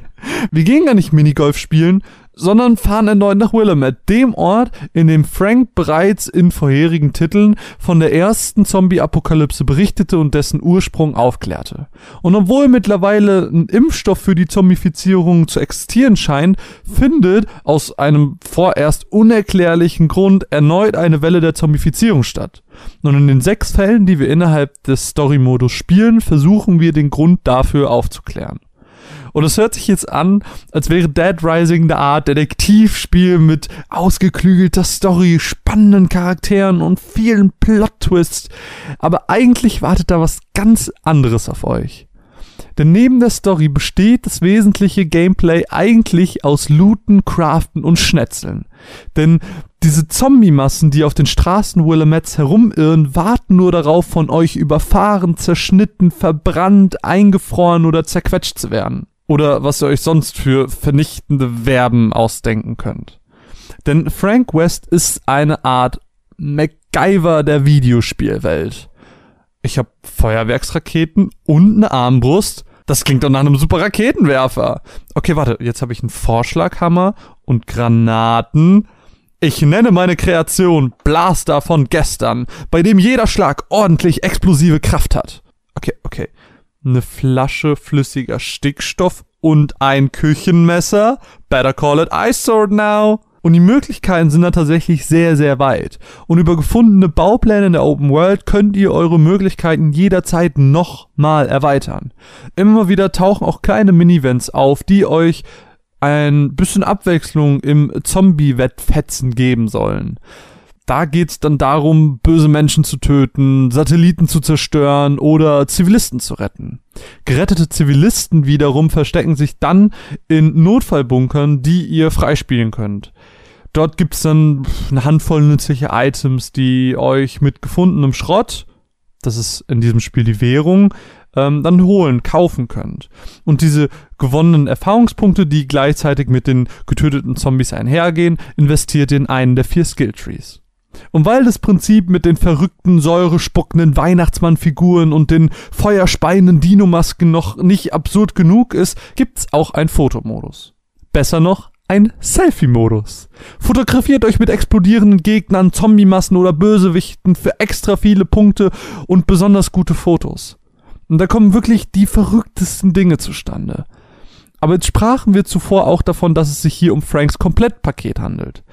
<laughs> wir gehen gar nicht Minigolf spielen, sondern fahren erneut nach Willamette, dem Ort, in dem Frank bereits in vorherigen Titeln von der ersten Zombie-Apokalypse berichtete und dessen Ursprung aufklärte. Und obwohl mittlerweile ein Impfstoff für die Zombifizierung zu existieren scheint, findet aus einem vorerst unerklärlichen Grund erneut eine Welle der Zombifizierung statt. Und in den sechs Fällen, die wir innerhalb des Story-Modus spielen, versuchen wir den Grund dafür aufzuklären. Und es hört sich jetzt an, als wäre Dead Rising eine Art Detektivspiel mit ausgeklügelter Story, spannenden Charakteren und vielen Plot-Twists. Aber eigentlich wartet da was ganz anderes auf euch. Denn neben der Story besteht das wesentliche Gameplay eigentlich aus Looten, Craften und Schnetzeln. Denn diese Zombie-Massen, die auf den Straßen Willamets herumirren, warten nur darauf, von euch überfahren, zerschnitten, verbrannt, eingefroren oder zerquetscht zu werden. Oder was ihr euch sonst für vernichtende Verben ausdenken könnt. Denn Frank West ist eine Art MacGyver der Videospielwelt. Ich habe Feuerwerksraketen und eine Armbrust. Das klingt doch nach einem super Raketenwerfer. Okay, warte, jetzt habe ich einen Vorschlaghammer und Granaten. Ich nenne meine Kreation Blaster von gestern, bei dem jeder Schlag ordentlich explosive Kraft hat. Okay, okay. Eine Flasche flüssiger Stickstoff und ein Küchenmesser. Better call it Ice Sword now. Und die Möglichkeiten sind da tatsächlich sehr, sehr weit. Und über gefundene Baupläne in der Open World könnt ihr eure Möglichkeiten jederzeit nochmal erweitern. Immer wieder tauchen auch kleine Minivents auf, die euch ein bisschen Abwechslung im Zombie-Wettfetzen geben sollen. Da geht's dann darum, böse Menschen zu töten, Satelliten zu zerstören oder Zivilisten zu retten. Gerettete Zivilisten wiederum verstecken sich dann in Notfallbunkern, die ihr freispielen könnt. Dort gibt's dann eine Handvoll nützliche Items, die euch mit gefundenem Schrott, das ist in diesem Spiel die Währung, ähm, dann holen, kaufen könnt. Und diese gewonnenen Erfahrungspunkte, die gleichzeitig mit den getöteten Zombies einhergehen, investiert in einen der vier Skilltrees. Und weil das Prinzip mit den verrückten, säurespuckenden Weihnachtsmannfiguren und den feuerspeienden Dinomasken noch nicht absurd genug ist, gibt's auch einen Fotomodus. Besser noch, ein Selfie-Modus. Fotografiert euch mit explodierenden Gegnern, Zombie-Massen oder Bösewichten für extra viele Punkte und besonders gute Fotos. Und da kommen wirklich die verrücktesten Dinge zustande. Aber jetzt sprachen wir zuvor auch davon, dass es sich hier um Franks Komplettpaket handelt.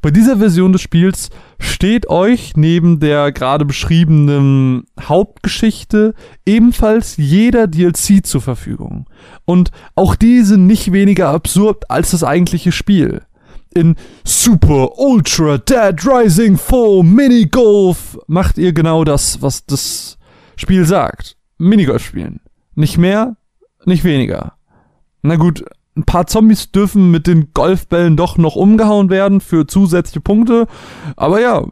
Bei dieser Version des Spiels steht euch neben der gerade beschriebenen Hauptgeschichte ebenfalls jeder DLC zur Verfügung. Und auch diese nicht weniger absurd als das eigentliche Spiel. In Super Ultra Dead Rising 4 Minigolf macht ihr genau das, was das Spiel sagt. Minigolf spielen. Nicht mehr, nicht weniger. Na gut, ein paar Zombies dürfen mit den Golfbällen doch noch umgehauen werden für zusätzliche Punkte. Aber ja,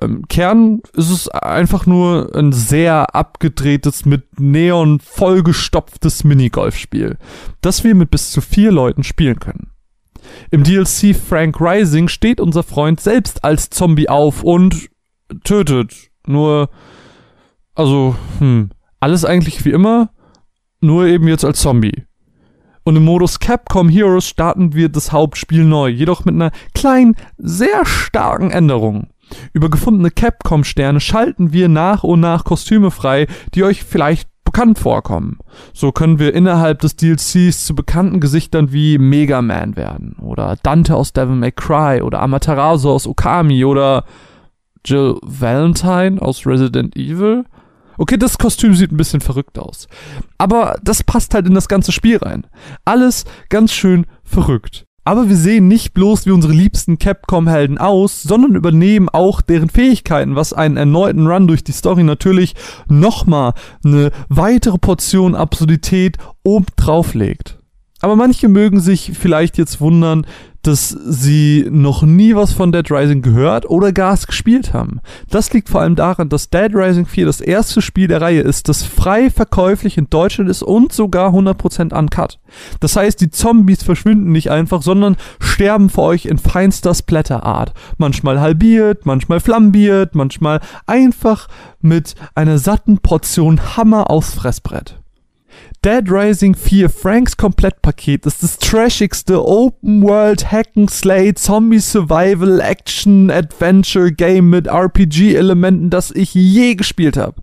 im Kern ist es einfach nur ein sehr abgedrehtes, mit Neon vollgestopftes Minigolfspiel, das wir mit bis zu vier Leuten spielen können. Im DLC Frank Rising steht unser Freund selbst als Zombie auf und tötet. Nur, also, hm, alles eigentlich wie immer, nur eben jetzt als Zombie. Und im Modus Capcom Heroes starten wir das Hauptspiel neu, jedoch mit einer kleinen, sehr starken Änderung. Über gefundene Capcom-Sterne schalten wir nach und nach Kostüme frei, die euch vielleicht bekannt vorkommen. So können wir innerhalb des DLCs zu bekannten Gesichtern wie Mega Man werden oder Dante aus Devil May Cry oder Amaterasu aus Okami oder Jill Valentine aus Resident Evil Okay, das Kostüm sieht ein bisschen verrückt aus. Aber das passt halt in das ganze Spiel rein. Alles ganz schön verrückt. Aber wir sehen nicht bloß wie unsere liebsten Capcom-Helden aus, sondern übernehmen auch deren Fähigkeiten, was einen erneuten Run durch die Story natürlich nochmal eine weitere Portion Absurdität oben drauf legt. Aber manche mögen sich vielleicht jetzt wundern, dass sie noch nie was von Dead Rising gehört oder gar es gespielt haben. Das liegt vor allem daran, dass Dead Rising 4 das erste Spiel der Reihe ist, das frei verkäuflich in Deutschland ist und sogar 100% uncut. Das heißt, die Zombies verschwinden nicht einfach, sondern sterben für euch in feinster Splatterart. Manchmal halbiert, manchmal flambiert, manchmal einfach mit einer satten Portion Hammer aufs Fressbrett. Dead Rising 4 Franks Komplettpaket ist das trashigste Open World Hacken Slay Zombie Survival Action Adventure Game mit RPG Elementen, das ich je gespielt habe.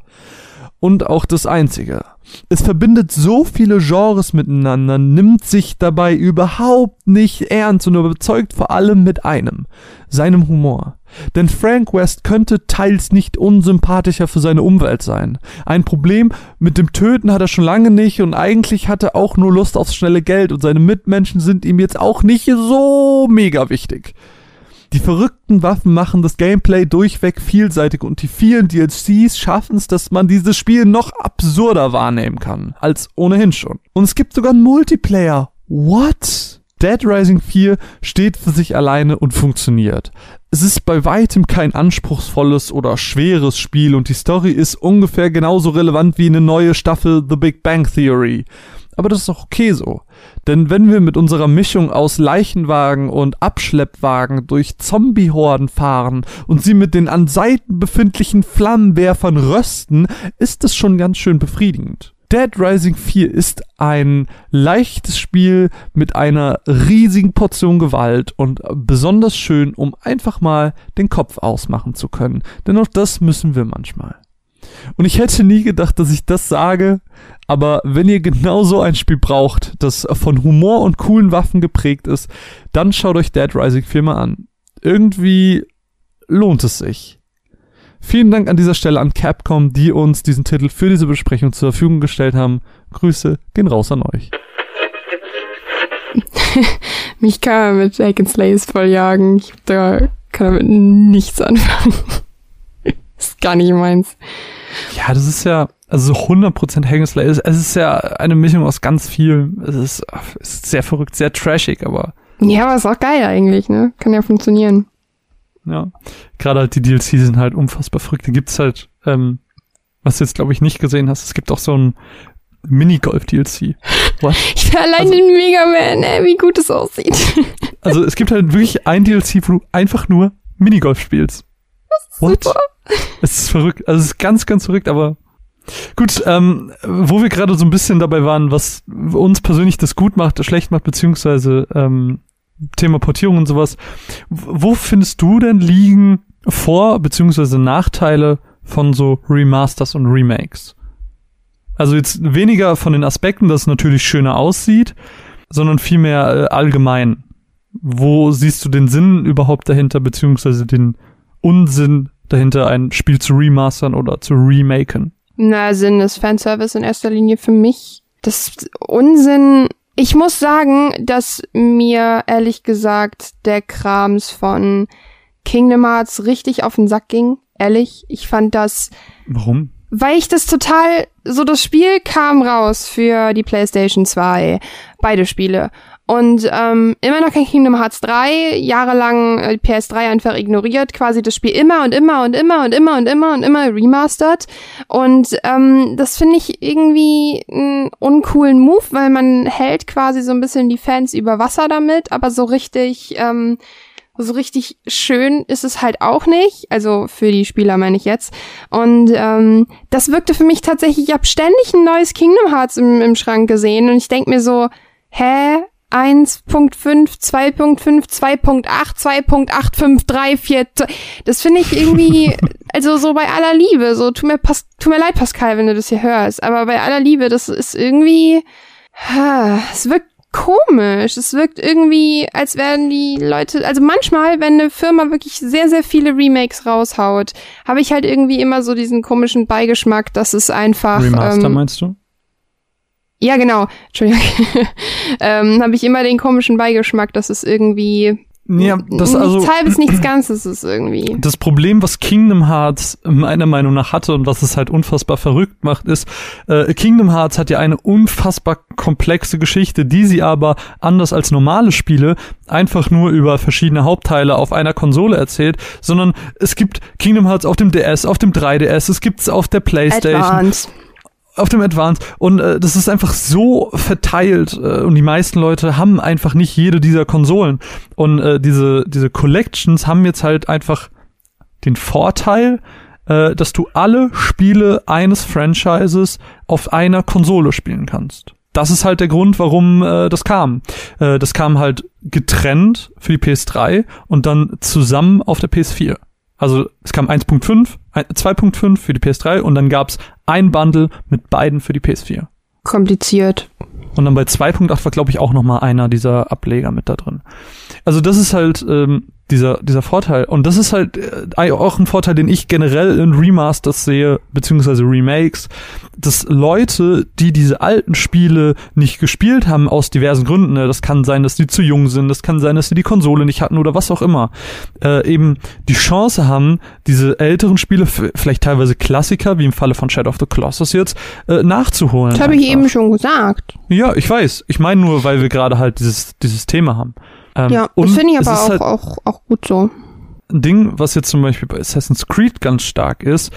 Und auch das einzige. Es verbindet so viele Genres miteinander, nimmt sich dabei überhaupt nicht ernst und überzeugt vor allem mit einem, seinem Humor. Denn Frank West könnte teils nicht unsympathischer für seine Umwelt sein. Ein Problem mit dem Töten hat er schon lange nicht und eigentlich hat er auch nur Lust aufs schnelle Geld und seine Mitmenschen sind ihm jetzt auch nicht so mega wichtig. Die verrückten Waffen machen das Gameplay durchweg vielseitig und die vielen DLCs schaffen es, dass man dieses Spiel noch absurder wahrnehmen kann, als ohnehin schon. Und es gibt sogar einen Multiplayer. What? Dead Rising 4 steht für sich alleine und funktioniert. Es ist bei weitem kein anspruchsvolles oder schweres Spiel und die Story ist ungefähr genauso relevant wie eine neue Staffel The Big Bang Theory. Aber das ist auch okay so. Denn wenn wir mit unserer Mischung aus Leichenwagen und Abschleppwagen durch Zombiehorden fahren und sie mit den an Seiten befindlichen Flammenwerfern rösten, ist es schon ganz schön befriedigend. Dead Rising 4 ist ein leichtes Spiel mit einer riesigen Portion Gewalt und besonders schön, um einfach mal den Kopf ausmachen zu können. Denn auch das müssen wir manchmal. Und ich hätte nie gedacht, dass ich das sage, aber wenn ihr genau so ein Spiel braucht, das von Humor und coolen Waffen geprägt ist, dann schaut euch Dead Rising 4 mal an. Irgendwie lohnt es sich. Vielen Dank an dieser Stelle an Capcom, die uns diesen Titel für diese Besprechung zur Verfügung gestellt haben. Grüße gehen raus an euch. <laughs> Mich kann man mit Jake and Slays voll jagen. Ich da kann damit nichts anfangen. <laughs> ist gar nicht meins. Ja, das ist ja, also so 100% Hangslay. Es ist ja eine Mischung aus ganz viel. Es ist, es ist sehr verrückt, sehr trashig, aber. Ja, aber ist auch geil eigentlich, ne? Kann ja funktionieren. Ja. Gerade halt die DLCs sind halt unfassbar verrückt. Da gibt's halt, ähm, was du jetzt glaube ich nicht gesehen hast, es gibt auch so ein Minigolf-DLC. What? <laughs> Ich allein also, den Mega Man, ey, wie gut es aussieht. <laughs> Also es gibt halt wirklich ein DLC, wo du einfach nur Minigolf spielst. Das ist What? super. Es ist verrückt. Also es ist ganz, ganz verrückt, aber Gut, ähm, wo wir gerade so ein bisschen dabei waren, was uns persönlich das gut macht, schlecht macht, beziehungsweise ähm, Thema Portierung und sowas. Wo findest du denn liegen Vor- beziehungsweise Nachteile von so Remasters und Remakes? Also jetzt weniger von den Aspekten, dass es natürlich schöner aussieht, sondern vielmehr äh, allgemein. Wo siehst du den Sinn überhaupt dahinter, beziehungsweise den Unsinn dahinter, ein Spiel zu remastern oder zu remaken? Na, Sinn ist Fanservice in erster Linie für mich. Das Unsinn. Ich muss sagen, dass mir ehrlich gesagt der Krams von Kingdom Hearts richtig auf den Sack ging. Ehrlich, ich fand das. Warum? Weil ich das total, so das Spiel kam raus für die PlayStation 2. Beide Spiele. Und ähm, immer noch kein Kingdom Hearts 3, jahrelang äh, PS3 einfach ignoriert, quasi das Spiel immer und immer und immer und immer und immer und immer remastered. Und ähm, das finde ich irgendwie einen uncoolen Move, weil man hält quasi so ein bisschen die Fans über Wasser damit, aber so richtig, ähm, so richtig schön ist es halt auch nicht. Also für die Spieler meine ich jetzt. Und ähm, das wirkte für mich tatsächlich, ich habe ständig ein neues Kingdom Hearts im, im Schrank gesehen und ich denk mir so, hä, 1.5, 2.5, 2.8, 2.853, 4. Das finde ich irgendwie, <laughs> also so bei aller Liebe, so tu mir, Pas tu mir leid, Pascal, wenn du das hier hörst, aber bei aller Liebe, das ist irgendwie, es wirkt komisch. Es wirkt irgendwie, als werden die Leute, also manchmal, wenn eine Firma wirklich sehr, sehr viele Remakes raushaut, habe ich halt irgendwie immer so diesen komischen Beigeschmack, dass es einfach. Remaster ähm, meinst du? Ja, genau. Entschuldigung. <laughs> ähm, habe ich immer den komischen Beigeschmack, dass es irgendwie ja, das nichts also halbes, nichts Ganzes ist irgendwie. Das Problem, was Kingdom Hearts meiner Meinung nach hatte und was es halt unfassbar verrückt macht, ist, äh, Kingdom Hearts hat ja eine unfassbar komplexe Geschichte, die sie aber anders als normale Spiele einfach nur über verschiedene Hauptteile auf einer Konsole erzählt, sondern es gibt Kingdom Hearts auf dem DS, auf dem 3DS, es gibt's auf der PlayStation. Advance auf dem Advanced und äh, das ist einfach so verteilt äh, und die meisten Leute haben einfach nicht jede dieser Konsolen und äh, diese diese Collections haben jetzt halt einfach den Vorteil, äh, dass du alle Spiele eines Franchises auf einer Konsole spielen kannst. Das ist halt der Grund, warum äh, das kam. Äh, das kam halt getrennt für die PS3 und dann zusammen auf der PS4. Also es kam 1.5, 2.5 für die PS3 und dann gab's ein Bundle mit beiden für die PS4. Kompliziert. Und dann bei 2.8 war, glaube ich, auch noch mal einer dieser Ableger mit da drin. Also das ist halt ähm, dieser, dieser Vorteil. Und das ist halt äh, auch ein Vorteil, den ich generell in Remasters sehe, beziehungsweise Remakes, dass Leute, die diese alten Spiele nicht gespielt haben, aus diversen Gründen, ne, das kann sein, dass die zu jung sind, das kann sein, dass sie die Konsole nicht hatten oder was auch immer, äh, eben die Chance haben, diese älteren Spiele, vielleicht teilweise Klassiker, wie im Falle von Shadow of the Colossus jetzt, äh, nachzuholen. Das habe ich eben schon gesagt. Ja, ich weiß. Ich meine nur, weil wir gerade halt dieses, dieses Thema haben. Ähm, ja, das finde ich aber auch, halt auch, auch gut so. Ein Ding, was jetzt zum Beispiel bei Assassin's Creed ganz stark ist,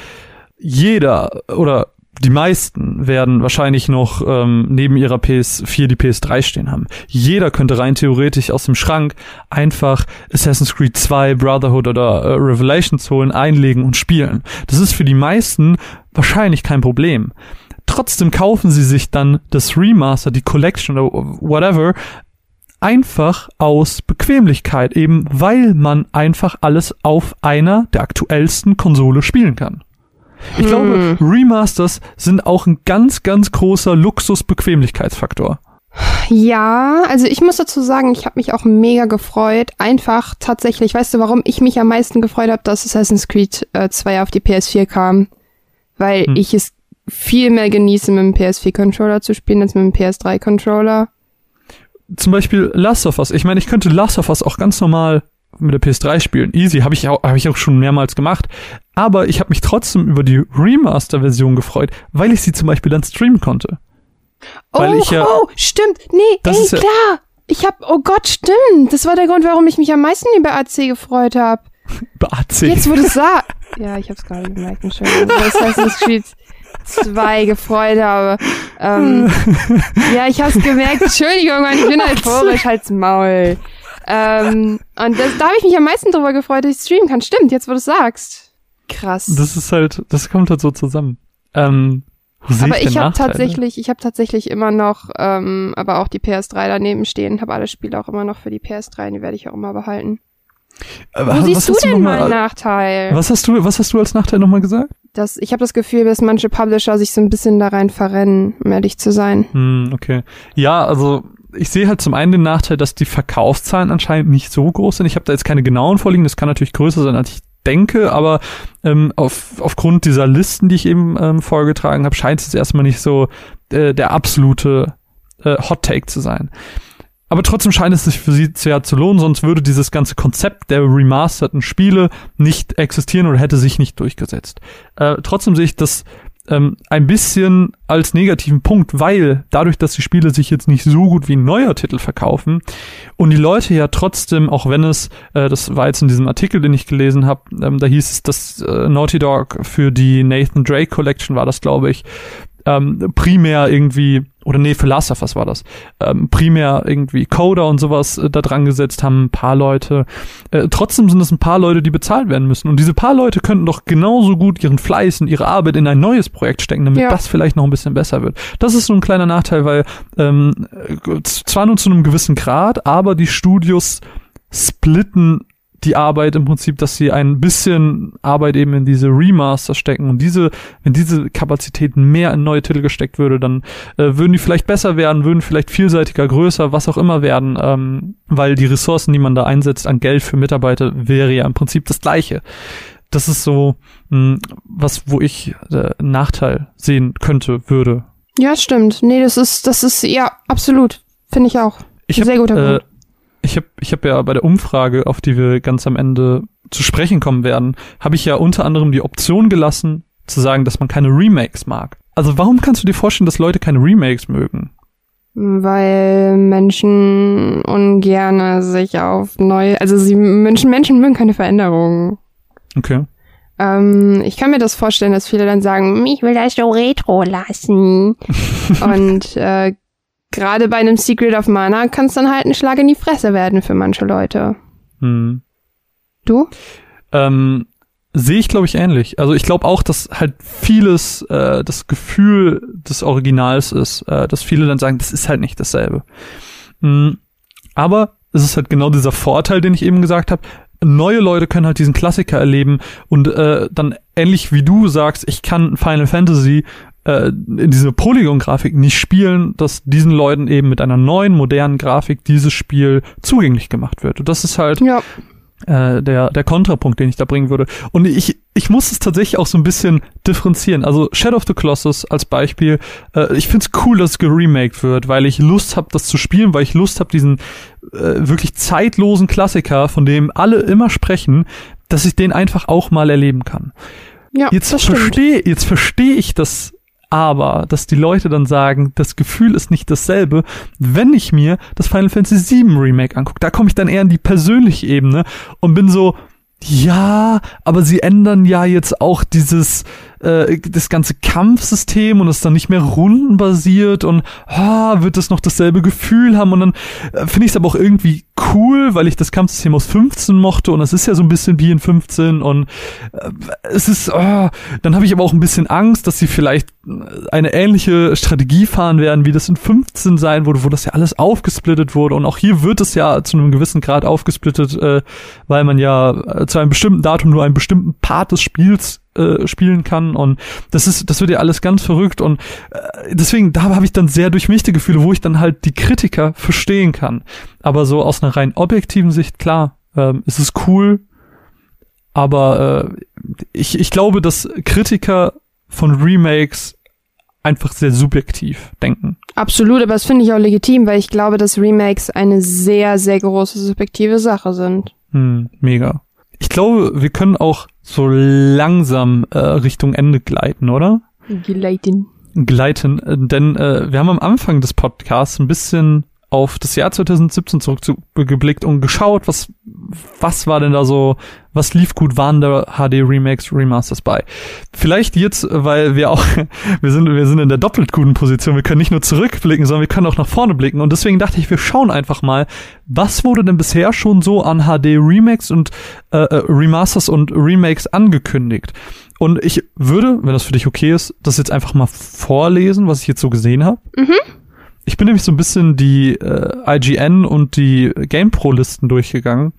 jeder oder die meisten werden wahrscheinlich noch ähm, neben ihrer PS4 die PS3 stehen haben. Jeder könnte rein theoretisch aus dem Schrank einfach Assassin's Creed 2, Brotherhood oder äh, Revelations holen, einlegen und spielen. Das ist für die meisten wahrscheinlich kein Problem. Trotzdem kaufen sie sich dann das Remaster, die Collection oder whatever, einfach aus Bequemlichkeit, eben weil man einfach alles auf einer der aktuellsten Konsole spielen kann. Ich hm. glaube, Remasters sind auch ein ganz, ganz großer Luxus-Bequemlichkeitsfaktor. Ja, also ich muss dazu sagen, ich habe mich auch mega gefreut. Einfach tatsächlich, weißt du, warum ich mich am meisten gefreut habe, dass Assassin's Creed äh, 2 auf die PS4 kam? Weil hm. ich es viel mehr genieße, mit dem PS4-Controller zu spielen, als mit dem PS3-Controller zum Beispiel Last of Us. Ich meine, ich könnte Last of Us auch ganz normal mit der PS3 spielen. Easy, habe ich, auch, hab ich auch schon mehrmals gemacht. Aber ich habe mich trotzdem über die Remaster-Version gefreut, weil ich sie zum Beispiel dann streamen konnte. Oh, ja, oh, stimmt. Nee, ey, ja, klar. Ich hab, oh Gott, stimmt. Das war der Grund, warum ich mich am meisten über AC gefreut habe. <laughs> Über AC? Jetzt, wo du sagst. <laughs> ja, ich hab's gerade gemerkt, Entschuldigung. Das heißt, es spielt zwei gefreut habe. Ähm, ja, ich hab's gemerkt. Entschuldigung, Mann, ich bin euphorisch, halt's Maul. Ähm, und das, da habe ich mich am meisten drüber gefreut, dass ich streamen kann. Stimmt, jetzt wo du sagst. Krass. Das ist halt, das kommt halt so zusammen. Ähm, aber ich, ich habe tatsächlich, ich habe tatsächlich immer noch, ähm, aber auch die PS3 daneben stehen, habe alle Spiele auch immer noch für die PS3 und die werde ich auch immer behalten. Aber, Wo siehst du denn mal einen Nachteil? Was hast du, was hast du als Nachteil nochmal gesagt? Das, ich habe das Gefühl, dass manche Publisher sich so ein bisschen da rein verrennen, um ehrlich zu sein. Hm, okay. Ja, also ich sehe halt zum einen den Nachteil, dass die Verkaufszahlen anscheinend nicht so groß sind. Ich habe da jetzt keine genauen vorliegen, das kann natürlich größer sein, als ich denke, aber ähm, auf, aufgrund dieser Listen, die ich eben ähm, vorgetragen habe, scheint es erstmal nicht so äh, der absolute äh, Hot Take zu sein. Aber trotzdem scheint es sich für sie sehr zu lohnen, sonst würde dieses ganze Konzept der remasterten Spiele nicht existieren oder hätte sich nicht durchgesetzt. Äh, trotzdem sehe ich das ähm, ein bisschen als negativen Punkt, weil dadurch, dass die Spiele sich jetzt nicht so gut wie ein neuer Titel verkaufen und die Leute ja trotzdem, auch wenn es, äh, das war jetzt in diesem Artikel, den ich gelesen habe, ähm, da hieß es, dass äh, Naughty Dog für die Nathan Drake Collection war das, glaube ich, ähm, primär irgendwie, oder nee, für Last of Us war das, ähm, primär irgendwie Coder und sowas äh, da dran gesetzt haben, ein paar Leute. Äh, trotzdem sind es ein paar Leute, die bezahlt werden müssen. Und diese paar Leute könnten doch genauso gut ihren Fleiß und ihre Arbeit in ein neues Projekt stecken, damit ja. das vielleicht noch ein bisschen besser wird. Das ist so ein kleiner Nachteil, weil ähm, zwar nur zu einem gewissen Grad, aber die Studios splitten die Arbeit im Prinzip, dass sie ein bisschen Arbeit eben in diese Remaster stecken und diese, wenn diese Kapazitäten mehr in neue Titel gesteckt würde, dann äh, würden die vielleicht besser werden, würden vielleicht vielseitiger, größer, was auch immer werden, ähm, weil die Ressourcen, die man da einsetzt an Geld für Mitarbeiter, wäre ja im Prinzip das gleiche. Das ist so mh, hm, was, wo ich äh, Nachteil sehen könnte, würde. Ja, stimmt. Nee, das ist, das ist, ja, absolut. Finde ich auch. Ich Sehr hab, guter Punkt. Äh, ich habe ich hab ja bei der Umfrage, auf die wir ganz am Ende zu sprechen kommen werden, habe ich ja unter anderem die Option gelassen, zu sagen, dass man keine Remakes mag. Also warum kannst du dir vorstellen, dass Leute keine Remakes mögen? Weil Menschen ungerne sich auf neue, also sie Menschen, Menschen mögen keine Veränderungen. Okay. Ähm, ich kann mir das vorstellen, dass viele dann sagen, ich will das so retro lassen. <laughs> Und äh, gerade bei einem Secret of Mana kann es dann halt ein Schlag in die Fresse werden für manche Leute. Hm. Du? Ähm, sehe ich, glaube ich, ähnlich. Also ich glaube auch, dass halt vieles äh, das Gefühl des Originals ist, äh, dass viele dann sagen, das ist halt nicht dasselbe. Mhm. Aber es ist halt genau dieser Vorteil, den ich eben gesagt habe. Neue Leute können halt diesen Klassiker erleben und äh, dann ähnlich wie du sagst, ich kann Final Fantasy äh, in diese Polygon-Grafik nicht spielen, dass diesen Leuten eben mit einer neuen, modernen Grafik dieses Spiel zugänglich gemacht wird. Und das ist halt, ja. äh, der, der Kontrapunkt, den ich da bringen würde. Und ich, ich muss es tatsächlich auch so ein bisschen differenzieren. Also Shadow of the Colossus als Beispiel, äh, ich find's cool, dass es geremaked wird, weil ich Lust habe, das zu spielen, weil ich Lust habe, diesen äh, wirklich zeitlosen Klassiker, von dem alle immer sprechen, dass ich den einfach auch mal erleben kann. Ja, Jetzt verstehe jetzt verstehe ich das aber, dass die Leute dann sagen, das Gefühl ist nicht dasselbe, wenn ich mir das Final Fantasy VII Remake angucke. Da komme ich dann eher in die persönliche Ebene und bin so, ja, aber sie ändern ja jetzt auch dieses äh, das ganze Kampfsystem und ist dann nicht mehr rundenbasiert und ah, wird es noch dasselbe Gefühl haben? Und dann äh, finde ich es aber auch irgendwie cool, weil ich das Kampfsystem aus 15 mochte und es ist ja so ein bisschen wie in 15 und äh, es ist, ah, dann habe ich aber auch ein bisschen Angst, dass sie vielleicht eine ähnliche Strategie fahren werden, wie das in 15 sein wurde, wo das ja alles aufgesplittet wurde. Und auch hier wird es ja zu einem gewissen Grad aufgesplittet, äh, weil man ja äh, zu einem bestimmten Datum nur einen bestimmten Part des Spiels äh, spielen kann und das ist das wird ja alles ganz verrückt und äh, deswegen da habe ich dann sehr durchmischte Gefühle, wo ich dann halt die Kritiker verstehen kann, aber so aus einer rein objektiven Sicht klar, ähm, es ist cool, aber äh, ich ich glaube, dass Kritiker von Remakes einfach sehr subjektiv denken. Absolut, aber das finde ich auch legitim, weil ich glaube, dass Remakes eine sehr, sehr große subjektive Sache sind. Hm, mega. Ich glaube, wir können auch so langsam äh, Richtung Ende gleiten, oder? Geleiten. Gleiten, äh, denn äh, wir haben am Anfang des Podcasts ein bisschen auf das Jahr 2017 zurückgeblickt und geschaut, was was war denn da so, was lief gut, waren da HD Remakes, Remasters bei. Vielleicht jetzt, weil wir auch, <laughs> wir sind, wir sind in der doppelt guten Position, wir können nicht nur zurückblicken, sondern wir können auch nach vorne blicken und deswegen dachte ich, wir schauen einfach mal, was wurde denn bisher schon so an HD Remakes und äh, äh, Remasters und Remakes angekündigt. Und ich würde, wenn das für dich okay ist, das jetzt einfach mal vorlesen, was ich jetzt so gesehen habe. Mhm. Ich bin nämlich so ein bisschen die äh, IGN und die GamePro-Listen durchgegangen.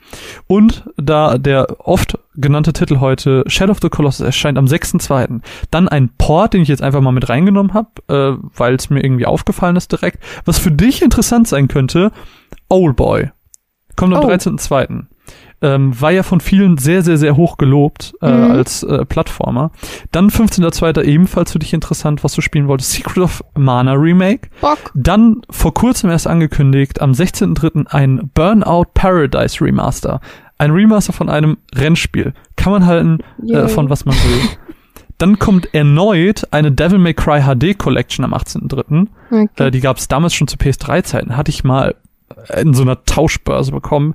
Und da der oft genannte Titel heute Shadow of the Colossus erscheint am 6.2. Dann ein Port, den ich jetzt einfach mal mit reingenommen habe, äh, weil es mir irgendwie aufgefallen ist direkt. Was für dich interessant sein könnte, Owlboy. Kommt am Oh. 13.2. Ähm, war ja von vielen sehr, sehr, sehr hoch gelobt äh, Mhm. als äh, Plattformer. Dann 15.2. ebenfalls für dich interessant, was du spielen wolltest. Secret of Mana Remake. Bock. Dann vor kurzem erst angekündigt, am 16.03. ein Burnout Paradise Remaster. Ein Remaster von einem Rennspiel. Kann man halten äh, von was man will. Dann kommt erneut eine Devil May Cry HD Collection am 18.03. Okay. Äh, die gab es damals schon zu PS3-Zeiten. Hatte ich mal in so einer Tauschbörse bekommen.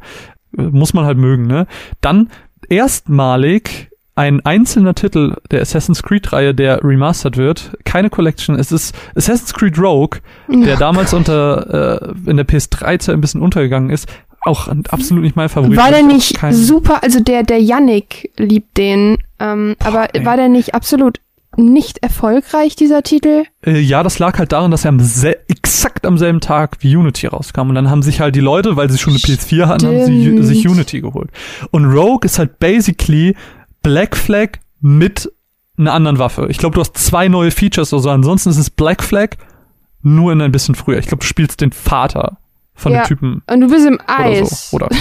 Muss man halt mögen, ne? Dann erstmalig ein einzelner Titel der Assassin's Creed-Reihe, der remastered wird. Keine Collection. Es ist Assassin's Creed Rogue, der Ja. damals unter äh, in der PS3-Zeit ein bisschen untergegangen ist. Auch absolut nicht mein Favorit. War der nicht kein- super, also der, der Yannick liebt den, ähm, aber ey. war der nicht absolut nicht erfolgreich, dieser Titel? Äh, ja, das lag halt daran, dass er am exakt am selben Tag wie Unity rauskam. Und dann haben sich halt die Leute, weil sie schon eine PS4 hatten, haben sie sich Unity geholt. Und Rogue ist halt basically Black Flag mit einer anderen Waffe. Ich glaube, du hast zwei neue Features oder so. Ansonsten ist es Black Flag nur in ein bisschen früher. Ich glaube, du spielst den Vater von Ja. dem Typen Und du bist im oder Eis. so. Oder <laughs>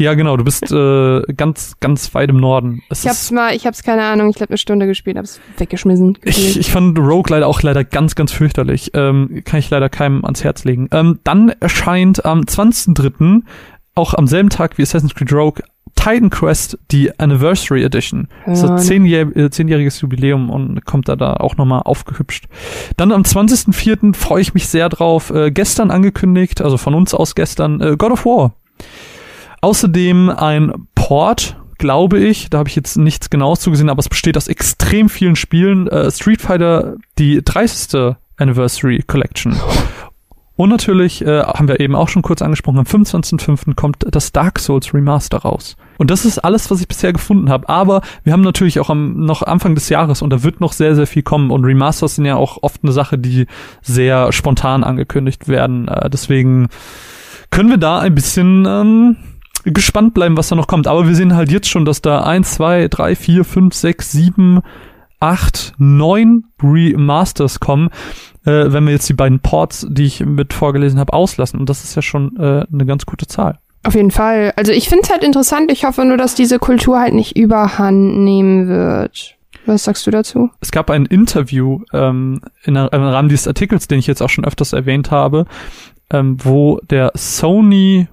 ja, genau. Du bist äh, ganz, ganz weit im Norden. Es Ich hab's mal, ich hab's keine Ahnung, ich glaube eine Stunde gespielt, hab's weggeschmissen. Ich, ich fand Rogue leider auch leider ganz, ganz fürchterlich. Ähm, kann ich leider keinem ans Herz legen. Ähm, dann erscheint am 20.03., auch am selben Tag wie Assassin's Creed Rogue, Titan Quest, die Anniversary Edition. Das Ja, ist ein zehnjähr- äh, zehnjähriges Jubiläum und kommt da, da auch nochmal aufgehübscht. Dann am 20.04. freue ich mich sehr drauf. Äh, gestern angekündigt, also von uns aus gestern, äh, God of War. Außerdem ein Port, glaube ich, da habe ich jetzt nichts genaues zugesehen, aber es besteht aus extrem vielen Spielen. Äh, Street Fighter, die 30. Anniversary Collection. Und natürlich, äh, haben wir eben auch schon kurz angesprochen, am 25.05. kommt das Dark Souls Remaster raus. Und das ist alles, was ich bisher gefunden habe. Aber wir haben natürlich auch am, noch Anfang des Jahres und da wird noch sehr, sehr viel kommen. Und Remasters sind ja auch oft eine Sache, die sehr spontan angekündigt werden. Äh, deswegen können wir da ein bisschen ähm, gespannt bleiben, was da noch kommt. Aber wir sehen halt jetzt schon, dass da eins, zwei, drei, vier, fünf, sechs, sieben, acht, neun Remasters kommen, äh, wenn wir jetzt die beiden Ports, die ich mit vorgelesen habe, auslassen. Und das ist ja schon äh, eine ganz gute Zahl. Auf jeden Fall. Also ich finde es halt interessant. Ich hoffe nur, dass diese Kultur halt nicht überhand nehmen wird. Was sagst du dazu? Es gab ein Interview ähm, in, im Rahmen dieses Artikels, den ich jetzt auch schon öfters erwähnt habe, ähm, wo der Sony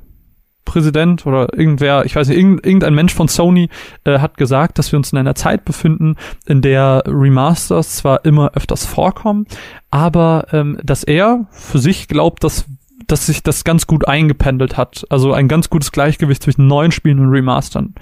Präsident oder irgendwer, ich weiß nicht, irgendein Mensch von Sony äh, hat gesagt, dass wir uns in einer Zeit befinden, in der Remasters zwar immer öfters vorkommen, aber ähm, dass er für sich glaubt, dass dass sich das ganz gut eingependelt hat. Also ein ganz gutes Gleichgewicht zwischen neuen Spielen und Remastern.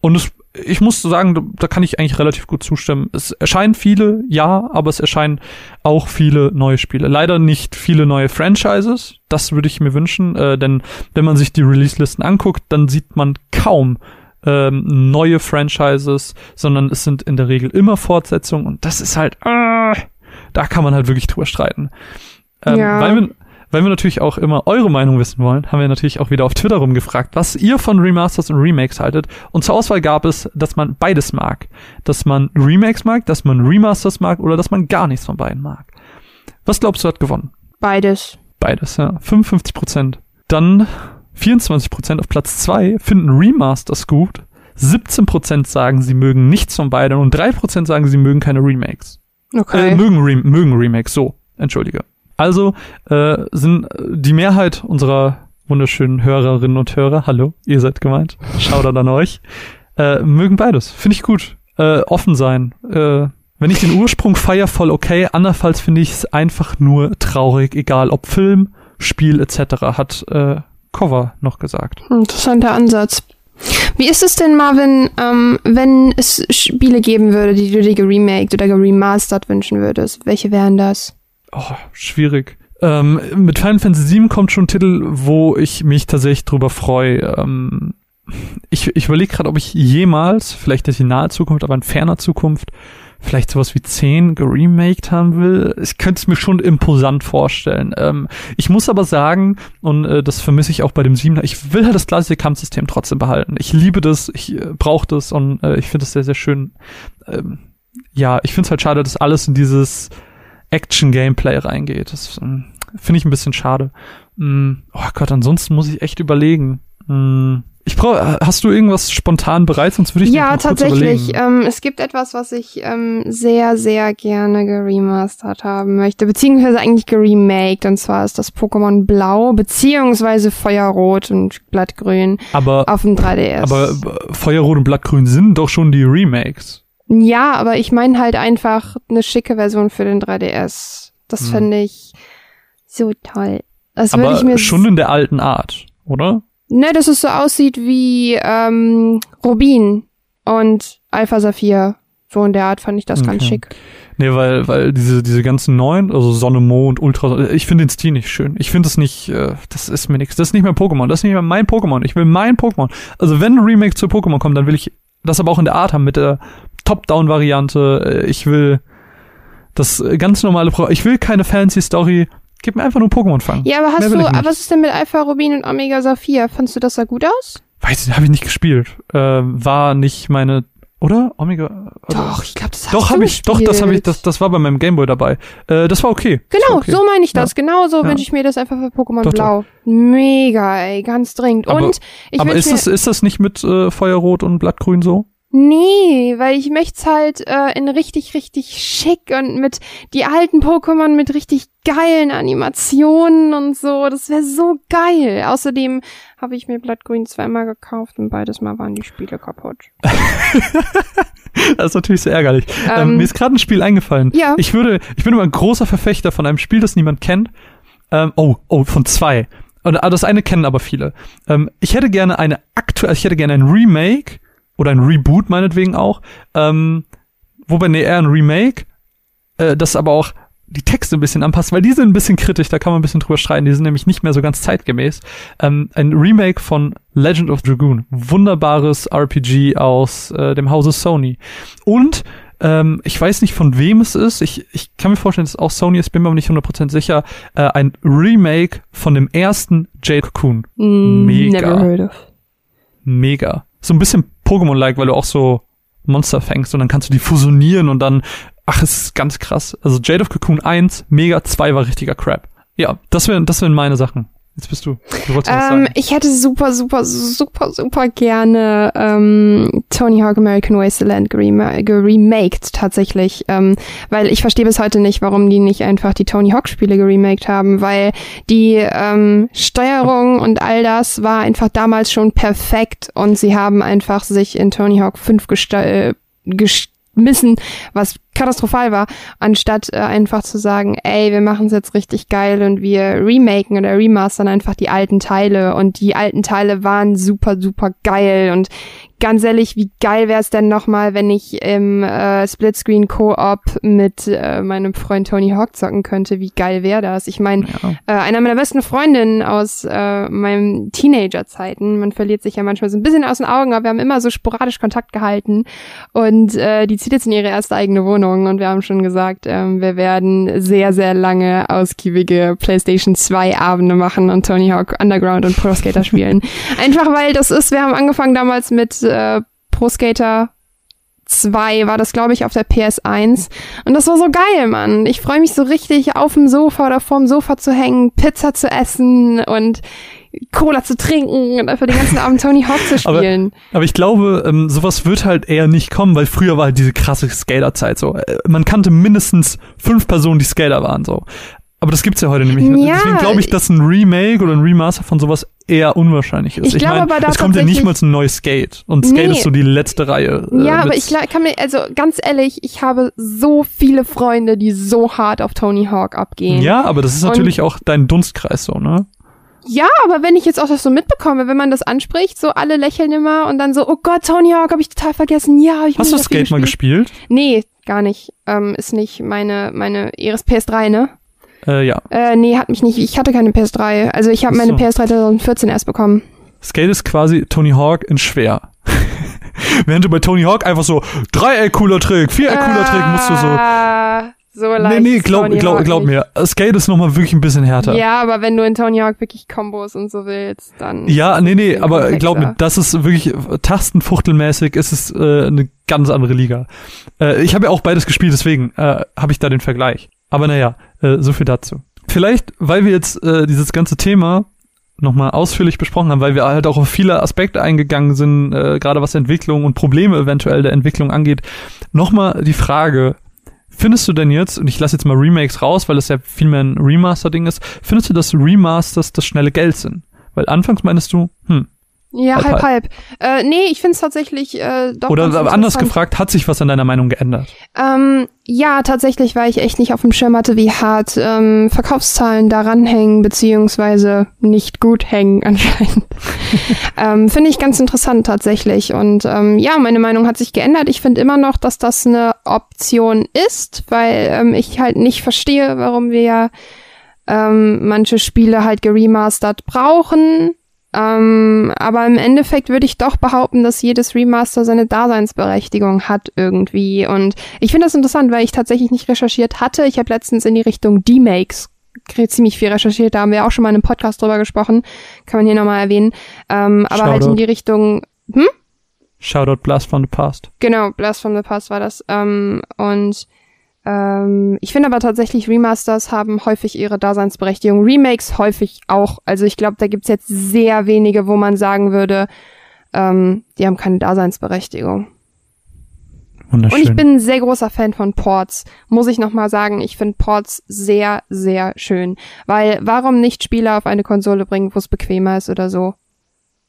Und es ich muss sagen, da kann ich eigentlich relativ gut zustimmen. Es erscheinen viele, ja, aber es erscheinen auch viele neue Spiele. Leider nicht viele neue Franchises. Das würde ich mir wünschen, äh, denn wenn man sich die Release-Listen anguckt, dann sieht man kaum ähm, neue Franchises, sondern es sind in der Regel immer Fortsetzungen und das ist halt, äh, da kann man halt wirklich drüber streiten. Ähm, ja. Weil wir, weil wir natürlich auch immer eure Meinung wissen wollen, haben wir natürlich auch wieder auf Twitter rumgefragt, was ihr von Remasters und Remakes haltet. Und zur Auswahl gab es, dass man beides mag. Dass man Remakes mag, dass man Remasters mag oder dass man gar nichts von beiden mag. Was glaubst du hat gewonnen? Beides. Beides, ja. 55 Prozent. Dann 24 Prozent auf Platz zwei finden Remasters gut. 17 Prozent sagen, sie mögen nichts von beiden und 3 Prozent sagen, sie mögen keine Remakes. Okay. Äh, mögen, Re mögen Remakes, so. Entschuldige. Also äh, sind die Mehrheit unserer wunderschönen Hörerinnen und Hörer, hallo, ihr seid gemeint, Shoutout an euch, äh, mögen beides. Finde ich gut. Äh, offen sein. Äh, wenn ich den Ursprung feier, voll okay. Andernfalls finde ich es einfach nur traurig, egal ob Film, Spiel etc. hat äh, Cover noch gesagt. Interessanter Ansatz. Wie ist es denn, Marvin, ähm, wenn es Spiele geben würde, die du dir geremaked oder geremastert wünschen würdest? Welche wären das? Oh, schwierig. Ähm, mit Final Fantasy VII kommt schon ein Titel, wo ich mich tatsächlich drüber freue. Ähm, ich ich überlege gerade, ob ich jemals, vielleicht nicht in naher Zukunft, aber in ferner Zukunft, vielleicht sowas wie 10 geremaked haben will. Ich könnte es mir schon imposant vorstellen. Ähm, ich muss aber sagen, und äh, das vermisse ich auch bei dem 7er, ich will halt das klassische Kampfsystem trotzdem behalten. Ich liebe das, ich äh, brauche das und äh, ich finde es sehr, sehr schön. Ähm, ja, ich finde es halt schade, dass alles in dieses Action-Gameplay reingeht. Das ähm, finde ich ein bisschen schade. Mm, oh Gott, ansonsten muss ich echt überlegen. Mm, ich brauche, hast du irgendwas spontan bereit, sonst würde ich Ja, tatsächlich. Ähm, es gibt etwas, was ich ähm, sehr, sehr gerne geremastert haben möchte, beziehungsweise eigentlich geremaked. Und zwar ist das Pokémon Blau, beziehungsweise Feuerrot und Blattgrün aber, auf dem 3DS. Aber äh, Feuerrot und Blattgrün sind doch schon die Remakes. Ja, aber ich meine halt einfach eine schicke Version für den 3DS. Das hm. finde ich so toll. Das aber ich mir schon in der alten Art, oder? Ne, dass es so aussieht wie ähm, Rubin und Alpha Saphir. So in der Art fand ich das okay. ganz schick. Nee, weil, weil diese, diese ganzen neuen, also Sonne, Mond, Ultra, ich finde den Stil nicht schön. Ich finde es nicht, äh, das ist mir nichts. Das ist nicht mein Pokémon. Das ist nicht mehr mein Pokémon. Ich will mein Pokémon. Also wenn ein Remake zu Pokémon kommt, dann will ich das aber auch in der Art haben mit der Top-Down-Variante. Äh, ich will das ganz normale Pro Ich will keine fancy Story. Gib mir einfach nur Pokémon fangen. Ja, aber hast du, was ist denn mit Alpha Rubin und Omega Saphir? Fandest du das sah gut aus? Weiß ich, habe ich nicht gespielt. Äh, war nicht meine oder? Omega? Oder? Doch, ich glaube, das hast Doch, habe ich, doch, das habe ich, das, das war bei meinem Gameboy dabei. Äh, das war okay. Genau, war okay. so meine ich das. Ja. Genau so ja. wünsche ich mir das einfach für Pokémon doch, Blau. Doch. Mega, ey, ganz dringend. Aber, und ich Aber ist das, ist das nicht mit äh, Feuerrot und Blattgrün so? Nee, weil ich möchte halt äh, in richtig, richtig schick und mit die alten Pokémon mit richtig geilen Animationen und so. Das wäre so geil. Außerdem habe ich mir Blattgrün zweimal gekauft und beides Mal waren die Spiele kaputt. <laughs> das ist natürlich sehr ärgerlich. Ähm, ähm, mir ist gerade ein Spiel eingefallen. Ja. Ich würde, ich bin immer ein großer Verfechter von einem Spiel, das niemand kennt. Ähm, oh, oh, von zwei. Und ah, das eine kennen aber viele. Ähm, ich hätte gerne eine aktuelle, ich hätte gerne ein Remake oder ein Reboot meinetwegen auch, ähm, wobei nee, eher ein Remake, äh, das aber auch die Texte ein bisschen anpasst, weil die sind ein bisschen kritisch, da kann man ein bisschen drüber streiten, die sind nämlich nicht mehr so ganz zeitgemäß. Ähm, ein Remake von Legend of Dragoon, wunderbares RPG aus äh, dem Hause Sony. Und ähm, ich weiß nicht, von wem es ist. Ich, ich kann mir vorstellen, dass es auch Sony ist, bin mir aber nicht 100% sicher. Äh, ein Remake von dem ersten Jade Cocoon. Mm, Mega. Never heard of. Mega. So ein bisschen Pokémon-like, weil du auch so Monster fängst und dann kannst du die fusionieren und dann, ach, es ist ganz krass. Also Jade of Cocoon 1, Mega 2 war richtiger Crap. Ja, das wären das wären meine Sachen. Jetzt bist du. du Ähm, ich hätte super, super, super, super gerne ähm, Tony Hawk American Wasteland gerema geremaked tatsächlich, ähm, weil ich verstehe bis heute nicht, warum die nicht einfach die Tony Hawk Spiele geremaked haben, weil die ähm, Steuerung und all das war einfach damals schon perfekt und sie haben einfach sich in Tony Hawk 5 gesta- äh, geschmissen, was katastrophal war, anstatt äh, einfach zu sagen, ey, wir machen es jetzt richtig geil und wir remaken oder remastern einfach die alten Teile. Und die alten Teile waren super, super geil. Und ganz ehrlich, wie geil wäre es denn nochmal, wenn ich im äh, Splitscreen Co-op mit äh, meinem Freund Tony Hawk zocken könnte, wie geil wäre das? Ich meine, Ja. äh, einer meiner besten Freundinnen aus äh, meinen Teenager-Zeiten, man verliert sich ja manchmal so ein bisschen aus den Augen, aber wir haben immer so sporadisch Kontakt gehalten. Und äh, die zieht jetzt in ihre erste eigene Wohnung und wir haben schon gesagt, ähm, wir werden sehr, sehr lange ausgiebige PlayStation 2 Abende machen und Tony Hawk Underground und Pro Skater spielen. <laughs> Einfach weil das ist, wir haben angefangen damals mit äh, Pro Skater 2 war das, glaube ich, auf der PS1. Und das war so geil, Mann. Ich freue mich so richtig, auf dem Sofa oder vorm Sofa zu hängen, Pizza zu essen und Cola zu trinken und einfach den ganzen Abend Tony Hawk zu <laughs> Aber- spielen. Aber ich glaube, ähm, sowas wird halt eher nicht kommen, weil früher war halt diese krasse Skaterzeit so. Äh, Man kannte mindestens fünf Personen, die Skater waren so. Aber das gibt's ja heute nämlich nicht. Ja, Deswegen glaube ich, dass ein Remake oder ein Remaster von sowas eher unwahrscheinlich ist. Ich glaube mein, aber da es kommt ja nicht mal ein neues Skate. Und Skate Nee. ist so die letzte Reihe. äh, Ja, aber ich kann mir, also ganz ehrlich, ich habe so viele Freunde, die so hart auf Tony Hawk abgehen. Ja, aber das ist Und- natürlich auch dein Dunstkreis so, ne? Ja, aber wenn ich jetzt auch das so mitbekomme, wenn man das anspricht, so alle lächeln immer und dann so, oh Gott, Tony Hawk, habe ich total vergessen. Ja, ich Hast du Skate mal gespielt? Nee, gar nicht. Ähm, ist nicht meine, meine Eres PS3, ne? Äh, ja. Äh, nee, hat mich nicht. Ich hatte keine PS3. Also ich habe meine so. PS3 2014 erst bekommen. Skate ist quasi Tony Hawk in schwer. <laughs> Während du bei Tony Hawk einfach so Dreieck cooler Trick, Viereck cooler Trick musst du so. So Nee, leicht nee, ist glaub, glaub, glaub mir. Skate ist nochmal wirklich ein bisschen härter. Ja, aber wenn du in Tony Hawk wirklich Kombos und so willst, dann. Ja, nee, nee, aber komplexer. glaub mir, das ist wirklich tastenfuchtelmäßig, ist es äh, eine ganz andere Liga. Äh, ich habe ja auch beides gespielt, deswegen äh, habe ich da den Vergleich. Aber naja, äh, so viel dazu. Vielleicht, weil wir jetzt äh, dieses ganze Thema nochmal ausführlich besprochen haben, weil wir halt auch auf viele Aspekte eingegangen sind, äh, gerade was Entwicklung und Probleme eventuell der Entwicklung angeht, nochmal die Frage, findest du denn jetzt, und ich lasse jetzt mal Remakes raus, weil es ja viel mehr ein Remaster-Ding ist, findest du, dass Remasters das schnelle Geld sind? Weil anfangs meinst du, hm, Ja, Halb, halb, halb. Äh, nee, ich find's tatsächlich äh, doch Oder anders gefragt, hat sich was an deiner Meinung geändert? Ähm, ja, tatsächlich, weil ich echt nicht auf dem Schirm hatte, wie hart ähm, Verkaufszahlen daran hängen, beziehungsweise nicht gut hängen <laughs> anscheinend. <laughs> ähm, finde ich ganz interessant tatsächlich. Und ähm, ja, meine Meinung hat sich geändert. Ich finde immer noch, dass das eine Option ist, weil ähm, ich halt nicht verstehe, warum wir ähm, manche Spiele halt geremastert brauchen. Ähm, aber im Endeffekt würde ich doch behaupten, dass jedes Remaster seine Daseinsberechtigung hat irgendwie. Und ich finde das interessant, weil ich tatsächlich nicht recherchiert hatte. Ich habe letztens in die Richtung D-Makes ziemlich viel recherchiert. Da haben wir auch schon mal in einem Podcast drüber gesprochen. Kann man hier nochmal erwähnen. Ähm, aber halt in die Richtung, Shoutout Blast from the Past. genau, Blast from the Past war das. Ähm, und ähm, ich finde aber tatsächlich, Remasters haben häufig ihre Daseinsberechtigung. Remakes häufig auch. Also ich glaube, da gibt's jetzt sehr wenige, wo man sagen würde, ähm, die haben keine Daseinsberechtigung. Wunderschön. Und ich bin ein sehr großer Fan von Ports. Muss ich nochmal sagen, ich finde Ports sehr, sehr schön. Weil warum nicht Spiele auf eine Konsole bringen, wo es bequemer ist oder so?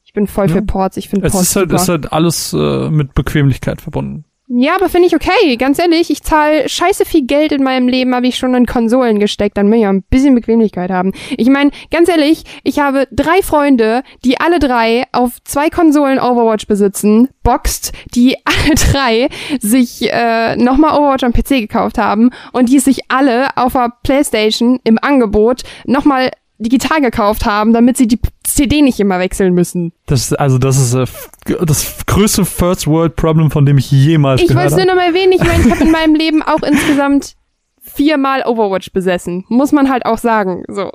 Ich bin voll Ja. für Ports. Ich finde es Ports ist halt, super. ist halt alles äh, mit Bequemlichkeit verbunden. Ja, aber finde ich okay. Ganz ehrlich, ich zahle scheiße viel Geld in meinem Leben, habe ich schon in Konsolen gesteckt. Dann will ich ja ein bisschen Bequemlichkeit haben. Ich meine, ganz ehrlich, ich habe drei Freunde, die alle drei auf zwei Konsolen Overwatch besitzen, boxt, die <laughs> alle drei sich äh, nochmal Overwatch am PC gekauft haben und die sich alle auf der Playstation im Angebot nochmal digital gekauft haben, damit sie die CD nicht immer wechseln müssen. Das ist, also das ist äh, das größte First World Problem, von dem ich jemals Ich gehört wollte es nur habe. noch mal erwähnen. Ich meine, ich habe in <laughs> meinem Leben auch insgesamt viermal Overwatch besessen. Muss man halt auch sagen. So.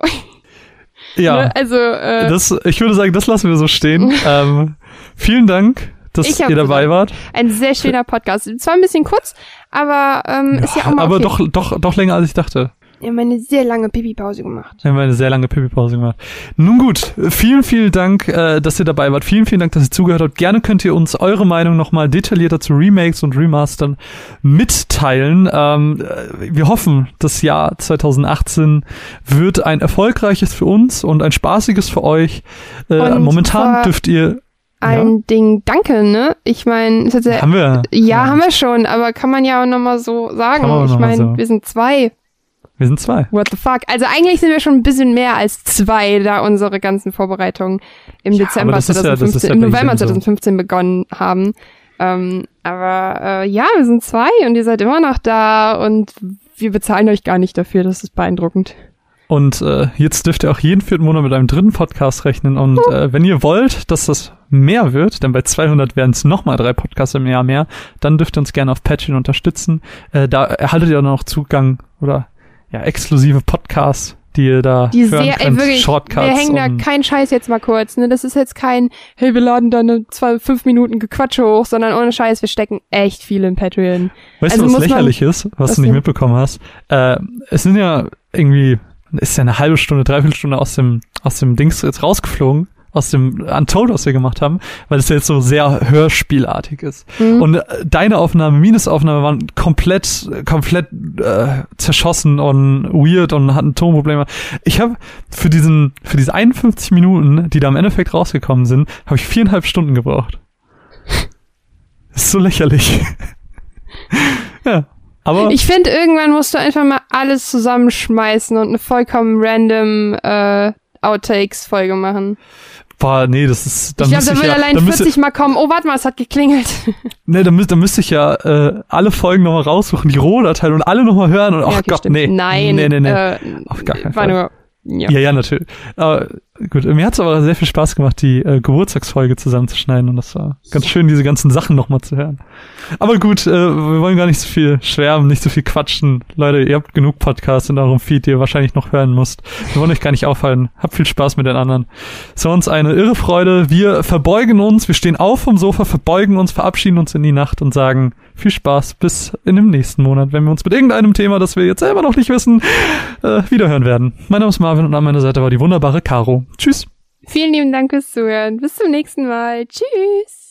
Ja, Ne? Also, äh, das, ich würde sagen, das lassen wir so stehen. <laughs> ähm, vielen Dank, dass Ich ihr dabei wart. ein sehr schöner Podcast. Zwar ein bisschen kurz, aber ähm, ist ja auch mal aber okay. doch, doch, doch länger als ich dachte. Wir haben eine sehr lange Pipi-Pause gemacht. Wir haben eine sehr lange Pipi-Pause gemacht. Nun gut, vielen, vielen Dank, äh, dass ihr dabei wart. Vielen, vielen Dank, dass ihr zugehört habt. Gerne könnt ihr uns eure Meinung nochmal detaillierter zu Remakes und Remastern mitteilen. Ähm, äh, wir hoffen, das Jahr 2018 wird ein erfolgreiches für uns und ein spaßiges für euch. Äh, momentan dürft ihr Ein Ja. Ding, danke, ne? Ich meine, ja, haben wir. ja, haben wir schon, aber kann man ja auch nochmal so sagen. Ich meine, so. wir sind zwei. Wir sind zwei. What the fuck? Also eigentlich sind wir schon ein bisschen mehr als zwei, da unsere ganzen Vorbereitungen im Ja, Dezember aber das ist ja- das 2015, ist ja im November jedem so. 2015 begonnen haben. Ähm, aber äh, ja, wir sind zwei und ihr seid immer noch da und wir bezahlen euch gar nicht dafür. Das ist beeindruckend. Und äh, jetzt dürft ihr auch jeden vierten Monat mit einem dritten Podcast rechnen. Und äh, wenn ihr wollt, dass das mehr wird, denn bei 200 werden es nochmal drei Podcasts im Jahr mehr, dann dürft ihr uns gerne auf Patreon unterstützen. Äh, da erhaltet ihr auch noch Zugang oder ja exklusive Podcasts, die ihr da Die hören sehr, ey, könnt. wirklich, Shortcuts wir hängen da keinen Scheiß jetzt mal kurz, ne? Das ist jetzt kein, hey, wir laden da eine zwei, fünf Minuten Gequatsche hoch, sondern ohne Scheiß, wir stecken echt viel in Patreon. Weißt Also du, was muss man- lächerlich ist, was, was du nicht mitbekommen hast? Äh, es sind ja irgendwie, ist ja eine halbe Stunde, dreiviertel Stunde aus dem, aus dem Dings jetzt rausgeflogen, aus dem Untold, was wir gemacht haben, weil es ja jetzt so sehr hörspielartig ist. Mhm. Und äh, deine Aufnahme, Mines Aufnahme waren komplett, komplett äh, zerschossen und weird und hatten Tonprobleme. Ich habe für diesen, für diese 51 Minuten, die da im Endeffekt rausgekommen sind, habe ich viereinhalb Stunden gebraucht. Das <laughs> ist so lächerlich. <laughs> ja. Aber Ich finde, irgendwann musst du einfach mal alles zusammenschmeißen und eine vollkommen random äh, Outtakes-Folge machen. Boah, nee, das ist dann ich glaube, da will ja, allein dann müsste, 40 mal kommen. Oh, warte mal, es hat geklingelt. <laughs> nee, dann, müsste, dann müsste ich ja äh, alle Folgen nochmal raussuchen, die Rohdateien und alle nochmal hören und ach Ja, okay, Gott, stimmt. nee. Nein, Nee, nee, nee. Äh, Auf gar keinen Fall. nur, ja. Ja, ja, natürlich. Aber gut, mir hat's aber sehr viel Spaß gemacht, die äh, Geburtstagsfolge zusammenzuschneiden und das war ganz schön, diese ganzen Sachen nochmal zu hören. Aber gut, äh, wir wollen gar nicht so viel schwärmen, nicht so viel quatschen. Leute, ihr habt genug Podcasts in eurem Feed, die ihr wahrscheinlich noch hören müsst. Wir wollen euch gar nicht aufhalten. Habt viel Spaß mit den anderen. Es war uns eine irre Freude. Wir verbeugen uns, wir stehen auf vom Sofa, verbeugen uns, verabschieden uns in die Nacht und sagen viel Spaß bis in dem nächsten Monat, wenn wir uns mit irgendeinem Thema, das wir jetzt selber noch nicht wissen, äh, wiederhören werden. Mein Name ist Marvin und an meiner Seite war die wunderbare Caro. Tschüss. Vielen lieben Dank fürs Zuhören. Bis zum nächsten Mal. Tschüss.